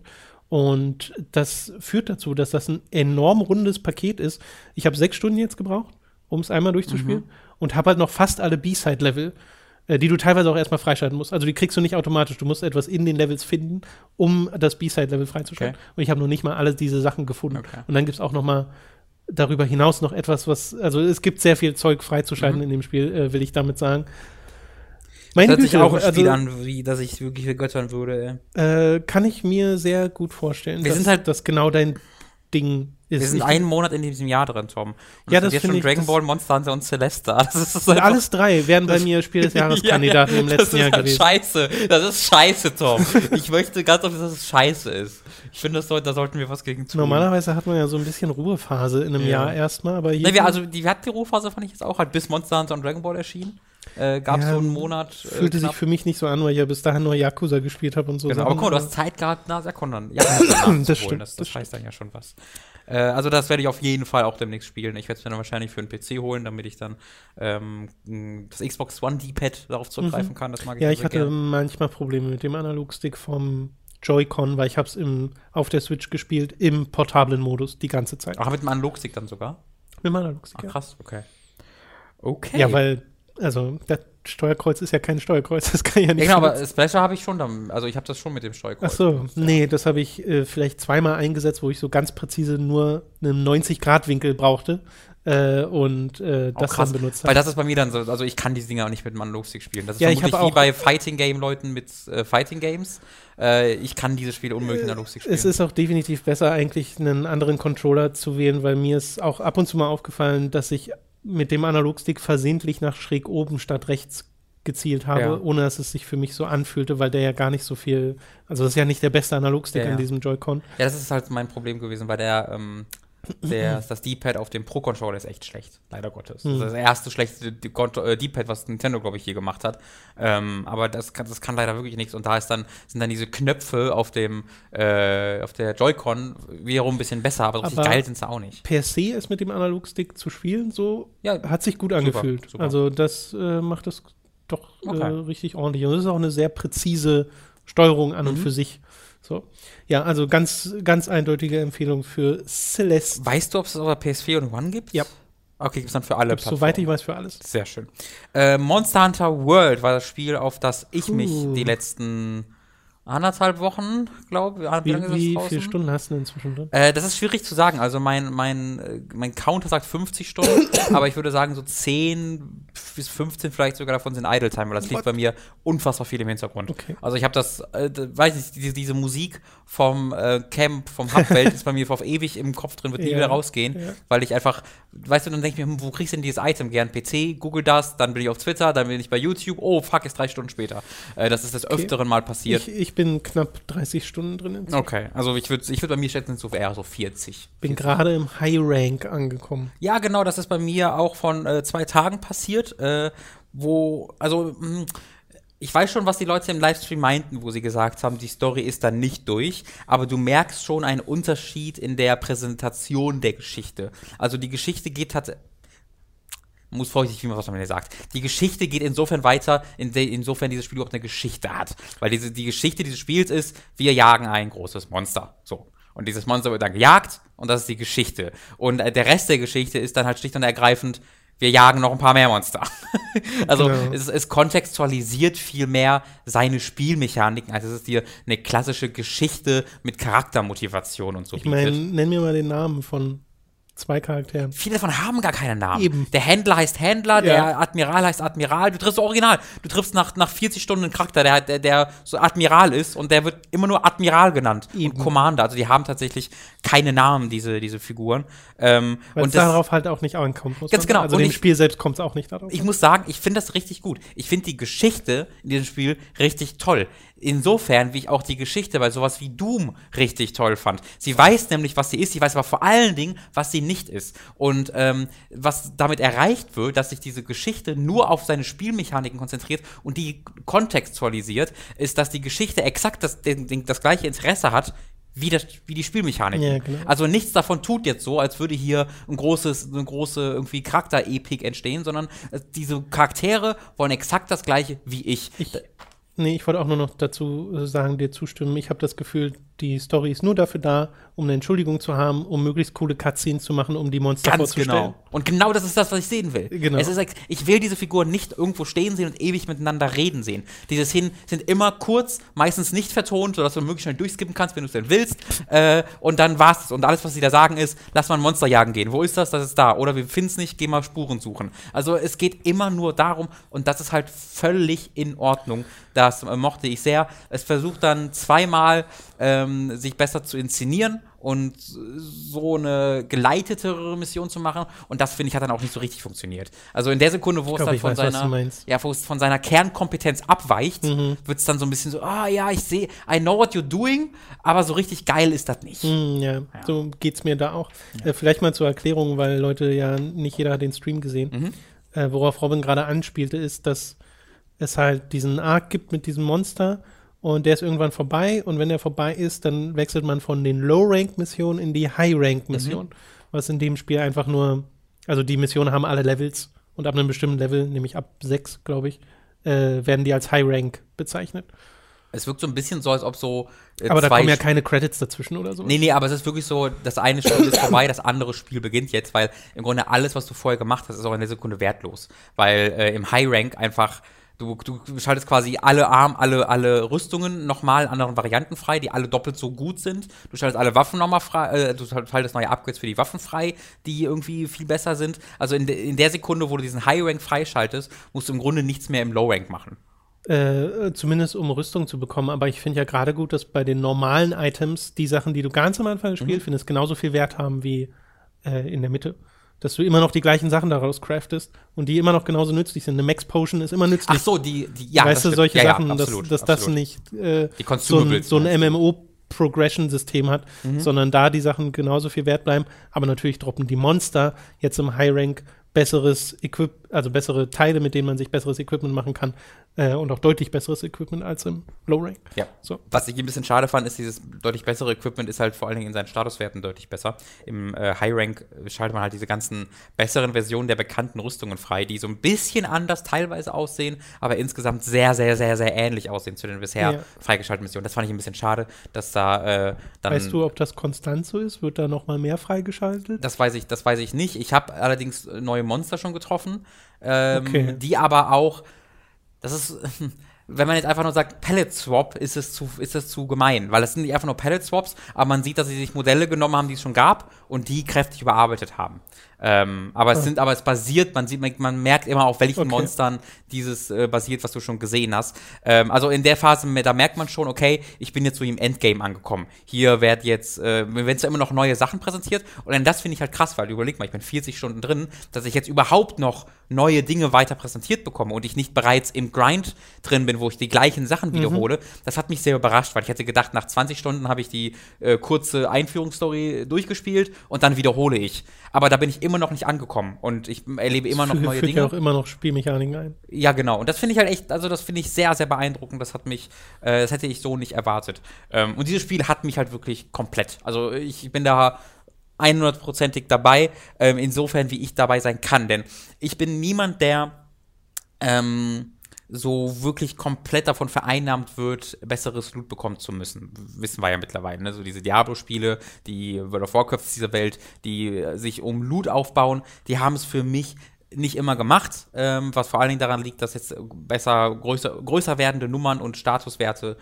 Und das führt dazu, dass das ein enorm rundes Paket ist. Ich habe sechs Stunden jetzt gebraucht, um es einmal durchzuspielen und habe halt noch fast alle B-Side-Level, äh, die du teilweise auch erstmal freischalten musst. Also die kriegst du nicht automatisch. Du musst etwas in den Levels finden, um das B-Side-Level freizuschalten. Okay. Und ich habe noch nicht mal alle diese Sachen gefunden. Okay. Und dann gibt es auch noch mal darüber hinaus noch etwas, was, also es gibt sehr viel Zeug freizuschalten Mhm. in dem Spiel, äh, will ich damit sagen. Meine Das hört sich Güte, auch ein Spiel also, an, wie, dass ich wirklich vergöttern würde. äh, kann ich mir sehr gut vorstellen, Wir dass sind halt- das genau dein Ding ist. Wir sind einen Monat in diesem Jahr drin, Tom. Und Ja, das finde schon Dragon das- Ball, Monster Hunter und Celeste. <laughs> Das ist einfach- alles drei wären bei mir Spiel des <laughs> Jahreskandidaten im letzten das Jahr ist halt gewesen. scheiße. Das ist scheiße, Tom. ich möchte ganz oft, dass es scheiße ist. Ich finde, das soll, da sollten wir was gegen tun. Normalerweise hat man ja so ein bisschen Ruhephase in einem Ja. Jahr erstmal, aber hier Ne, wir, also die wir hatten die Ruhephase fand ich jetzt auch, halt bis Monster Hunter und Dragon Ball erschienen. Äh, Gab es Ja, so einen Monat. Äh, fühlte sich knapp. für mich nicht so an, weil ich ja bis dahin nur Yakuza gespielt habe und so. Genau, aber Sachen. guck mal, du hast Zeit gehabt, nach Sekundern. Ja, <clears throat> Das stimmt, Das, das, das heißt dann ja schon was. Äh, also das werde ich auf jeden Fall auch demnächst spielen. Ich werde es mir dann wahrscheinlich für einen PC holen, damit ich dann ähm, das Xbox One D-Pad darauf zurückgreifen kann. Das mag ich Mhm. Ja, ich hatte gern. manchmal Probleme mit dem Analogstick vom Joy-Con, weil ich habe es auf der Switch gespielt im portablen Modus die ganze Zeit. Ach, mit dem Analogstick dann sogar? Mit dem Analogstick, Ach, krass, okay. Okay. Ja, weil, also, das Steuerkreuz ist ja kein Steuerkreuz, das kann ja Ja, nicht. genau, aber. Splasher habe ich schon dann, also ich habe das schon mit dem Steuerkreuz. Ach so, benutzt, ja. nee, das habe ich äh, vielleicht zweimal eingesetzt, wo ich so ganz präzise nur einen 90-Grad-Winkel brauchte äh, und äh, Auch das krass, dann benutzt Weil habe. das ist bei mir dann so, also ich kann diese Dinger auch nicht mit dem Analogstick spielen. Das ist Ja, ich vermutlich habe wie auch- bei Fighting Game Leuten mit äh, Fighting Games. Äh, ich kann diese Spiele unmöglich mit Analogstick spielen. Es ist auch definitiv besser, eigentlich einen anderen Controller zu wählen, weil mir ist auch ab und zu mal aufgefallen, dass ich mit dem Analogstick versehentlich nach schräg oben statt rechts gezielt habe, Ja. ohne dass es sich für mich so anfühlte, weil der ja gar nicht so viel, also das ist ja nicht der beste Analogstick Ja, ja. an diesem Joy-Con. Ja, das ist halt mein Problem gewesen, weil der, ähm, der das D-Pad auf dem Pro-Controller ist echt schlecht, leider Gottes. Das ist das erste schlechte äh, D-Pad, was Nintendo, glaube ich, je gemacht hat. Ähm, aber das kann, das kann leider wirklich nichts. Und da ist dann, sind dann diese Knöpfe auf dem, äh, auf der Joy-Con wiederum ein bisschen besser, aber so richtig Aber- geil sind sie auch nicht. Per se ist mit dem Analogstick zu spielen so, Ja, hat sich gut angefühlt. super. Also das äh, macht es doch äh, Okay. richtig ordentlich. Und es ist auch eine sehr präzise Steuerung an und Mhm. für sich. So. Ja, also ganz, ganz eindeutige Empfehlung für Celeste. Weißt du, ob es auf der PS4 und One gibt? Ja. Okay, gibt es dann für alle soweit ich weiß, für alles. Sehr schön. Äh, Monster Hunter World war das Spiel, auf das ich Puh. mich die letzten anderthalb Wochen, glaube ich, Wie, wie viele Stunden hast du denn inzwischen drin? Äh, das ist schwierig zu sagen. Also mein, mein, äh, mein Counter sagt 50 Stunden, <coughs> aber ich würde sagen, so 10 bis 15 vielleicht sogar davon sind Idle Time, weil das liegt What? bei mir unfassbar viel im Hintergrund. Okay. Also ich habe das, äh, weiß nicht, diese, diese Musik vom äh, Camp, vom Hubwelt <laughs> ist bei mir auf ewig im Kopf drin, wird nie Ja, wieder rausgehen, ja. weil ich einfach, weißt du, dann denke ich mir, hm, wo kriegst du denn dieses Item? Gern PC, google das, dann bin ich auf Twitter, dann bin ich bei YouTube, oh fuck, ist drei Stunden später. Äh, das ist des Öfteren mal passiert. Ich, ich bin knapp 30 Stunden drin. inzwischen. Okay, also ich würde ich würd bei mir schätzen, so eher so 40. Bin gerade im High Rank angekommen. Ja, genau, das ist bei mir auch von äh, zwei Tagen passiert, äh, wo, also, mh, ich weiß schon, was die Leute im Livestream meinten, wo sie gesagt haben, die Story ist dann nicht durch, aber du merkst schon einen Unterschied in der Präsentation der Geschichte. Also die Geschichte geht tatsächlich muss vorsichtig, wie man was Ende sagt. Die Geschichte geht insofern weiter, insofern dieses Spiel überhaupt eine Geschichte hat. Weil diese, die Geschichte dieses Spiels ist, wir jagen ein großes Monster. So. Und dieses Monster wird dann gejagt und das ist die Geschichte. Und äh, der Rest der Geschichte ist dann halt schlicht und ergreifend, wir jagen noch ein paar mehr Monster. <laughs> also Genau. es, es kontextualisiert viel mehr seine Spielmechaniken, als es ist dir eine klassische Geschichte mit Charaktermotivation und so Ich meine, nenn mir mal den Namen von zwei Charakteren. Viele davon haben gar keinen Namen. Eben. Der Händler heißt Händler, Ja. der Admiral heißt Admiral. Du triffst original. Du triffst nach, nach 40 Stunden einen Charakter, der, der, der so Admiral ist und der wird immer nur Admiral genannt Eben. und Commander. Also die haben tatsächlich keine Namen, diese, diese Figuren. Ähm, Weil und es das, darauf halt auch nicht ankommt. Muss Ganz genau. Also Und dem ich- Spiel selbst kommt es auch nicht darauf. ich muss sagen, ich finde das richtig gut. Ich finde die Geschichte in diesem Spiel richtig toll. Insofern, wie ich auch die Geschichte bei sowas wie Doom richtig toll fand. Sie weiß nämlich, was sie ist, sie weiß aber vor allen Dingen, was sie nicht ist. Und ähm, was damit erreicht wird, dass sich diese Geschichte nur auf seine Spielmechaniken konzentriert und die kontextualisiert, ist, dass die Geschichte exakt das, den, das gleiche Interesse hat, wie, das, wie die Spielmechanik. Ja, genau. Also nichts davon tut jetzt so, als würde hier ein großes, eine große irgendwie Charakterepik entstehen, sondern äh, diese Charaktere wollen exakt das gleiche wie ich. Ich, nee, ich wollte auch nur noch dazu äh, sagen, dir zustimmen. Ich habe das Gefühl, die Story ist nur dafür da, um eine Entschuldigung zu haben, um möglichst coole Cutscenes zu machen, um die Monster Ganz vorzustellen. genau. Und genau das ist das, was ich sehen will. Genau. Es ist, ich will diese Figuren nicht irgendwo stehen sehen und ewig miteinander reden sehen. Diese Szenen sind immer kurz, meistens nicht vertont, sodass du möglichst schnell durchskippen kannst, wenn du es denn willst. Äh, und dann war's es. Und alles, was sie da sagen, ist, lass mal ein Monster jagen gehen. Wo ist das? Das ist da. Oder wir finden es nicht, geh mal Spuren suchen. Also es geht immer nur darum, und das ist halt völlig in Ordnung. Das äh, mochte ich sehr. Es versucht dann zweimal, ähm, sich besser zu inszenieren und so eine geleitetere Mission zu machen. Und das, finde ich, hat dann auch nicht so richtig funktioniert. Also in der Sekunde, wo es dann von weiß, seiner. Mhm. ja, wo es von seiner Kernkompetenz abweicht, wird es dann so ein bisschen so, ah ja, ich sehe, I know what you're doing, aber so richtig geil ist das nicht. Hm, ja, so geht's mir da auch. Äh, vielleicht mal zur Erklärung, weil Leute ja nicht jeder hat den Stream gesehen. Mhm. Äh, worauf Robin gerade anspielte, ist, dass es halt diesen Arc gibt mit diesem Monster und der ist irgendwann vorbei und wenn der vorbei ist, dann wechselt man von den Low-Rank-Missionen in die High-Rank-Missionen, Mhm. was in dem Spiel einfach nur, also die Missionen haben alle Levels und ab einem bestimmten Level, nämlich ab 6, glaube ich, äh, werden die als High-Rank bezeichnet. Es wirkt so ein bisschen so, als ob so äh, Aber da kommen ja keine Credits dazwischen oder so. Nee, nee, aber es ist wirklich so, das eine Spiel ist vorbei, das andere Spiel beginnt jetzt, weil im Grunde alles, was du vorher gemacht hast, ist auch in der Sekunde wertlos. Weil äh, im High Rank einfach, du, du schaltest quasi alle Arm, alle, alle Rüstungen nochmal in anderen Varianten frei, die alle doppelt so gut sind. Du schaltest alle Waffen nochmal frei, äh, du schaltest neue Upgrades für die Waffen frei, die irgendwie viel besser sind. Also in, de, in der Sekunde, wo du diesen High Rank freischaltest, musst du im Grunde nichts mehr im Low Rank machen. Äh, zumindest um Rüstung zu bekommen. Aber ich finde ja gerade gut, dass bei den normalen Items die Sachen, die du ganz am Anfang des Mhm. Findest, genauso viel Wert haben wie äh, in der Mitte. Dass du immer noch die gleichen Sachen daraus craftest und die immer noch genauso nützlich sind. Eine Max Potion ist immer nützlich. Ach so, die, die ja, weißt das du, solche ja, ja, Sachen, absolut, dass, dass das absolut. nicht äh, so ein, so ein meinst du? MMO-Progression-System hat, Mhm. sondern da die Sachen genauso viel wert bleiben. Aber natürlich droppen die Monster jetzt im High-Rank besseres Equip, also bessere Teile, mit denen man sich besseres Equipment machen kann äh, und auch deutlich besseres Equipment als im Low-Rank. Ja. So. Was ich ein bisschen schade fand, ist dieses deutlich bessere Equipment ist halt vor allen Dingen in seinen Statuswerten deutlich besser. Im äh, High Rank schaltet man halt diese ganzen besseren Versionen der bekannten Rüstungen frei, die so ein bisschen anders teilweise aussehen, aber insgesamt sehr, sehr, sehr, sehr ähnlich aussehen zu den bisher Ja. freigeschalteten Missionen. Das fand ich ein bisschen schade, dass da äh, dann. Weißt du, ob das konstant so ist? Wird da noch mal mehr freigeschaltet? Das weiß ich, das weiß ich nicht. Ich habe allerdings neue Monster schon getroffen, ähm, Okay. die aber auch, das ist, <laughs> wenn man jetzt einfach nur sagt Palette Swap, ist es zu, ist es zu gemein, weil das sind nicht einfach nur Palette Swaps, aber man sieht, dass sie sich Modelle genommen haben, die es schon gab und die kräftig überarbeitet haben. Ähm, aber es sind, aber es basiert, man sieht, man, man merkt immer, auf welchen Okay. Monstern dieses äh, basiert, was du schon gesehen hast. Ähm, also in der Phase, da merkt man schon, okay, ich bin jetzt so im Endgame angekommen. Hier werden jetzt, äh, mir werden zwar immer noch neue Sachen präsentiert und dann das finde ich halt krass, weil überleg mal, ich bin 40 Stunden drin, dass ich jetzt überhaupt noch neue Dinge weiter präsentiert bekomme und ich nicht bereits im Grind drin bin, wo ich die gleichen Sachen wiederhole. Das hat mich sehr überrascht, weil ich hätte gedacht, nach 20 Stunden habe ich die äh, kurze Einführungsstory durchgespielt und dann wiederhole ich. Aber da bin ich immer noch nicht angekommen und ich erlebe immer noch neue Dinge. ja auch immer noch Spielmechaniken ein. Ja, genau. Und das finde ich halt echt, also das finde ich sehr, sehr beeindruckend. Das hat mich, äh, das hätte ich so nicht erwartet. Ähm, und dieses Spiel hat mich halt wirklich komplett. Also ich bin da 100%ig dabei, ähm, insofern wie ich dabei sein kann. Denn ich bin niemand, der ähm, so wirklich komplett davon vereinnahmt wird, besseres Loot bekommen zu müssen. Wissen wir ja mittlerweile, ne? So diese Diablo-Spiele, die World of Warcraft dieser Welt, die äh, sich um Loot aufbauen, die haben es für mich nicht immer gemacht, ähm, was vor allen Dingen daran liegt, dass jetzt besser, größer, größer werdende Nummern und Statuswerte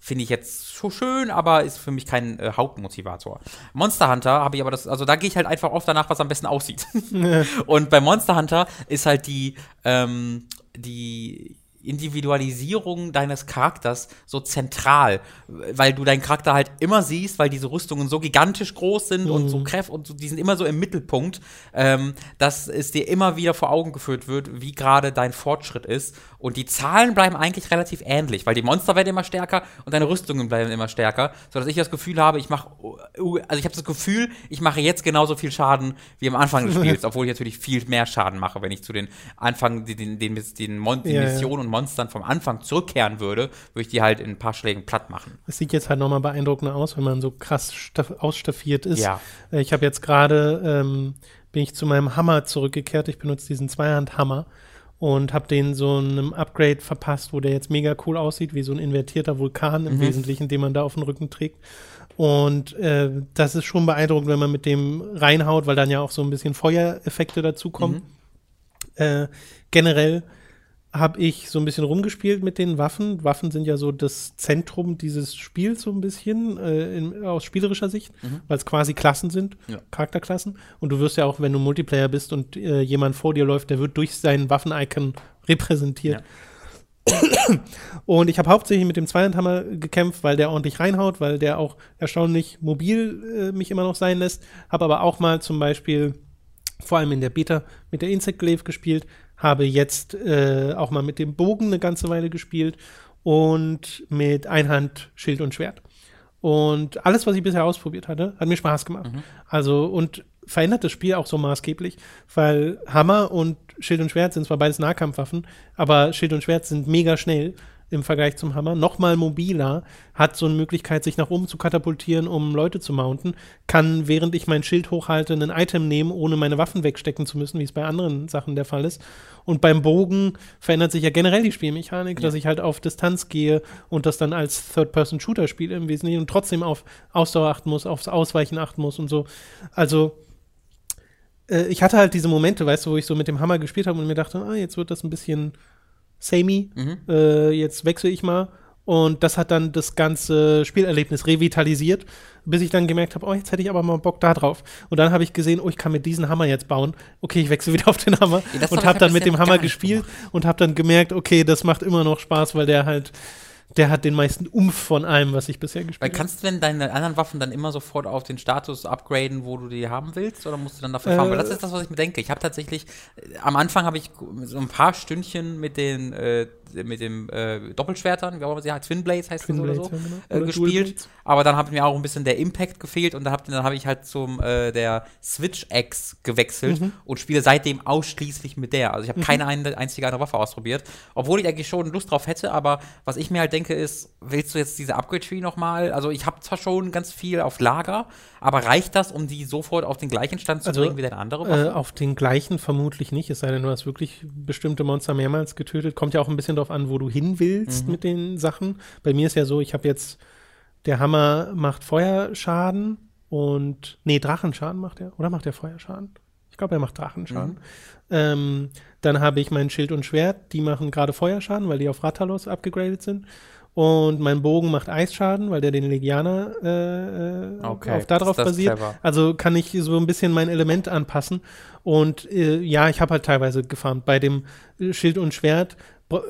finde ich jetzt so schön, aber ist für mich kein äh, Hauptmotivator. Monster Hunter habe ich aber das, also da gehe ich halt einfach oft danach, was am besten aussieht. <laughs> Und bei Monster Hunter ist halt die, ähm, die Individualisierung deines Charakters so zentral, weil du deinen Charakter halt immer siehst, weil diese Rüstungen so gigantisch groß sind mhm. und so kräftig und so, die sind immer so im Mittelpunkt, ähm, dass es dir immer wieder vor Augen geführt wird, wie gerade dein Fortschritt ist. Und die Zahlen bleiben eigentlich relativ ähnlich, weil die Monster werden immer stärker und deine Rüstungen bleiben immer stärker, sodass ich das Gefühl habe, ich mache, also ich habe das Gefühl, ich mache jetzt genauso viel Schaden wie am Anfang des Spiels, <laughs> obwohl ich natürlich viel mehr Schaden mache, wenn ich zu den Anfang, den, den, den, den, Mon ja, Missionen ja. und Monstern vom Anfang zurückkehren würde, würde ich die halt in ein paar Schlägen platt machen. Es sieht jetzt halt nochmal beeindruckender aus, wenn man so krass ausstaffiert ist. Ja. Äh, ich habe jetzt gerade, ähm, bin ich zu meinem Hammer zurückgekehrt. Ich benutze diesen Zweihandhammer und habe den so einem Upgrade verpasst, wo der jetzt mega cool aussieht, wie so ein invertierter Vulkan im mhm. Wesentlichen, den man da auf dem Rücken trägt. Und äh, das ist schon beeindruckend, wenn man mit dem reinhaut, weil dann ja auch so ein bisschen Feuereffekte dazukommen. Mhm. Äh, generell habe ich so ein bisschen rumgespielt mit den Waffen. Waffen sind ja so das Zentrum dieses Spiels so ein bisschen äh, in, aus spielerischer Sicht, mhm. weil es quasi Klassen sind, ja. Charakterklassen. Und du wirst ja auch, wenn du Multiplayer bist und äh, jemand vor dir läuft, der wird durch seinen Waffen-Icon repräsentiert. Ja. Und ich habe hauptsächlich mit dem Zweihandhammer gekämpft, weil der ordentlich reinhaut, weil der auch erstaunlich mobil äh, mich immer noch sein lässt. Habe aber auch mal zum Beispiel vor allem in der Beta mit der Insect Glaive gespielt, habe jetzt äh, auch mal mit dem Bogen eine ganze Weile gespielt und mit Einhand, Schild und Schwert. Und alles, was ich bisher ausprobiert hatte, hat mir Spaß gemacht. Mhm. Also, und verändert das Spiel auch so maßgeblich, weil Hammer und Schild und Schwert sind zwar beides Nahkampfwaffen, aber Schild und Schwert sind mega schnell im Vergleich zum Hammer, nochmal mobiler, hat so eine Möglichkeit, sich nach oben zu katapultieren, um Leute zu mounten, kann, während ich mein Schild hochhalte, ein Item nehmen, ohne meine Waffen wegstecken zu müssen, wie es bei anderen Sachen der Fall ist. Und beim Bogen verändert sich ja generell die Spielmechanik, ja. dass ich halt auf Distanz gehe und das dann als Third-Person-Shooter spiele im Wesentlichen und trotzdem auf Ausdauer achten muss, aufs Ausweichen achten muss und so. Also äh, ich hatte halt diese Momente, weißt du, wo ich so mit dem Hammer gespielt habe und mir dachte, ah, jetzt wird das ein bisschen samey, mhm. äh, jetzt wechsle ich mal. Und das hat dann das ganze Spielerlebnis revitalisiert, bis ich dann gemerkt habe, oh, jetzt hätte ich aber mal Bock da drauf. Und dann habe ich gesehen, oh, ich kann mit diesem Hammer jetzt bauen. Okay, ich wechsle <laughs> wieder auf den Hammer ja, und habe dann mit dem Hammer gespielt gemacht. und habe dann gemerkt, okay, das macht immer noch Spaß, weil der halt der hat den meisten Umf von allem, was ich bisher gespielt habe. Kannst du denn deine anderen Waffen dann immer sofort auf den Status upgraden, wo du die haben willst? Oder musst du dann dafür fahren? Weil das ist das, was ich mir denke. Ich habe tatsächlich, äh, am Anfang habe ich so ein paar Stündchen mit den äh, mit dem äh, Doppelschwertern, wie auch immer sie heißt, Twin Blades heißt Twin das oder so, ja, genau. äh, gespielt. Aber dann hat mir auch ein bisschen der Impact gefehlt und dann habe hab ich halt zum äh, der Switch X gewechselt mhm. und spiele seitdem ausschließlich mit der. Also ich habe mhm. keine ein, einzige andere Waffe ausprobiert, obwohl ich eigentlich schon Lust drauf hätte, aber was ich mir halt denke ist, willst du jetzt diese Upgrade Tree nochmal? Also ich habe zwar schon ganz viel auf Lager, aber reicht das, um die sofort auf den gleichen Stand zu also, bringen wie deine andere Waffe? Äh, auf den gleichen vermutlich nicht, es sei denn, du hast wirklich bestimmte Monster mehrmals getötet. Kommt ja auch ein bisschen darauf an, wo du hin willst mhm. mit den Sachen. Bei mir ist ja so, ich habe jetzt, der Hammer macht Feuerschaden und, nee, Drachenschaden macht er. Oder macht er Feuerschaden? Ich glaube, er macht Drachenschaden. Mhm. Ähm, dann habe ich mein Schild und Schwert, die machen gerade Feuerschaden, weil die auf Ratalos abgegradet sind. Und mein Bogen macht Eisschaden, weil der den Legianer äh, äh okay, auf darauf basiert. Clever. Also kann ich so ein bisschen mein Element anpassen. Und äh, ja, ich habe halt teilweise gefarmt. Bei dem Schild und Schwert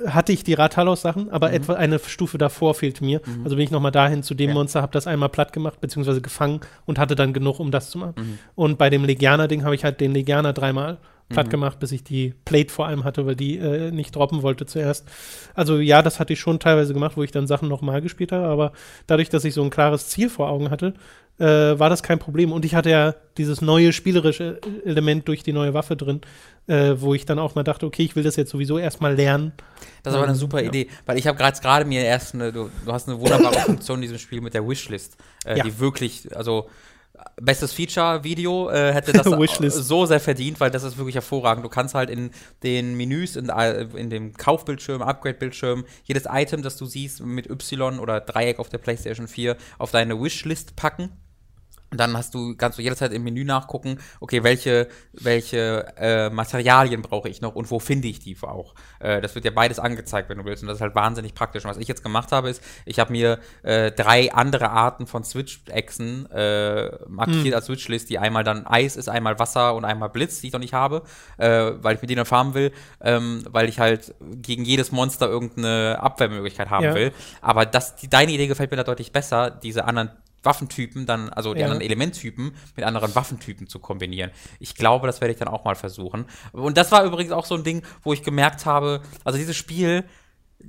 hatte ich die Rathalos-Sachen, aber mhm. etwa eine Stufe davor fehlte mir. Mhm. Also bin ich nochmal dahin zu dem ja. Monster, habe das einmal platt gemacht, beziehungsweise gefangen und hatte dann genug, um das zu machen. Mhm. Und bei dem Legianer-Ding habe ich halt den Legianer dreimal platt mhm. gemacht, bis ich die Plate vor allem hatte, weil die äh, nicht droppen wollte zuerst. Also ja, das hatte ich schon teilweise gemacht, wo ich dann Sachen nochmal gespielt habe, aber dadurch, dass ich so ein klares Ziel vor Augen hatte, äh, war das kein Problem. Und ich hatte ja dieses neue spielerische Element durch die neue Waffe drin, äh, wo ich dann auch mal dachte, okay, ich will das jetzt sowieso erstmal lernen. Das ist aber eine ähm, super ja. Idee, weil ich habe gerade mir erst eine, du, du, hast eine wunderbare <coughs> Funktion in diesem Spiel mit der Wishlist, äh, ja. die wirklich, also Bestes Feature-Video äh, hätte das <laughs> so sehr verdient, weil das ist wirklich hervorragend. Du kannst halt in den Menüs, in, äh, in dem Kaufbildschirm, Upgrade-Bildschirm, jedes Item, das du siehst, mit Y oder Dreieck auf der PlayStation 4 auf deine Wishlist packen dann hast du, kannst du jederzeit im Menü nachgucken, okay, welche, welche äh, Materialien brauche ich noch und wo finde ich die auch. Äh, das wird ja beides angezeigt, wenn du willst. Und das ist halt wahnsinnig praktisch. Und was ich jetzt gemacht habe, ist, ich habe mir äh, drei andere Arten von Switch-Echsen äh, markiert mhm. als Switchlist, die einmal dann Eis ist, einmal Wasser und einmal Blitz, die ich noch nicht habe, äh, weil ich mit denen farmen will, ähm, weil ich halt gegen jedes Monster irgendeine Abwehrmöglichkeit haben ja. will. Aber das, die, deine Idee gefällt mir da deutlich besser, diese anderen Waffentypen dann, also die ja. anderen Elementtypen mit anderen Waffentypen zu kombinieren. Ich glaube, das werde ich dann auch mal versuchen. Und das war übrigens auch so ein Ding, wo ich gemerkt habe, also dieses Spiel,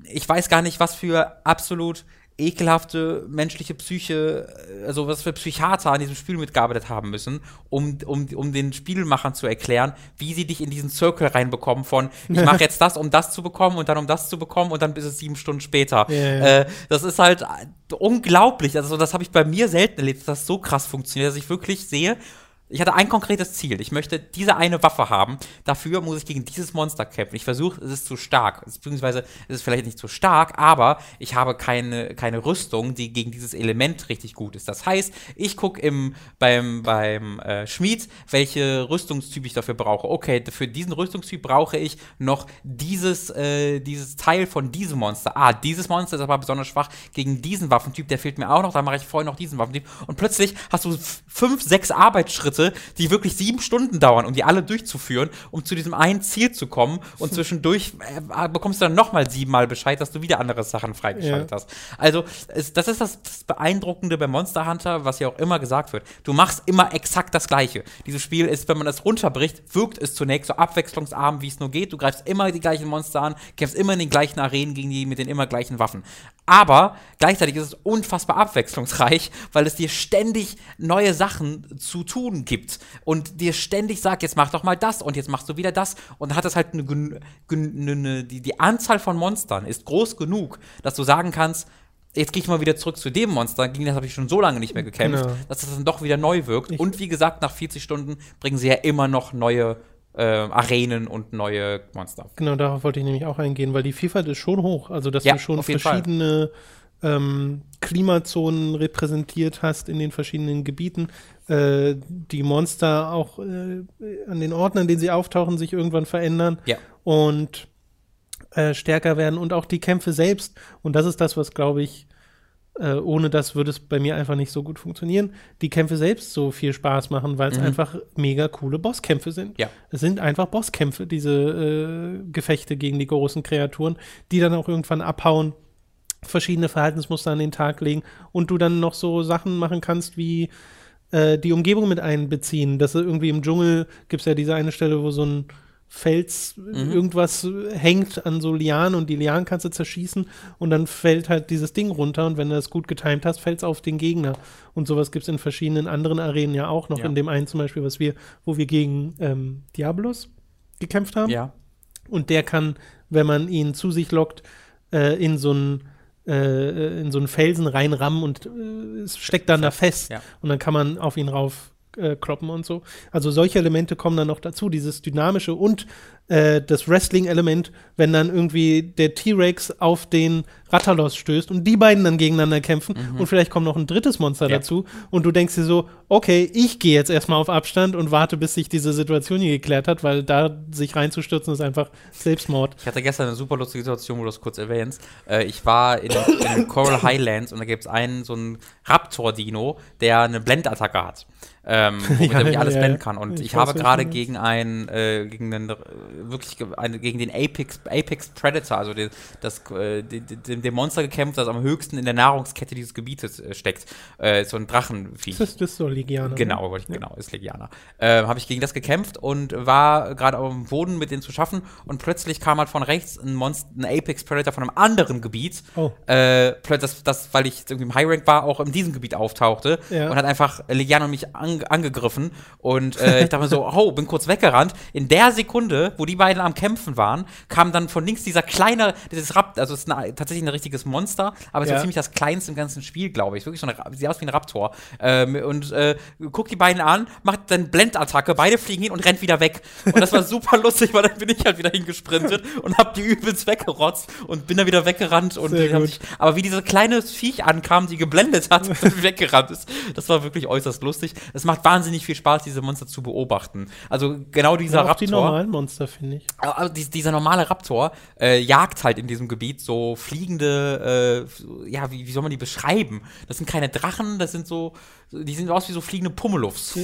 ich weiß gar nicht, was für absolut ekelhafte menschliche Psyche, also was für Psychiater an diesem Spiel mitgearbeitet haben müssen, um, um, um den Spielmachern zu erklären, wie sie dich in diesen Circle reinbekommen von, ich mache <laughs> jetzt das, um das zu bekommen und dann um das zu bekommen und dann bis es sieben Stunden später. Ja, ja. Äh, das ist halt unglaublich. Also das habe ich bei mir selten erlebt, dass das so krass funktioniert, dass ich wirklich sehe, ich hatte ein konkretes Ziel. Ich möchte diese eine Waffe haben. Dafür muss ich gegen dieses Monster kämpfen. Ich versuche, es ist zu stark. Beziehungsweise es ist vielleicht nicht zu stark, aber ich habe keine, keine Rüstung, die gegen dieses Element richtig gut ist. Das heißt, ich gucke beim, beim äh, Schmied, welche Rüstungstyp ich dafür brauche. Okay, für diesen Rüstungstyp brauche ich noch dieses, äh, dieses Teil von diesem Monster. Ah, dieses Monster ist aber besonders schwach gegen diesen Waffentyp. Der fehlt mir auch noch. Da mache ich vorher noch diesen Waffentyp. Und plötzlich hast du fünf, sechs Arbeitsschritte Schritte, die wirklich sieben Stunden dauern, um die alle durchzuführen, um zu diesem einen Ziel zu kommen. Und zwischendurch äh, bekommst du dann nochmal siebenmal Bescheid, dass du wieder andere Sachen freigeschaltet ja. hast. Also, es, das ist das, das, Beeindruckende bei Monster Hunter, was ja auch immer gesagt wird. Du machst immer exakt das Gleiche. Dieses Spiel ist, wenn man das runterbricht, wirkt es zunächst so abwechslungsarm, wie es nur geht. Du greifst immer die gleichen Monster an, kämpfst immer in den gleichen Arenen gegen die mit den immer gleichen Waffen. Aber gleichzeitig ist es unfassbar abwechslungsreich, weil es dir ständig neue Sachen zu tun gibt und dir ständig sagt, jetzt mach doch mal das und jetzt machst du wieder das und hat es halt eine, eine, die, die Anzahl von Monstern ist groß genug, dass du sagen kannst, jetzt gehe ich mal wieder zurück zu dem Monster, gegen das habe ich schon so lange nicht mehr gekämpft, genau. dass das dann doch wieder neu wirkt. Ich und wie gesagt, nach 40 Stunden bringen sie ja immer noch neue äh, Arenen und neue Monster. Genau, darauf wollte ich nämlich auch eingehen, weil die Vielfalt ist schon hoch. Also, dass ja, du schon verschiedene ähm, Klimazonen repräsentiert hast in den verschiedenen Gebieten. Äh, die Monster auch äh, an den Orten, an denen sie auftauchen, sich irgendwann verändern. Ja. Und äh, stärker werden und auch die Kämpfe selbst. Und das ist das, was, glaube ich, äh, ohne das würde es bei mir einfach nicht so gut funktionieren. Die Kämpfe selbst so viel Spaß machen, weil es mhm. einfach mega coole Bosskämpfe sind. Ja. Es sind einfach Bosskämpfe, diese äh, Gefechte gegen die großen Kreaturen, die dann auch irgendwann abhauen, verschiedene Verhaltensmuster an den Tag legen und du dann noch so Sachen machen kannst wie äh, die Umgebung mit einbeziehen. Dass irgendwie im Dschungel gibt es ja diese eine Stelle, wo so ein Fels, mhm. irgendwas hängt an so Lianen und die Lianen kannst du zerschießen und dann fällt halt dieses Ding runter und wenn du das gut getimt hast, fällt es auf den Gegner. Und sowas gibt es in verschiedenen anderen Arenen ja auch noch. Ja. In dem einen zum Beispiel, was wir, wo wir gegen ähm, Diablos gekämpft haben. Ja. Und der kann, wenn man ihn zu sich lockt, äh, in so einen äh, in so einen Felsen reinrammen und äh, es steckt dann da fest. Ja. Und dann kann man auf ihn rauf äh, kloppen und so. Also solche Elemente kommen dann noch dazu, dieses dynamische und äh, das Wrestling-Element, wenn dann irgendwie der T-Rex auf den Rattalos stößt und die beiden dann gegeneinander kämpfen mhm. und vielleicht kommt noch ein drittes Monster ja. dazu und du denkst dir so, okay, ich gehe jetzt erstmal auf Abstand und warte, bis sich diese Situation hier geklärt hat, weil da sich reinzustürzen ist einfach Selbstmord. Ich hatte gestern eine super lustige Situation, wo du es kurz erwähnst. Äh, ich war in, in Coral <coughs> Highlands und da gibt es einen, so einen Raptor-Dino, der eine Blendattacke hat ähm, <laughs> womit ja, er mich alles ja, blenden kann. Und ich, ich habe gerade gegen einen, äh, gegen einen, wirklich eine, gegen den Apex, Apex Predator, also den, das, äh, den, den Monster gekämpft, das am höchsten in der Nahrungskette dieses Gebietes äh, steckt. Äh, so ein Drachenvieh. Das ist, das so Legianer. Genau, ich, genau, ist Legianer. Äh, habe ich gegen das gekämpft und war gerade auf dem Boden mit denen zu schaffen und plötzlich kam halt von rechts ein Monster, ein Apex Predator von einem anderen Gebiet. Oh. Äh, das, das, weil ich irgendwie im High Rank war, auch in diesem Gebiet auftauchte ja. und hat einfach Legianer mich an, angegriffen und äh, ich dachte mir so, <laughs> oh, bin kurz weggerannt. In der Sekunde, wo die beiden am Kämpfen waren, kam dann von links dieser kleine, dieses Raptor, also es ist eine, tatsächlich ein richtiges Monster, aber es Ja. ist ziemlich das kleinste im ganzen Spiel, glaube ich. Wirklich so eine, sieht aus wie ein Raptor. Ähm, und äh, guckt die beiden an, macht dann Blendattacke, beide fliegen hin und rennt wieder weg. Und das war <laughs> super lustig, weil dann bin ich halt wieder hingesprintet und hab die übelst weggerotzt und bin dann wieder weggerannt. Und sich, aber wie dieses kleine Viech ankam, die geblendet hat <laughs> und weggerannt ist, das war wirklich äußerst lustig. Es macht wahnsinnig viel Spaß, diese Monster zu beobachten. Also genau dieser Ja, auch die Raptor. normalen Monster, finde ich. Aber dies- dieser normale Raptor äh, jagt halt in diesem Gebiet so fliegende, äh, ja, wie, wie soll man die beschreiben? Das sind keine Drachen, das sind so, die sehen aus wie so fliegende Pummeluffs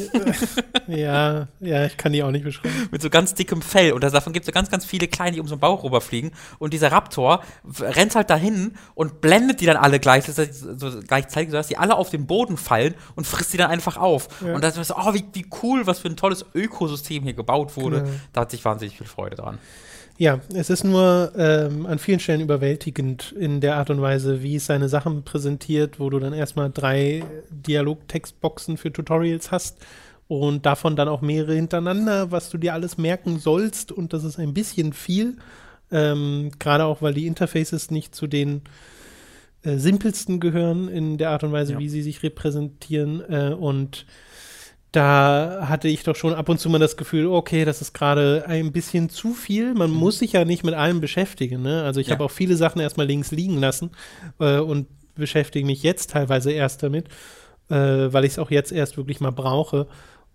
Ja, ja, ich kann die auch nicht beschreiben. mit so ganz dickem Fell. Und davon gibt es so ganz, ganz viele kleine, die um so einen Bauch rüberfliegen. Und dieser Raptor rennt halt dahin und blendet die dann alle gleichzeitig, so gleichzeitig, sodass die alle auf den Boden fallen und frisst die dann einfach auf. Ja. Und das ist so, oh, wie, wie cool, was für ein tolles Ökosystem hier gebaut wurde. Genau. Da hat sich wahnsinnig viel Freude dran. Ja, es ist nur ähm, an vielen Stellen überwältigend in der Art und Weise, wie es seine Sachen präsentiert, wo du dann erstmal drei Dialog-Textboxen für Tutorials hast und davon dann auch mehrere hintereinander, was du dir alles merken sollst und das ist ein bisschen viel, ähm, gerade auch, weil die Interfaces nicht zu den äh, simpelsten gehören in der Art und Weise, Ja. wie sie sich repräsentieren äh, und da hatte ich doch schon ab und zu mal das Gefühl, okay, das ist gerade ein bisschen zu viel. Man muss sich ja nicht mit allem beschäftigen. Ne? Also ich Mhm. Ja. habe auch viele Sachen erstmal links liegen lassen äh, und beschäftige mich jetzt teilweise erst damit, äh, weil ich es auch jetzt erst wirklich mal brauche.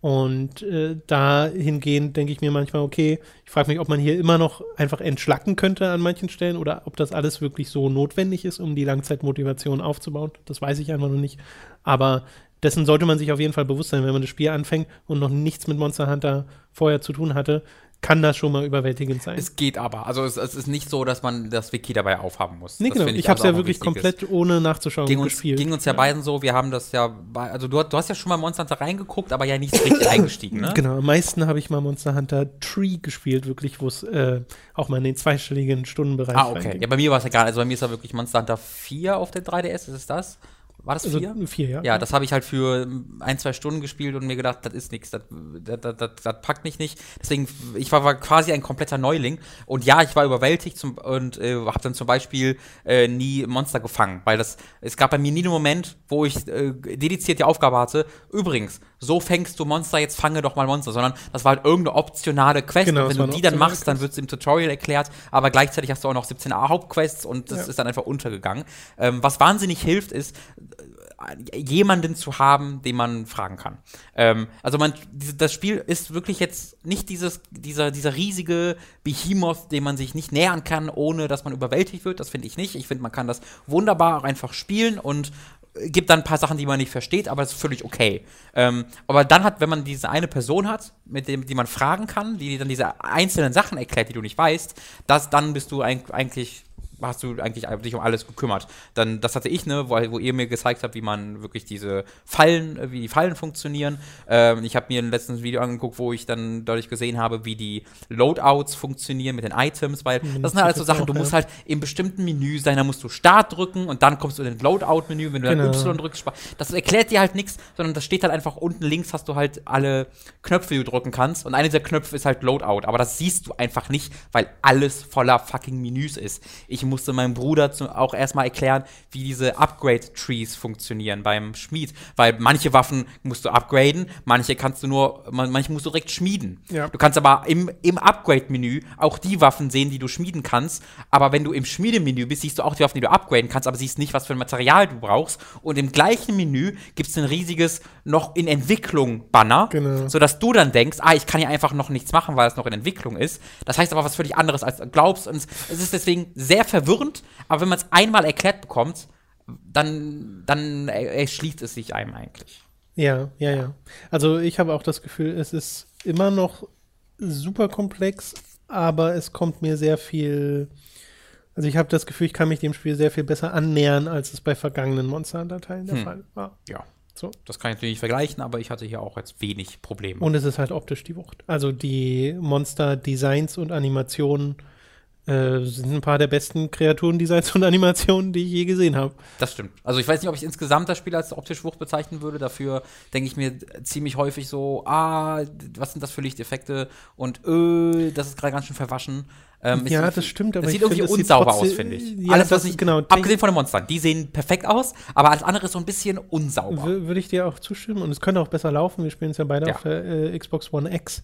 Und äh, dahingehend denke ich mir manchmal, okay, ich frage mich, ob man hier immer noch einfach entschlacken könnte an manchen Stellen oder ob das alles wirklich so notwendig ist, um die Langzeitmotivation aufzubauen. Das weiß ich einfach noch nicht. Aber dessen sollte man sich auf jeden Fall bewusst sein, wenn man das Spiel anfängt und noch nichts mit Monster Hunter vorher zu tun hatte, kann das schon mal überwältigend sein. Es geht aber. Also es, es ist nicht so, dass man das Wiki dabei aufhaben muss. nee, Das genau. finde Ich, habe es also ja wirklich komplett ohne nachzuschauen ging uns, gespielt. ging uns ja, beiden so, wir haben das ja, also du, du hast ja schon mal Monster Hunter reingeguckt, aber ja nicht richtig <coughs> eingestiegen, ne? Genau, am meisten habe ich mal Monster Hunter Tree gespielt, wirklich, wo es äh, auch mal in den zweistelligen Stundenbereich Ah, okay. reinging. Ja, bei mir war es ja gar also bei mir ist ja wirklich Monster Hunter 4 auf der 3DS, ist es das? War das 4? Also vier, ja. Ja, das habe ich halt für ein, zwei Stunden gespielt und mir gedacht, das ist nichts, das, das, das, packt mich nicht. Deswegen, ich war, war quasi ein kompletter Neuling. Und ja, ich war überwältigt zum, und äh, habe dann zum Beispiel äh, nie Monster gefangen, weil das, es gab bei mir nie einen Moment, wo ich äh, dediziert die Aufgabe hatte, übrigens, so fängst du Monster, jetzt fange doch mal Monster, sondern das war halt irgendeine optionale Quest. Genau, und wenn du die dann machst, dann Quest. wird es im Tutorial erklärt, aber gleichzeitig hast du auch noch 17 Hauptquests und das Ja. ist dann einfach untergegangen. Ähm, was wahnsinnig hilft, ist, jemanden zu haben, den man fragen kann. Ähm, also man, das Spiel ist wirklich jetzt nicht dieses, dieser, dieser riesige Behemoth, dem man sich nicht nähern kann, ohne dass man überwältigt wird. Das finde ich nicht. Ich finde, man kann das wunderbar auch einfach spielen und äh, gibt dann ein paar Sachen, die man nicht versteht, aber das ist völlig okay. Ähm, aber dann hat, wenn man diese eine Person hat, mit dem, die man fragen kann, die dann diese einzelnen Sachen erklärt, die du nicht weißt, das, dann bist du eig- eigentlich hast du eigentlich dich um alles gekümmert. Dann, das hatte ich, ne, wo, wo ihr mir gezeigt habt, wie man wirklich diese Fallen, äh, wie die Fallen funktionieren. Ähm, ich habe mir ein letztes Video angeguckt, wo ich dann dadurch gesehen habe, wie die Loadouts funktionieren mit den Items, weil Mhm, das sind halt so das Sachen, auch, du musst ja. halt im bestimmten Menü sein, da musst du Start drücken und dann kommst du in den Loadout-Menü, wenn du Genau. dann Y drückst. Das erklärt dir halt nichts, sondern das steht halt einfach unten links hast du halt alle Knöpfe, die du drücken kannst und einer dieser Knöpfe ist halt Loadout, aber das siehst du einfach nicht, weil alles voller fucking Menüs ist. Ich musste meinem Bruder zu, auch erstmal erklären, wie diese Upgrade-Trees funktionieren beim Schmied, weil manche Waffen musst du upgraden, manche kannst du nur, man- manche musst du direkt schmieden. Ja. Du kannst aber im, im Upgrade-Menü auch die Waffen sehen, die du schmieden kannst. Aber wenn du im Schmiedemenü bist, siehst du auch die Waffen, die du upgraden kannst, aber siehst nicht, was für ein Material du brauchst. Und im gleichen Menü gibt es ein riesiges noch in Entwicklung Banner, Genau. sodass du dann denkst, ah, ich kann hier einfach noch nichts machen, weil es noch in Entwicklung ist. Das heißt aber was völlig anderes, als du glaubst. Und es ist deswegen sehr verwirrend, aber wenn man es einmal erklärt bekommt, dann, dann er- erschließt es sich einem eigentlich. Ja, ja, ja. Also ich habe auch das Gefühl, es ist immer noch super komplex, aber es kommt mir sehr viel. Also ich habe das Gefühl, ich kann mich dem Spiel sehr viel besser annähern, als es bei vergangenen Monster Hunter Teilen der Hm. Fall war. Ja. So. Das kann ich natürlich nicht vergleichen, aber ich hatte hier auch jetzt wenig Probleme. Und es ist halt optisch die Wucht. Also die Monster-Designs und Animationen äh, sind ein paar der besten Kreaturendesigns und Animationen, die ich je gesehen habe. Das stimmt. Also ich weiß nicht, ob ich insgesamt das Spiel als optisch Wucht bezeichnen würde. Dafür denke ich mir ziemlich häufig so, ah, was sind das für Lichteffekte und öh, das ist gerade ganz schön verwaschen. Ähm, ja, das stimmt, aber es sieht irgendwie unsauber aus, finde ich. Ja, alles, was ich, genau, abgesehen von den Monstern, die sehen perfekt aus, aber alles andere ist so ein bisschen unsauber. Würde ich dir auch zustimmen und es könnte auch besser laufen. Wir spielen es ja beide ja. auf der äh, Xbox One X.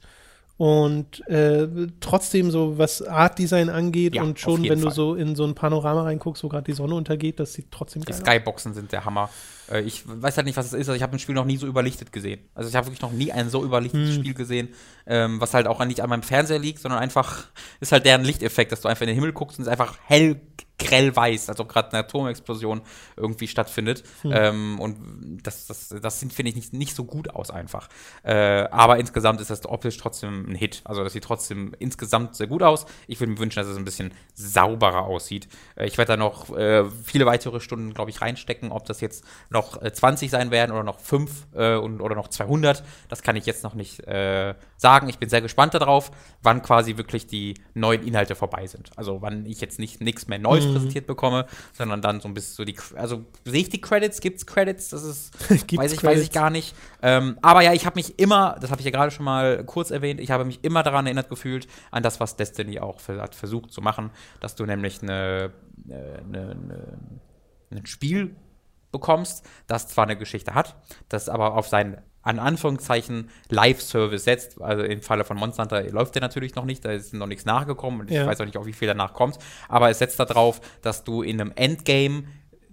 Und äh, trotzdem so, was Art Design angeht ja, und schon, wenn Fall. du so in so ein Panorama reinguckst, wo gerade die Sonne untergeht, das sieht trotzdem geil Die Skyboxen sind der Hammer. Äh, ich weiß halt nicht, was es ist. Also ich habe ein Spiel noch nie so überlichtet gesehen. Also ich habe wirklich noch nie ein so überlichtetes hm. Spiel gesehen, ähm, was halt auch nicht an meinem Fernseher liegt, sondern einfach ist halt deren Lichteffekt, dass du einfach in den Himmel guckst und es einfach hell grell weiß, als ob gerade eine Atomexplosion irgendwie stattfindet. Hm. Ähm, und das, das, das sieht, finde ich, nicht, nicht so gut aus einfach. Äh, aber insgesamt ist das optisch trotzdem ein Hit. Also das sieht trotzdem insgesamt sehr gut aus. Ich würde mir wünschen, dass es ein bisschen sauberer aussieht. Äh, ich werde da noch äh, viele weitere Stunden, glaube ich, reinstecken. Ob das jetzt noch 20 äh, sein werden oder noch 5 äh, und, oder noch 200, das kann ich jetzt noch nicht äh, sagen. Ich bin sehr gespannt darauf, wann quasi wirklich die neuen Inhalte vorbei sind. Also wann ich jetzt nicht nichts mehr Neues mhm. präsentiert bekomme, sondern dann so ein bisschen so die, also sehe ich die Credits, gibt es Credits? Das ist, <laughs> weiß ich, weiß ich gar nicht. Ähm, aber ja, ich habe mich immer, das habe ich ja gerade schon mal kurz erwähnt, ich habe mich immer daran erinnert gefühlt, an das, was Destiny auch hat versucht zu machen, dass du nämlich eine, eine, eine ein Spiel bekommst, das zwar eine Geschichte hat, das aber auf seinen an Anführungszeichen Live-Service setzt. Also im Falle von Monster Hunter läuft der natürlich noch nicht, da ist noch nichts nachgekommen und ich ja. weiß auch nicht, auf wie viel danach kommt. Aber es setzt darauf, dass du in einem Endgame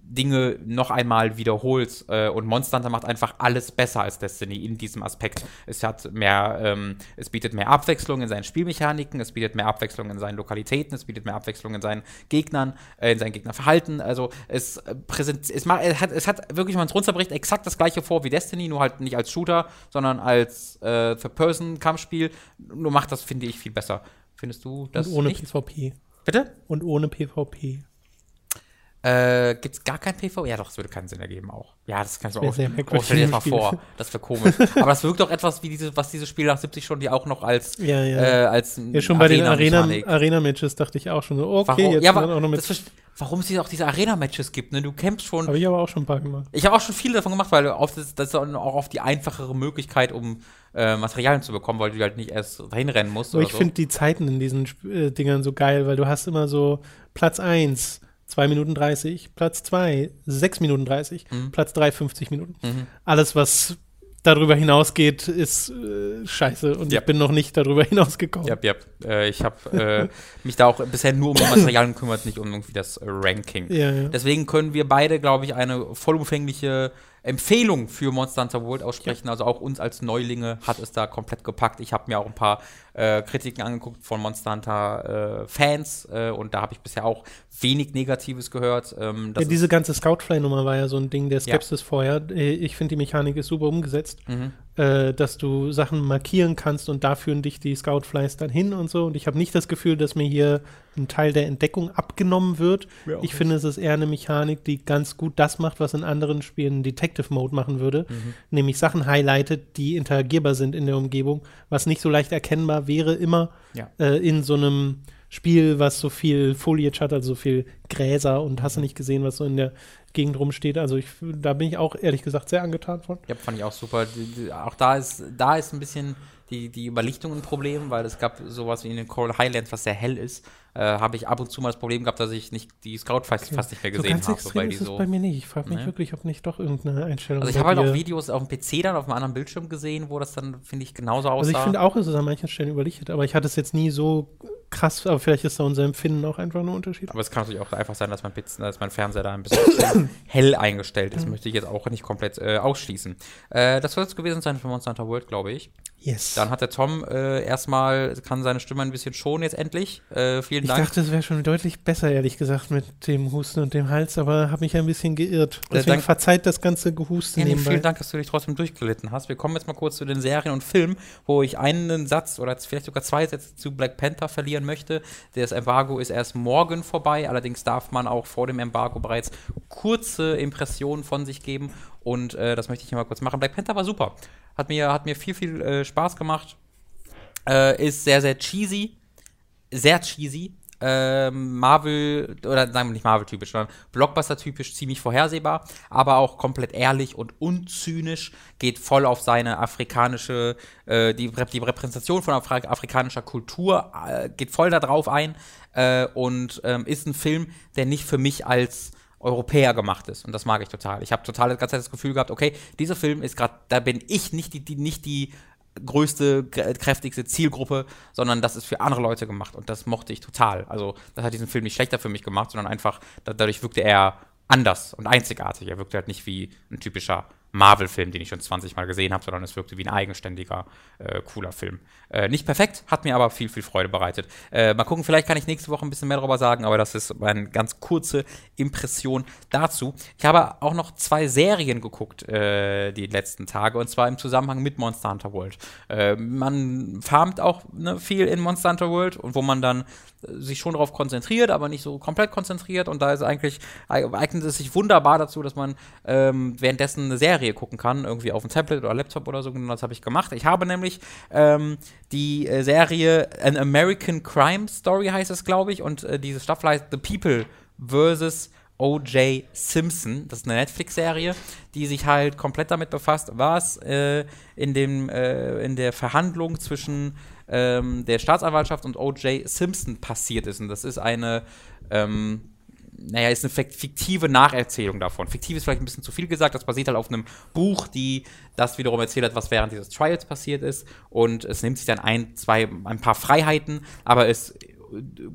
Dinge noch einmal wiederholst. Äh, und Monster Hunter macht einfach alles besser als Destiny in diesem Aspekt. Es hat mehr, ähm, es bietet mehr Abwechslung in seinen Spielmechaniken, es bietet mehr Abwechslung in seinen Lokalitäten, es bietet mehr Abwechslung in seinen Gegnern, äh, in seinen Gegnerverhalten. Also es präsent, es, macht, es, hat, es hat wirklich, wenn man es runterbricht, exakt das gleiche vor wie Destiny, nur halt nicht als Shooter, sondern als äh, Third-Person-Kampfspiel. Nur macht das, finde ich, viel besser. Findest du das? Und ohne nicht? PvP. Bitte? Und ohne PvP. Äh, Gibt es gar kein PV? Ja, doch, das würde keinen Sinn ergeben auch. Ja, das kannst du auch. Oh, <laughs> stell dir das mal vor. Das wäre komisch. Aber das wirkt doch etwas wie diese, was diese Spiele nach 70 Stunden, die auch noch als, ja, ja. Äh, als Ja, schon bei den Arena-Matches Arena dachte ich auch schon so, okay, warum? jetzt ja, aber auch noch mit. Warum es auch diese Arena-Matches gibt, ne? Du kämpfst schon. Habe ich aber auch schon ein paar gemacht. Ich habe auch schon viele davon gemacht, weil oft ist das auch auf die einfachere Möglichkeit, um äh, Materialien zu bekommen, weil du halt nicht erst dahin rennen musst. Aber ich so. finde die Zeiten in diesen äh, Dingern so geil, weil du hast immer so Platz 1, 2 Minuten 30, Platz 2 6 Minuten 30, mhm. Platz 3 50 Minuten. Mhm. Alles, was darüber hinausgeht, ist äh, scheiße und ja. ich bin noch nicht darüber <laughs> hinausgekommen. Ja, ja. Äh, ich habe äh, <laughs> mich da auch bisher nur um Materialien gekümmert, nicht um irgendwie das Ranking. Ja, ja. Deswegen können wir beide, glaube ich, eine vollumfängliche Empfehlung für Monster Hunter World aussprechen. Ja. Also auch uns als Neulinge hat es da komplett gepackt. Ich habe mir auch ein paar äh, Kritiken angeguckt von Monster Hunter äh, Fans äh, und da habe ich bisher auch wenig Negatives gehört. Ähm, ja, diese ganze Scoutfly-Nummer war ja so ein Ding der Skepsis ja. vorher. Äh, ich finde, die Mechanik ist super umgesetzt, mhm. Äh, dass du Sachen markieren kannst und da führen dich die Scoutflies dann hin und so. Und ich habe nicht das Gefühl, dass mir hier ein Teil der Entdeckung abgenommen wird. Ja, ich finde, es ist eher eine Mechanik, die ganz gut das macht, was in anderen Spielen Detective Mode machen würde, mhm. nämlich Sachen highlightet, die interagierbar sind in der Umgebung, was nicht so leicht erkennbar wäre immer ja. äh, in so einem Spiel, was so viel Foliage hat, also so viel Gräser und hast du nicht gesehen, was so in der Gegend rumsteht. Also ich, da bin ich auch ehrlich gesagt sehr angetan von. Ja, fand ich auch super. Auch da ist, da ist ein bisschen die, die Überlichtung ein Problem, weil es gab sowas wie in den Coral Highlands, was sehr hell ist, äh, habe ich ab und zu mal das Problem gehabt, dass ich nicht die Scout fast, okay. fast nicht mehr gesehen so habe. Weil die ist so bei mir nicht. Ich frage mich ne? wirklich, ob nicht doch irgendeine Einstellung Also ich habe halt auch Videos auf dem PC dann auf einem anderen Bildschirm gesehen, wo das dann, finde ich, genauso aussah. Also ich finde auch, ist es an manchen Stellen überlichtet, aber ich hatte es jetzt nie so krass, aber vielleicht ist da unser Empfinden auch einfach nur Unterschied. Aber es kann natürlich auch einfach sein, dass mein, Pizzen, dass mein Fernseher da ein bisschen <coughs> hell eingestellt ist. Mhm. Möchte ich jetzt auch nicht komplett äh, ausschließen. Äh, das soll es gewesen sein für Monster Hunter World, glaube ich. Yes. Dann hat der Tom äh, erstmal, kann seine Stimme ein bisschen schonen jetzt endlich. Äh, vielen Dank. Ich dachte, es wäre schon deutlich besser, ehrlich gesagt, mit dem Husten und dem Hals, aber habe mich ein bisschen geirrt. Äh, Deswegen Dank, verzeiht das ganze Gehuste ja, nebenbei. Vielen Dank, dass du dich trotzdem durchgelitten hast. Wir kommen jetzt mal kurz zu den Serien und Filmen, wo ich einen Satz oder vielleicht sogar zwei Sätze zu Black Panther verlieren möchte. Das Embargo ist erst morgen vorbei, allerdings darf man auch vor dem Embargo bereits kurze Impressionen von sich geben und äh, das möchte ich hier mal kurz machen. Black Panther war super. Hat mir, hat mir viel, viel äh, Spaß gemacht. Äh, ist sehr, sehr cheesy. Sehr cheesy. Ähm, Marvel, oder sagen wir nicht Marvel-typisch, sondern Blockbuster-typisch ziemlich vorhersehbar, aber auch komplett ehrlich und unzynisch, geht voll auf seine afrikanische, äh, die, die Repräsentation von Afri afrikanischer Kultur, äh, geht voll darauf ein äh, und ähm, ist ein Film, der nicht für mich als Europäer gemacht ist. Und das mag ich total. Ich habe total das Gefühl gehabt, okay, dieser Film ist gerade, da bin ich nicht die, die, nicht die größte, kräftigste Zielgruppe, sondern das ist für andere Leute gemacht und das mochte ich total. Also das hat diesen Film nicht schlechter für mich gemacht, sondern einfach, dadurch wirkte er anders und einzigartig. Er wirkte halt nicht wie ein typischer Marvel-Film, den ich schon 20 Mal gesehen habe, sondern es wirkte wie ein eigenständiger, äh, cooler Film. Äh, nicht perfekt, hat mir aber viel, viel Freude bereitet. Äh, mal gucken, vielleicht kann ich nächste Woche ein bisschen mehr darüber sagen, aber das ist eine ganz kurze Impression dazu. Ich habe auch noch zwei Serien geguckt äh, die letzten Tage und zwar im Zusammenhang mit Monster Hunter World. Äh, man farmt auch ne, viel in Monster Hunter World und wo man dann sich schon darauf konzentriert, aber nicht so komplett konzentriert. Und da ist eigentlich, eignet es sich wunderbar dazu, dass man ähm, währenddessen eine Serie gucken kann, irgendwie auf dem Tablet oder Laptop oder so. Und das habe ich gemacht. Ich habe nämlich ähm, die äh, Serie An American Crime Story heißt es, glaube ich. Und äh, diese Staffel heißt The People versus O.J. Simpson. Das ist eine Netflix-Serie, die sich halt komplett damit befasst, was äh, in, dem, äh, in der Verhandlung zwischen ähm, der Staatsanwaltschaft und O.J. Simpson passiert ist. Und das ist eine, ähm, naja, ist eine fiktive Nacherzählung davon. Fiktiv ist vielleicht ein bisschen zu viel gesagt, das basiert halt auf einem Buch, die das wiederum erzählt hat, was während dieses Trials passiert ist. Und es nimmt sich dann ein, zwei, ein paar Freiheiten, aber es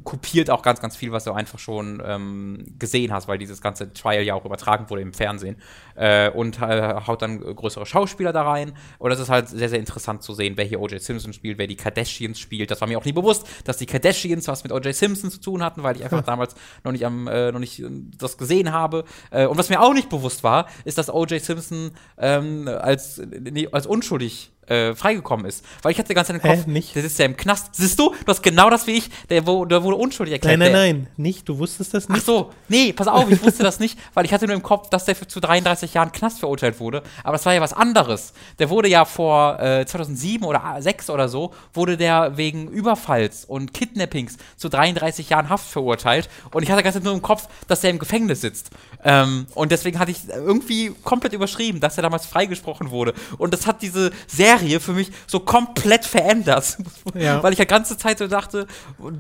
kopiert auch ganz, ganz viel, was du einfach schon ähm, gesehen hast, weil dieses ganze Trial ja auch übertragen wurde im Fernsehen. Äh, und äh, haut dann größere Schauspieler da rein. Und das ist halt sehr, sehr interessant zu sehen, wer hier O.J. Simpson spielt, wer die Kardashians spielt. Das war mir auch nie bewusst, dass die Kardashians was mit O.J. Simpson zu tun hatten, weil ich einfach <laughs> damals noch nicht, am, äh, noch nicht äh, das gesehen habe. Äh, und was mir auch nicht bewusst war, ist, dass O.J. Simpson ähm, als, nee, als unschuldig äh, freigekommen ist. Weil ich hatte ganze Zeit im Kopf, Hä, nicht? der sitzt ja im Knast. Siehst du, du hast genau das wie ich, der, wo, der wurde unschuldig erklärt. Nein, nein, nein, nicht. Du wusstest das Ach nicht. so, nee, pass auf, ich wusste das nicht, weil ich hatte nur im Kopf, dass der für zu 33 Jahren Knast verurteilt wurde. Aber das war ja was anderes. Der wurde ja vor äh, 2007 oder 2006 oder so, wurde der wegen Überfalls und Kidnappings zu 33 Jahren Haft verurteilt. Und ich hatte ganz nur im Kopf, dass der im Gefängnis sitzt. Ähm, und deswegen hatte ich irgendwie komplett überschrieben, dass er damals freigesprochen wurde. Und das hat diese Serie für mich so komplett verändert. <laughs> Ja. Weil ich ja ganze Zeit so dachte,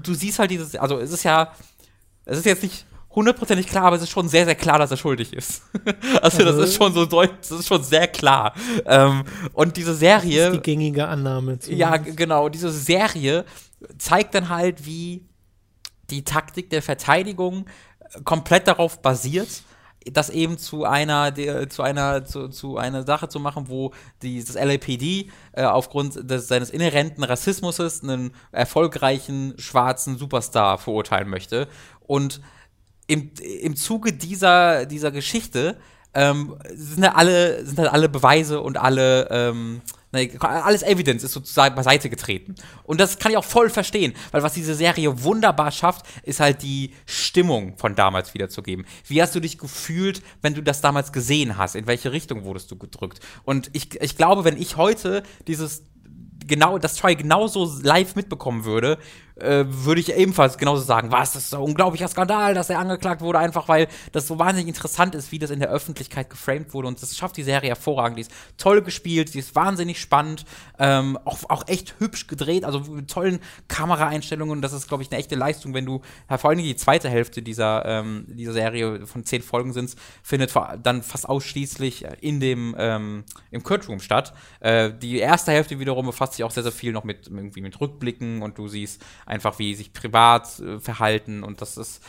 du siehst halt dieses, also es ist ja, es ist jetzt nicht hundertprozentig klar, aber es ist schon sehr, sehr klar, dass er schuldig ist. <laughs> also, das ist schon so deutlich, das ist schon sehr klar. Ähm, und diese Serie. Das ist die gängige Annahme. zu- Ja, genau. Diese Serie zeigt dann halt, wie die Taktik der Verteidigung komplett darauf basiert, das eben zu einer, zu einer, zu, zu einer Sache zu machen, wo die, das LAPD äh, aufgrund des, seines inhärenten Rassismus einen erfolgreichen schwarzen Superstar verurteilen möchte. Und im, im Zuge dieser, dieser Geschichte ähm, sind, halt alle, sind halt alle Beweise und alle, ähm, ne, alles Evidence ist sozusagen beiseite getreten. Und das kann ich auch voll verstehen, weil was diese Serie wunderbar schafft, ist halt die Stimmung von damals wiederzugeben. Wie hast du dich gefühlt, wenn du das damals gesehen hast? In welche Richtung wurdest du gedrückt? Und ich, ich glaube, wenn ich heute dieses genau das Try genauso live mitbekommen würde, äh, würde ich ebenfalls genauso sagen, was, das ist ein unglaublicher Skandal, dass er angeklagt wurde, einfach weil das so wahnsinnig interessant ist, wie das in der Öffentlichkeit geframed wurde und das schafft die Serie hervorragend. Die ist toll gespielt, die ist wahnsinnig spannend, ähm, auch, auch echt hübsch gedreht, also mit tollen Kameraeinstellungen. Das ist, glaube ich, eine echte Leistung, wenn du, ja, vor allem die zweite Hälfte dieser, ähm, dieser Serie von zehn Folgen sind, findet dann fast ausschließlich in dem, ähm, im Kurt Room statt. Äh, die erste Hälfte wiederum befasst sich auch sehr, sehr viel noch mit, irgendwie mit Rückblicken und du siehst einfach, wie sich privat äh, verhalten und das ist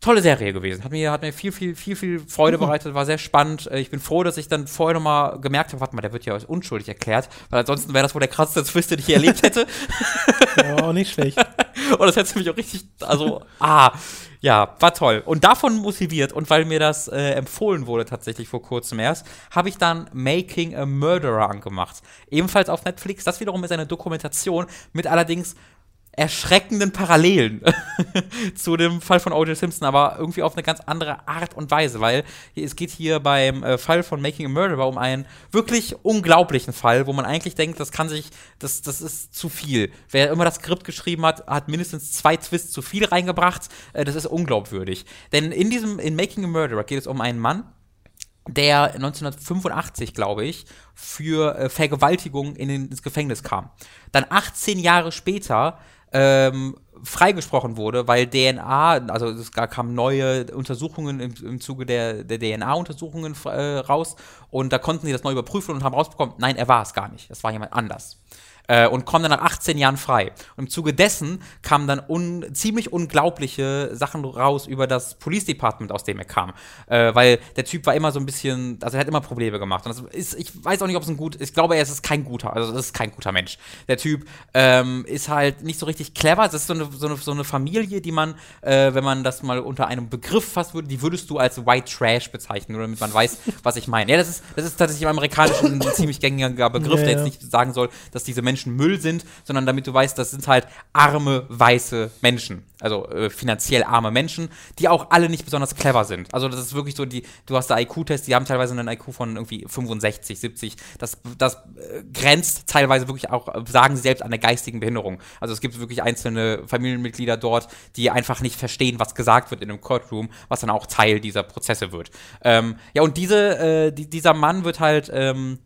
tolle Serie gewesen. Hat mir, hat mir viel, viel, viel, viel Freude bereitet, war sehr spannend. Äh, Ich bin froh, dass ich dann vorher nochmal gemerkt habe, warte mal, der wird ja als unschuldig erklärt, weil ansonsten wäre das wohl der krasseste Twist, den ich je erlebt hätte. Ja, auch <laughs> nicht schlecht. Und das hätte mich auch richtig, also, ah, ja, war toll. Und davon motiviert und weil mir das äh, empfohlen wurde tatsächlich vor kurzem erst, habe ich dann Making a Murderer angemacht. Ebenfalls auf Netflix. Das wiederum ist eine Dokumentation mit allerdings erschreckenden Parallelen <laughs> zu dem Fall von O.J. Simpson, aber irgendwie auf eine ganz andere Art und Weise, weil es geht hier beim äh, Fall von Making a Murderer um einen wirklich unglaublichen Fall, wo man eigentlich denkt, das kann sich, das, das ist zu viel. Wer immer das Skript geschrieben hat, hat mindestens zwei Twists zu viel reingebracht. Äh, das ist unglaubwürdig. Denn in diesem, in Making a Murderer geht es um einen Mann, der 1985, glaube ich, für äh, Vergewaltigung in den, ins Gefängnis kam. Dann 18 Jahre später ähm, freigesprochen wurde, weil DNA, also es kamen neue Untersuchungen im, im Zuge der, der DNA-Untersuchungen äh, raus. Und da konnten sie das neu überprüfen und haben rausbekommen, nein, er war es gar nicht, das war jemand anders äh, und kommen dann nach 18 Jahren frei. Und im Zuge dessen kamen dann un ziemlich unglaubliche Sachen raus über das Police Department, aus dem er kam. Äh, weil der Typ war immer so ein bisschen, also er hat immer Probleme gemacht. Und das ist, ich weiß auch nicht, ob es ein gut, ich glaube, er ist kein guter, also es ist kein guter Mensch. Der Typ ähm, ist halt nicht so richtig clever. Es ist so eine, so eine, so eine Familie, die man, äh, wenn man das mal unter einem Begriff fassen würde, die würdest du als White Trash bezeichnen, nur damit man weiß, was ich meine. Ja, das ist, das ist tatsächlich im Amerikanischen ein <laughs> ziemlich gängiger Begriff, ja, der jetzt nicht sagen soll, dass diese Menschen Menschen Müll sind, sondern damit du weißt, das sind halt arme, weiße Menschen. Also äh, finanziell arme Menschen, die auch alle nicht besonders clever sind. Also das ist wirklich so, die, du hast da IQ-Tests, die haben teilweise einen IQ von irgendwie 65, 70. Das, das äh, grenzt teilweise wirklich auch, sagen sie selbst, an der geistigen Behinderung. Also es gibt wirklich einzelne Familienmitglieder dort, die einfach nicht verstehen, was gesagt wird in einem Courtroom, was dann auch Teil dieser Prozesse wird. Ähm, ja, und diese, äh, die, dieser Mann wird halt ähm,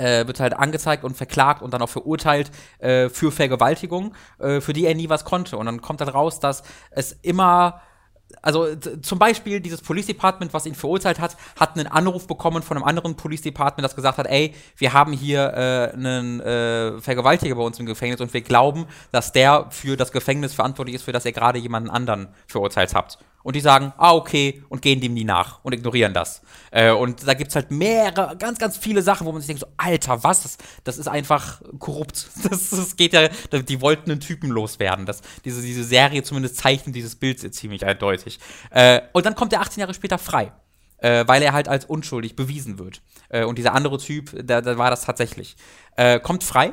äh, wird halt angezeigt und verklagt und dann auch verurteilt äh, für Vergewaltigung, äh, für die er nie was konnte. Und dann kommt dann raus, dass es immer also zum Beispiel dieses Police Department, was ihn verurteilt hat, hat einen Anruf bekommen von einem anderen Police Department, das gesagt hat, ey, wir haben hier äh, einen äh, Vergewaltiger bei uns im Gefängnis und wir glauben, dass der für das Gefängnis verantwortlich ist, für das ihr gerade jemanden anderen verurteilt habt. Und die sagen, ah, okay, und gehen dem nie nach und ignorieren das. Äh, und da gibt es halt mehrere, ganz, ganz viele Sachen, wo man sich denkt, so, Alter, was? Das, das ist einfach korrupt. <laughs> Das, das geht ja, die wollten einen Typen loswerden. Das, diese, diese Serie zumindest zeichnet dieses Bild ziemlich eindeutig. Äh, und dann kommt er 18 Jahre später frei. Äh, weil er halt als unschuldig bewiesen wird. Äh, und dieser andere Typ, da, da war das tatsächlich. Äh, kommt frei.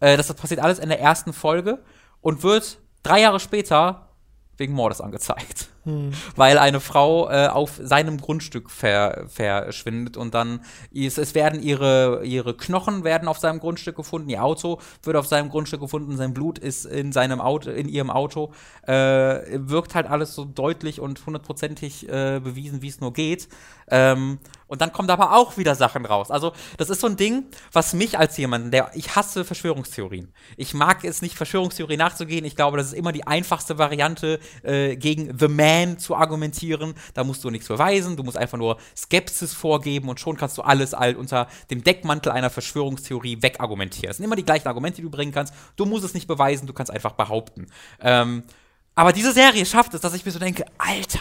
Äh, das passiert alles in der ersten Folge und wird drei Jahre später wegen Mordes angezeigt hm. weil eine Frau äh, auf seinem Grundstück ver, verschwindet und dann ist, es werden ihre, ihre Knochen werden auf seinem Grundstück gefunden, ihr Auto wird auf seinem Grundstück gefunden, sein Blut ist in seinem Auto, in ihrem Auto, äh, wirkt halt alles so deutlich und hundertprozentig äh, bewiesen, wie es nur geht. Ähm, und dann kommen da aber auch wieder Sachen raus. Also, das ist so ein Ding, was mich als jemand, der, ich hasse Verschwörungstheorien. Ich mag es nicht, Verschwörungstheorien nachzugehen. Ich glaube, das ist immer die einfachste Variante äh, gegen The Man Man zu argumentieren. Da musst du nichts beweisen, du musst einfach nur Skepsis vorgeben und schon kannst du alles all unter dem Deckmantel einer Verschwörungstheorie wegargumentieren. Es sind immer die gleichen Argumente, die du bringen kannst. Du musst es nicht beweisen, du kannst einfach behaupten. Ähm, aber diese Serie schafft es, dass ich mir so denke, Alter,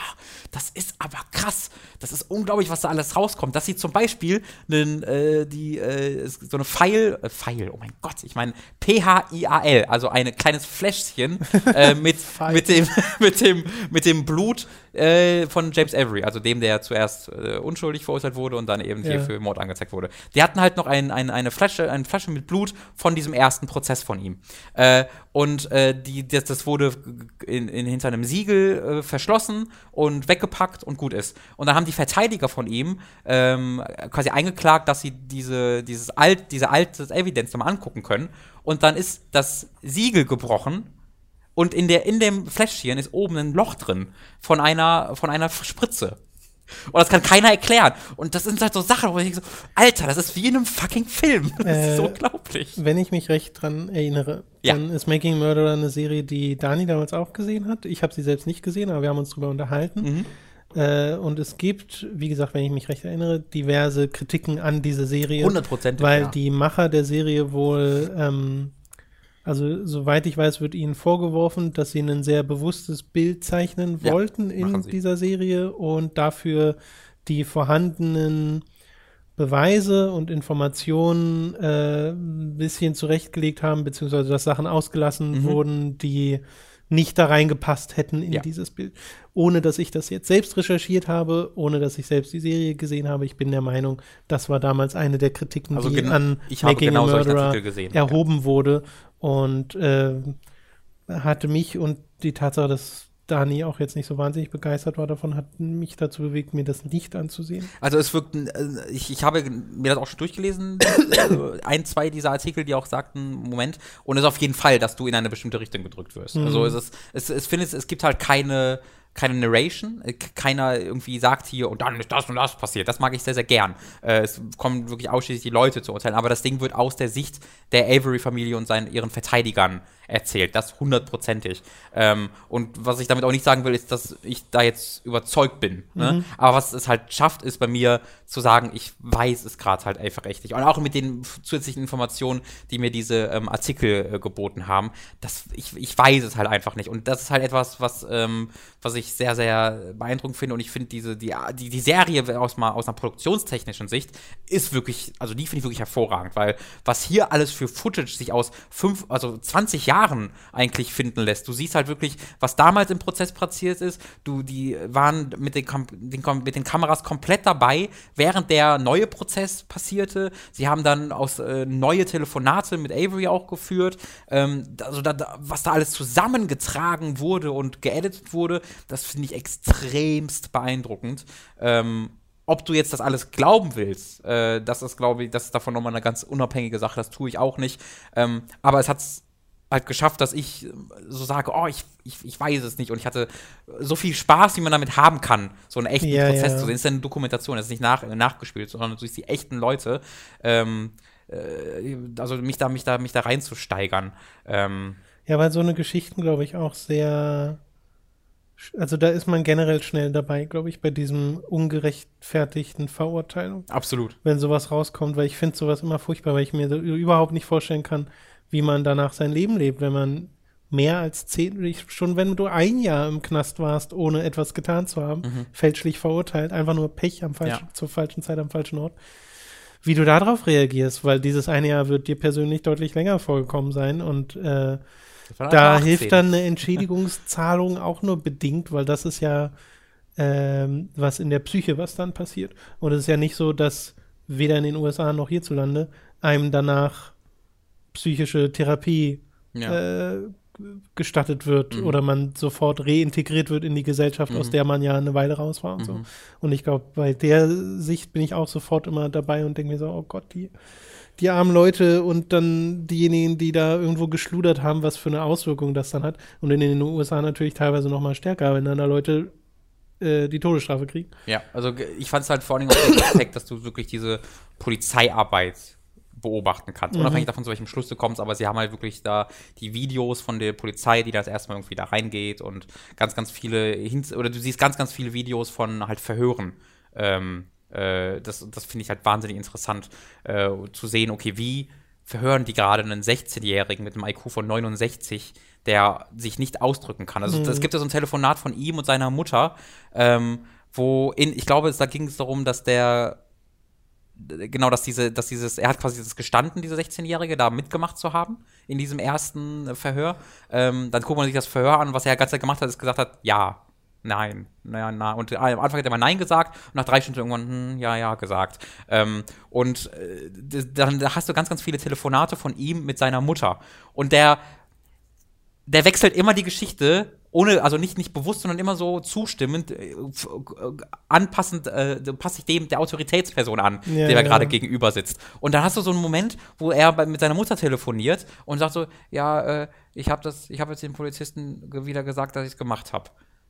das ist aber krass. Das ist unglaublich, was da alles rauskommt. Dass sie zum Beispiel einen, äh, die, äh, so eine Pfeil, äh, Pfeil, oh mein Gott, ich meine P-H-I-A-L, also ein kleines Fläschchen äh, <laughs> mit, mit, dem, <laughs> mit, dem, mit dem Blut äh, von James Avery, also dem, der zuerst äh, unschuldig verurteilt wurde und dann eben ja. hier für Mord angezeigt wurde. Die hatten halt noch ein, ein, eine, Flasche, eine Flasche mit Blut von diesem ersten Prozess von ihm. Äh, und äh, die, das, das wurde in, in, hinter einem Siegel äh, verschlossen und weggepackt und gut ist. Und dann haben die Verteidiger von ihm ähm, quasi eingeklagt, dass sie diese, dieses alt, diese alte Evidenz nochmal angucken können. Und dann ist das Siegel gebrochen und in, der, in dem Fläschchen ist oben ein Loch drin von einer, von einer Spritze. Und das kann keiner erklären. Und das sind halt so Sachen, wo ich denke so, Alter, das ist wie in einem fucking Film. Das äh, ist unglaublich. Wenn ich mich recht dran erinnere, ja. dann ist Making Murderer eine Serie, die Dani damals auch gesehen hat. Ich habe sie selbst nicht gesehen, aber wir haben uns darüber unterhalten. Mhm. Äh, und es gibt, wie gesagt, wenn ich mich recht erinnere, diverse Kritiken an diese Serie. 100 Prozent. Weil ja. die Macher der Serie wohl ähm, also, soweit ich weiß, wird ihnen vorgeworfen, dass sie ein sehr bewusstes Bild zeichnen ja, wollten in dieser Serie und dafür die vorhandenen Beweise und Informationen äh, ein bisschen zurechtgelegt haben, beziehungsweise dass Sachen ausgelassen mhm. wurden, die nicht da reingepasst hätten in ja. dieses Bild. Ohne dass ich das jetzt selbst recherchiert habe, ohne dass ich selbst die Serie gesehen habe. Ich bin der Meinung, das war damals eine der Kritiken, also die an Making a Murderer erhoben ja. wurde. Und äh, hatte mich und die Tatsache, dass Dani auch jetzt nicht so wahnsinnig begeistert war davon, hat mich dazu bewegt, mir das nicht anzusehen. Also es wirkt, äh, ich, ich habe mir das auch schon durchgelesen, <coughs> äh, ein, zwei dieser Artikel, die auch sagten, Moment, und es ist auf jeden Fall, dass du in eine bestimmte Richtung gedrückt wirst. Mhm. Also es ist, es, es, findet, es gibt halt keine, keine Narration, äh, keiner irgendwie sagt hier und dann ist das und das passiert. Das mag ich sehr, sehr gern. Äh, es kommen wirklich ausschließlich die Leute zu urteilen, aber das Ding wird aus der Sicht der Avery-Familie und seinen, ihren Verteidigern erzählt. Das hundertprozentig. Ähm, und was ich damit auch nicht sagen will, ist, dass ich da jetzt überzeugt bin. Ne? Mhm. Aber was es halt schafft, ist bei mir zu sagen, ich weiß es gerade halt einfach echt nicht. Und auch mit den zusätzlichen Informationen, die mir diese ähm, Artikel äh, geboten haben, das, ich, ich weiß es halt einfach nicht. Und das ist halt etwas, was, ähm, was ich sehr, sehr beeindruckend finde. Und ich finde diese, die, die, die Serie aus, mal, aus einer produktionstechnischen Sicht ist wirklich, also die finde ich wirklich hervorragend, weil was hier alles für Footage sich aus fünf, also 20 Jahren Jahren eigentlich finden lässt. Du siehst halt wirklich, was damals im Prozess passiert ist. Du, die waren mit den, den, mit den Kameras komplett dabei, während der neue Prozess passierte. Sie haben dann aus äh, neue Telefonate mit Avery auch geführt. Ähm, also da, was da alles zusammengetragen wurde und geeditet wurde, das finde ich extremst beeindruckend. Ähm, ob du jetzt das alles glauben willst, äh, das ist, glaube ich, das ist davon nochmal eine ganz unabhängige Sache, das tue ich auch nicht. Ähm, aber es hat halt geschafft, dass ich so sage, oh, ich, ich, ich weiß es nicht. Und ich hatte so viel Spaß, wie man damit haben kann, so einen echten ja, Prozess ja. zu sehen. Es ist eine Dokumentation, es ist nicht nach, nachgespielt, sondern durch die echten Leute. Ähm, äh, also mich da, mich da, mich da reinzusteigern. Ähm, ja, weil so eine Geschichten, glaube ich, auch sehr. Also da ist man generell schnell dabei, glaube ich, bei diesem ungerechtfertigten Verurteilung. Absolut. Wenn sowas rauskommt, weil ich finde sowas immer furchtbar, weil ich mir so überhaupt nicht vorstellen kann, wie man danach sein Leben lebt, wenn man mehr als zehn, schon wenn du ein Jahr im Knast warst, ohne etwas getan zu haben, mhm. fälschlich verurteilt, einfach nur Pech am falschen, ja. zur falschen Zeit am falschen Ort, wie du darauf reagierst, weil dieses eine Jahr wird dir persönlich deutlich länger vorgekommen sein und äh, da hilft dann eine Entschädigungszahlung <laughs> auch nur bedingt, weil das ist ja ähm, was in der Psyche, was dann passiert. Und es ist ja nicht so, dass weder in den USA noch hierzulande einem danach psychische Therapie ja. äh, gestattet wird mhm. oder man sofort reintegriert wird in die Gesellschaft, mhm. aus der man ja eine Weile raus war und mhm. so. Und ich glaube, bei der Sicht bin ich auch sofort immer dabei und denke mir so, oh Gott, die, die armen Leute und dann diejenigen, die da irgendwo geschludert haben, was für eine Auswirkung das dann hat. Und in den USA natürlich teilweise noch mal stärker, wenn dann da Leute äh, die Todesstrafe kriegen. Ja, also ich fand es halt vor allem auch den <laughs> Aspekt, dass du wirklich diese Polizeiarbeit beobachten kannst. Mhm. Unabhängig davon, zu welchem Schluss du kommst, aber sie haben halt wirklich da die Videos von der Polizei, die das erstmal irgendwie da reingeht und ganz, ganz viele, Hinz oder du siehst ganz, ganz viele Videos von halt Verhören. Ähm, äh, das das finde ich halt wahnsinnig interessant, äh, zu sehen, okay, wie verhören die gerade einen 16-Jährigen mit einem IQ von 69, der sich nicht ausdrücken kann. Also es mhm. gibt ja so ein Telefonat von ihm und seiner Mutter, ähm, wo in, ich glaube, da ging es darum, dass der genau, dass diese, dass dieses, er hat quasi das gestanden, diese 16-Jährige, da mitgemacht zu haben in diesem ersten Verhör. Ähm, dann guckt man sich das Verhör an, was er die ganze Zeit gemacht hat, ist gesagt hat, ja, nein, naja, na. Und am Anfang hat er mal Nein gesagt und nach drei Stunden irgendwann, hm, ja, ja, gesagt. Ähm, und äh, dann hast du ganz, ganz viele Telefonate von ihm mit seiner Mutter. Und der, der wechselt immer die Geschichte ohne, also nicht, nicht bewusst, sondern immer so zustimmend, äh, anpassend, äh, passt sich dem der Autoritätsperson an, ja, der ja. gerade gegenüber sitzt. Und dann hast du so einen Moment, wo er bei, mit seiner Mutter telefoniert und sagt so, ja, äh, ich habe das, ich habe jetzt dem Polizisten wieder gesagt, dass ich es gemacht habe.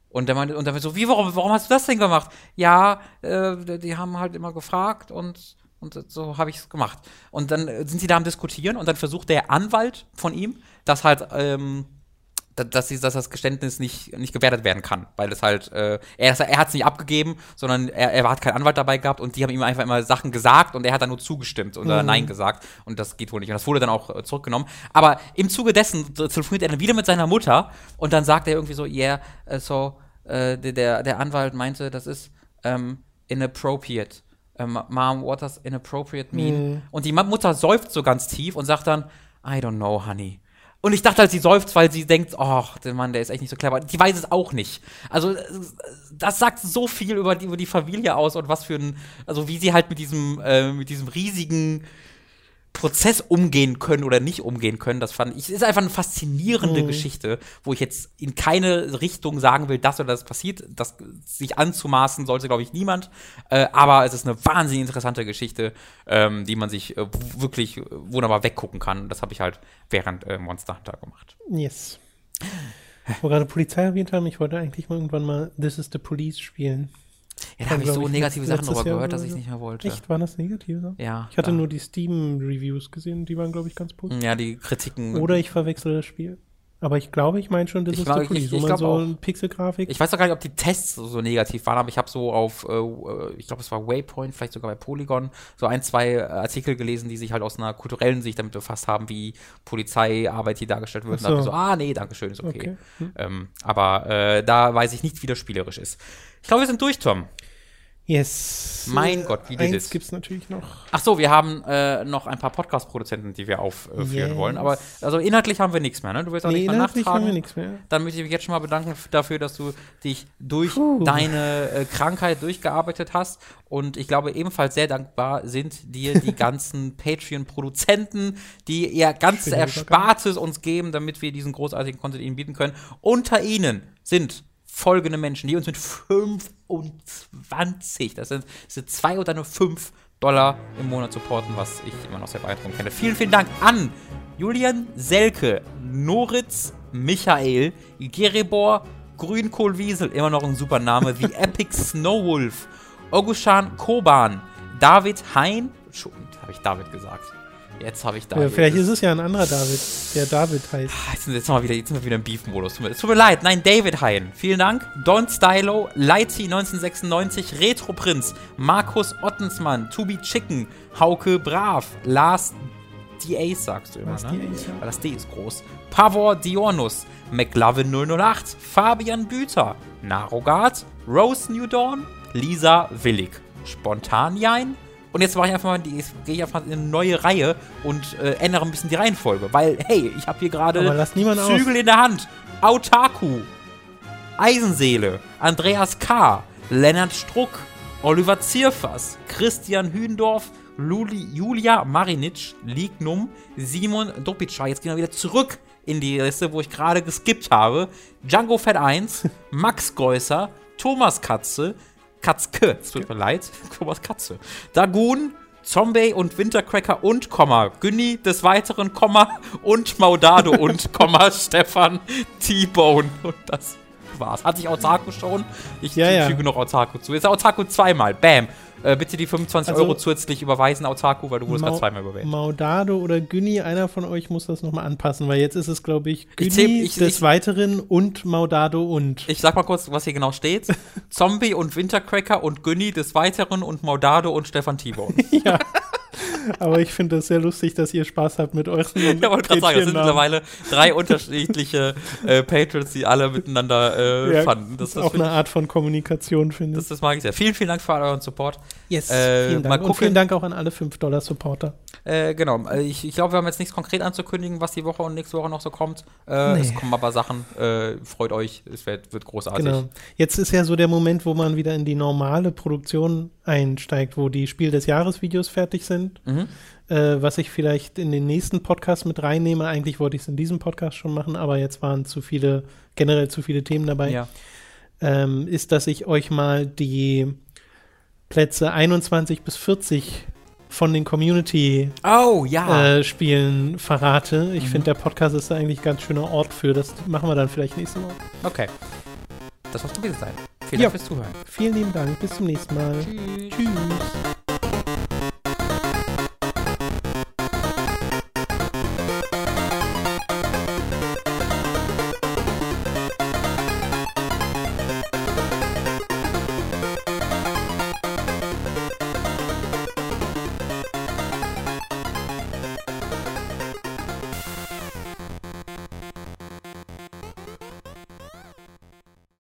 Und der meinte, und dann so, wie, warum, warum hast du das denn gemacht? Ja, äh, die haben halt immer gefragt und und so habe ich es gemacht. Und dann sind sie da am Diskutieren und dann versucht der Anwalt von ihm, das halt ähm, dass, dass das Geständnis nicht, nicht gewertet werden kann, weil es halt, äh, er, er hat es nicht abgegeben, sondern er, er hat keinen Anwalt dabei gehabt und die haben ihm einfach immer Sachen gesagt und er hat dann nur zugestimmt oder mhm. Nein gesagt und das geht wohl nicht und das wurde dann auch äh, zurückgenommen. Aber im Zuge dessen telefoniert er dann wieder mit seiner Mutter und dann sagt er irgendwie so, yeah, uh, so, äh, der, der Anwalt meinte, das ist ähm, inappropriate. Ähm, Mom, what does inappropriate mean? Mhm. Und die Mutter seufzt so ganz tief und sagt dann, I don't know, honey. Und ich dachte halt, sie seufzt, weil sie denkt, ach, der Mann, der ist echt nicht so clever. Die weiß es auch nicht. Also, das sagt so viel über die, über die Familie aus und was für ein, also wie sie halt mit diesem, äh, mit diesem riesigen Prozess umgehen können oder nicht umgehen können, das fand ich, ist einfach eine faszinierende Mhm. Geschichte, wo ich jetzt in keine Richtung sagen will, das oder das passiert. Das sich anzumaßen sollte, glaube ich, niemand. Äh, aber es ist eine wahnsinnig interessante Geschichte, ähm, die man sich äh, wirklich wunderbar weggucken kann. Und das habe ich halt während äh, Monster Hunter gemacht. Yes. Wo gerade Polizei erwähnt haben, ich wollte eigentlich mal irgendwann mal This is the Police spielen. Ja, da habe ich so negative Sachen darüber Jahr gehört, dass ich nicht mehr wollte. Echt, waren das negative Sachen? Ja. Ich hatte ja. nur die Steam-Reviews gesehen, die waren, glaube ich, ganz positiv. Ja, die Kritiken. Oder ich verwechsel das Spiel. Aber ich glaube, ich meine schon, das Ich ist glaub, ich- ich man glaub so auch. eine Pixelgrafik. Ich weiß doch gar nicht, ob die Tests so, so negativ waren, aber ich habe so auf, äh, äh, ich glaube, es war Waypoint, vielleicht sogar bei Polygon, so ein, zwei äh, Artikel gelesen, die sich halt aus einer kulturellen Sicht damit befasst haben, wie Polizeiarbeit hier dargestellt wird. Und so. so, ah, nee, danke schön, ist okay. Okay. Hm. Ähm, aber äh, da weiß ich nicht, wie das spielerisch ist. Ich glaube, wir sind durch, Tom. Yes. Mein Gott, wie das ist. gibt es natürlich noch. Ach so, wir haben äh, noch ein paar Podcast-Produzenten, die wir aufführen Yes. wollen. Aber also inhaltlich haben wir nichts mehr, ne? Du willst auch Nee, nicht mehr inhaltlich haben wir nichts mehr. Dann möchte ich mich jetzt schon mal bedanken dafür, dass du dich durch Puh. deine äh, Krankheit durchgearbeitet hast. Und ich glaube, ebenfalls sehr dankbar sind dir die <laughs> ganzen Patreon-Produzenten, die ihr ganzes Erspartes uns geben, damit wir diesen großartigen Content ihnen bieten können. Unter ihnen sind folgende Menschen, die uns mit 25, das sind, das sind zwei oder nur fünf Dollar im Monat supporten, was ich immer noch sehr beeindruckend finde. Vielen, vielen Dank an Julian Selke, Noritz, Michael, Gerebor, Grünkohlwiesel, immer noch ein super Name, wie <laughs> Epic Snowwolf, Ogushan Koban, David Hein, habe ich David gesagt. Jetzt habe ich Ja, David. vielleicht ist es ja ein anderer David, der David heißt. Ah, Jetzt sind, jetzt, sind wir wieder, jetzt sind wir wieder im Beef-Modus. Tut mir, es tut mir leid. Nein, David Hein. Vielen Dank. Don Stylo, Lighty 1996, Retro Prinz, Markus Ottensmann, Tubi Chicken, Hauke Brav, Lars Ace sagst du immer, Lars ne? ja. Weil das D ist groß. Pavor Diornus, McLovin 008, Fabian Büter, Narogard, Rose New Dawn, Lisa Willig, Spontanjein. Und jetzt mache ich einfach mal, die- gehe ich einfach in eine neue Reihe und äh, ändere ein bisschen die Reihenfolge. Weil, hey, ich habe hier gerade niemand aus. Zügel in der Hand. Autaku, Eisenseele, Andreas K., Lennart Struck, Oliver Zierfass, Christian Hündorf, Luli, Julia Marinic, Lignum, Simon Dopica. Jetzt gehen wir wieder zurück in die Liste, wo ich gerade geskippt habe. Django Fett 1, <laughs> Max Geusser, Thomas Katze, Katzke, es tut mir leid, <laughs> Thomas Katze, Dagun, Zombie und Wintercracker und Komma, Günni des Weiteren, Komma und Maudado und <laughs> Komma, Stefan T-Bone. Und das war's. Hatte ich Otaku schon? Ich Ja, ja. füge noch Otaku zu. Jetzt Otaku zweimal. Bam. Äh, bitte die 25 Also- Euro zusätzlich überweisen, Otaku, weil du wurdest gerade zweimal überwählt. Maudado oder Günni, einer von euch muss das nochmal anpassen, weil jetzt ist es, glaube ich, Günni ich- des ich- Weiteren und Maudado und. Ich sag mal kurz, was hier genau steht. <laughs> Zombie und Wintercracker und Günni des Weiteren und Maudado und Stefan T-Bone. <laughs> ja. Aber ich finde das sehr lustig, dass ihr Spaß habt mit euren. <laughs> Ja, wollte gerade sagen, das sind mittlerweile drei unterschiedliche äh, Patrons, die alle miteinander äh, Ja, fanden. Das ist auch eine Art von Kommunikation, finde ich, das, ich. das mag ich sehr. Vielen, vielen Dank für euren Support. Yes, äh, vielen mal Dank. Und gucken. vielen Dank auch an alle 5-Dollar-Supporter. Äh, genau, äh, ich, ich glaube, wir haben jetzt nichts konkret anzukündigen, was die Woche und nächste Woche noch so kommt. Äh, Nee. Es kommen aber Sachen. Äh, freut euch, es wird, wird großartig. Genau. Jetzt ist ja so der Moment, wo man wieder in die normale Produktion einsteigt, wo die Spiel des Jahres-Videos fertig sind. Mhm. Äh, was ich vielleicht in den nächsten Podcast mit reinnehme. Eigentlich wollte ich es in diesem Podcast schon machen, aber jetzt waren zu viele, generell zu viele Themen dabei. Ja. ähm, ist, dass ich euch mal die Plätze 21 bis 40 von den Community-Spielen Oh, ja. äh, Spielen verrate. Ich Mhm. finde, der Podcast ist da eigentlich ein ganz schöner Ort für. Das machen wir dann vielleicht nächste Woche. okay. Das es gewesen sein. Vielen Ja. Dank fürs Zuhören. Vielen lieben Dank. Bis zum nächsten Mal. Tschüss. Tschüss.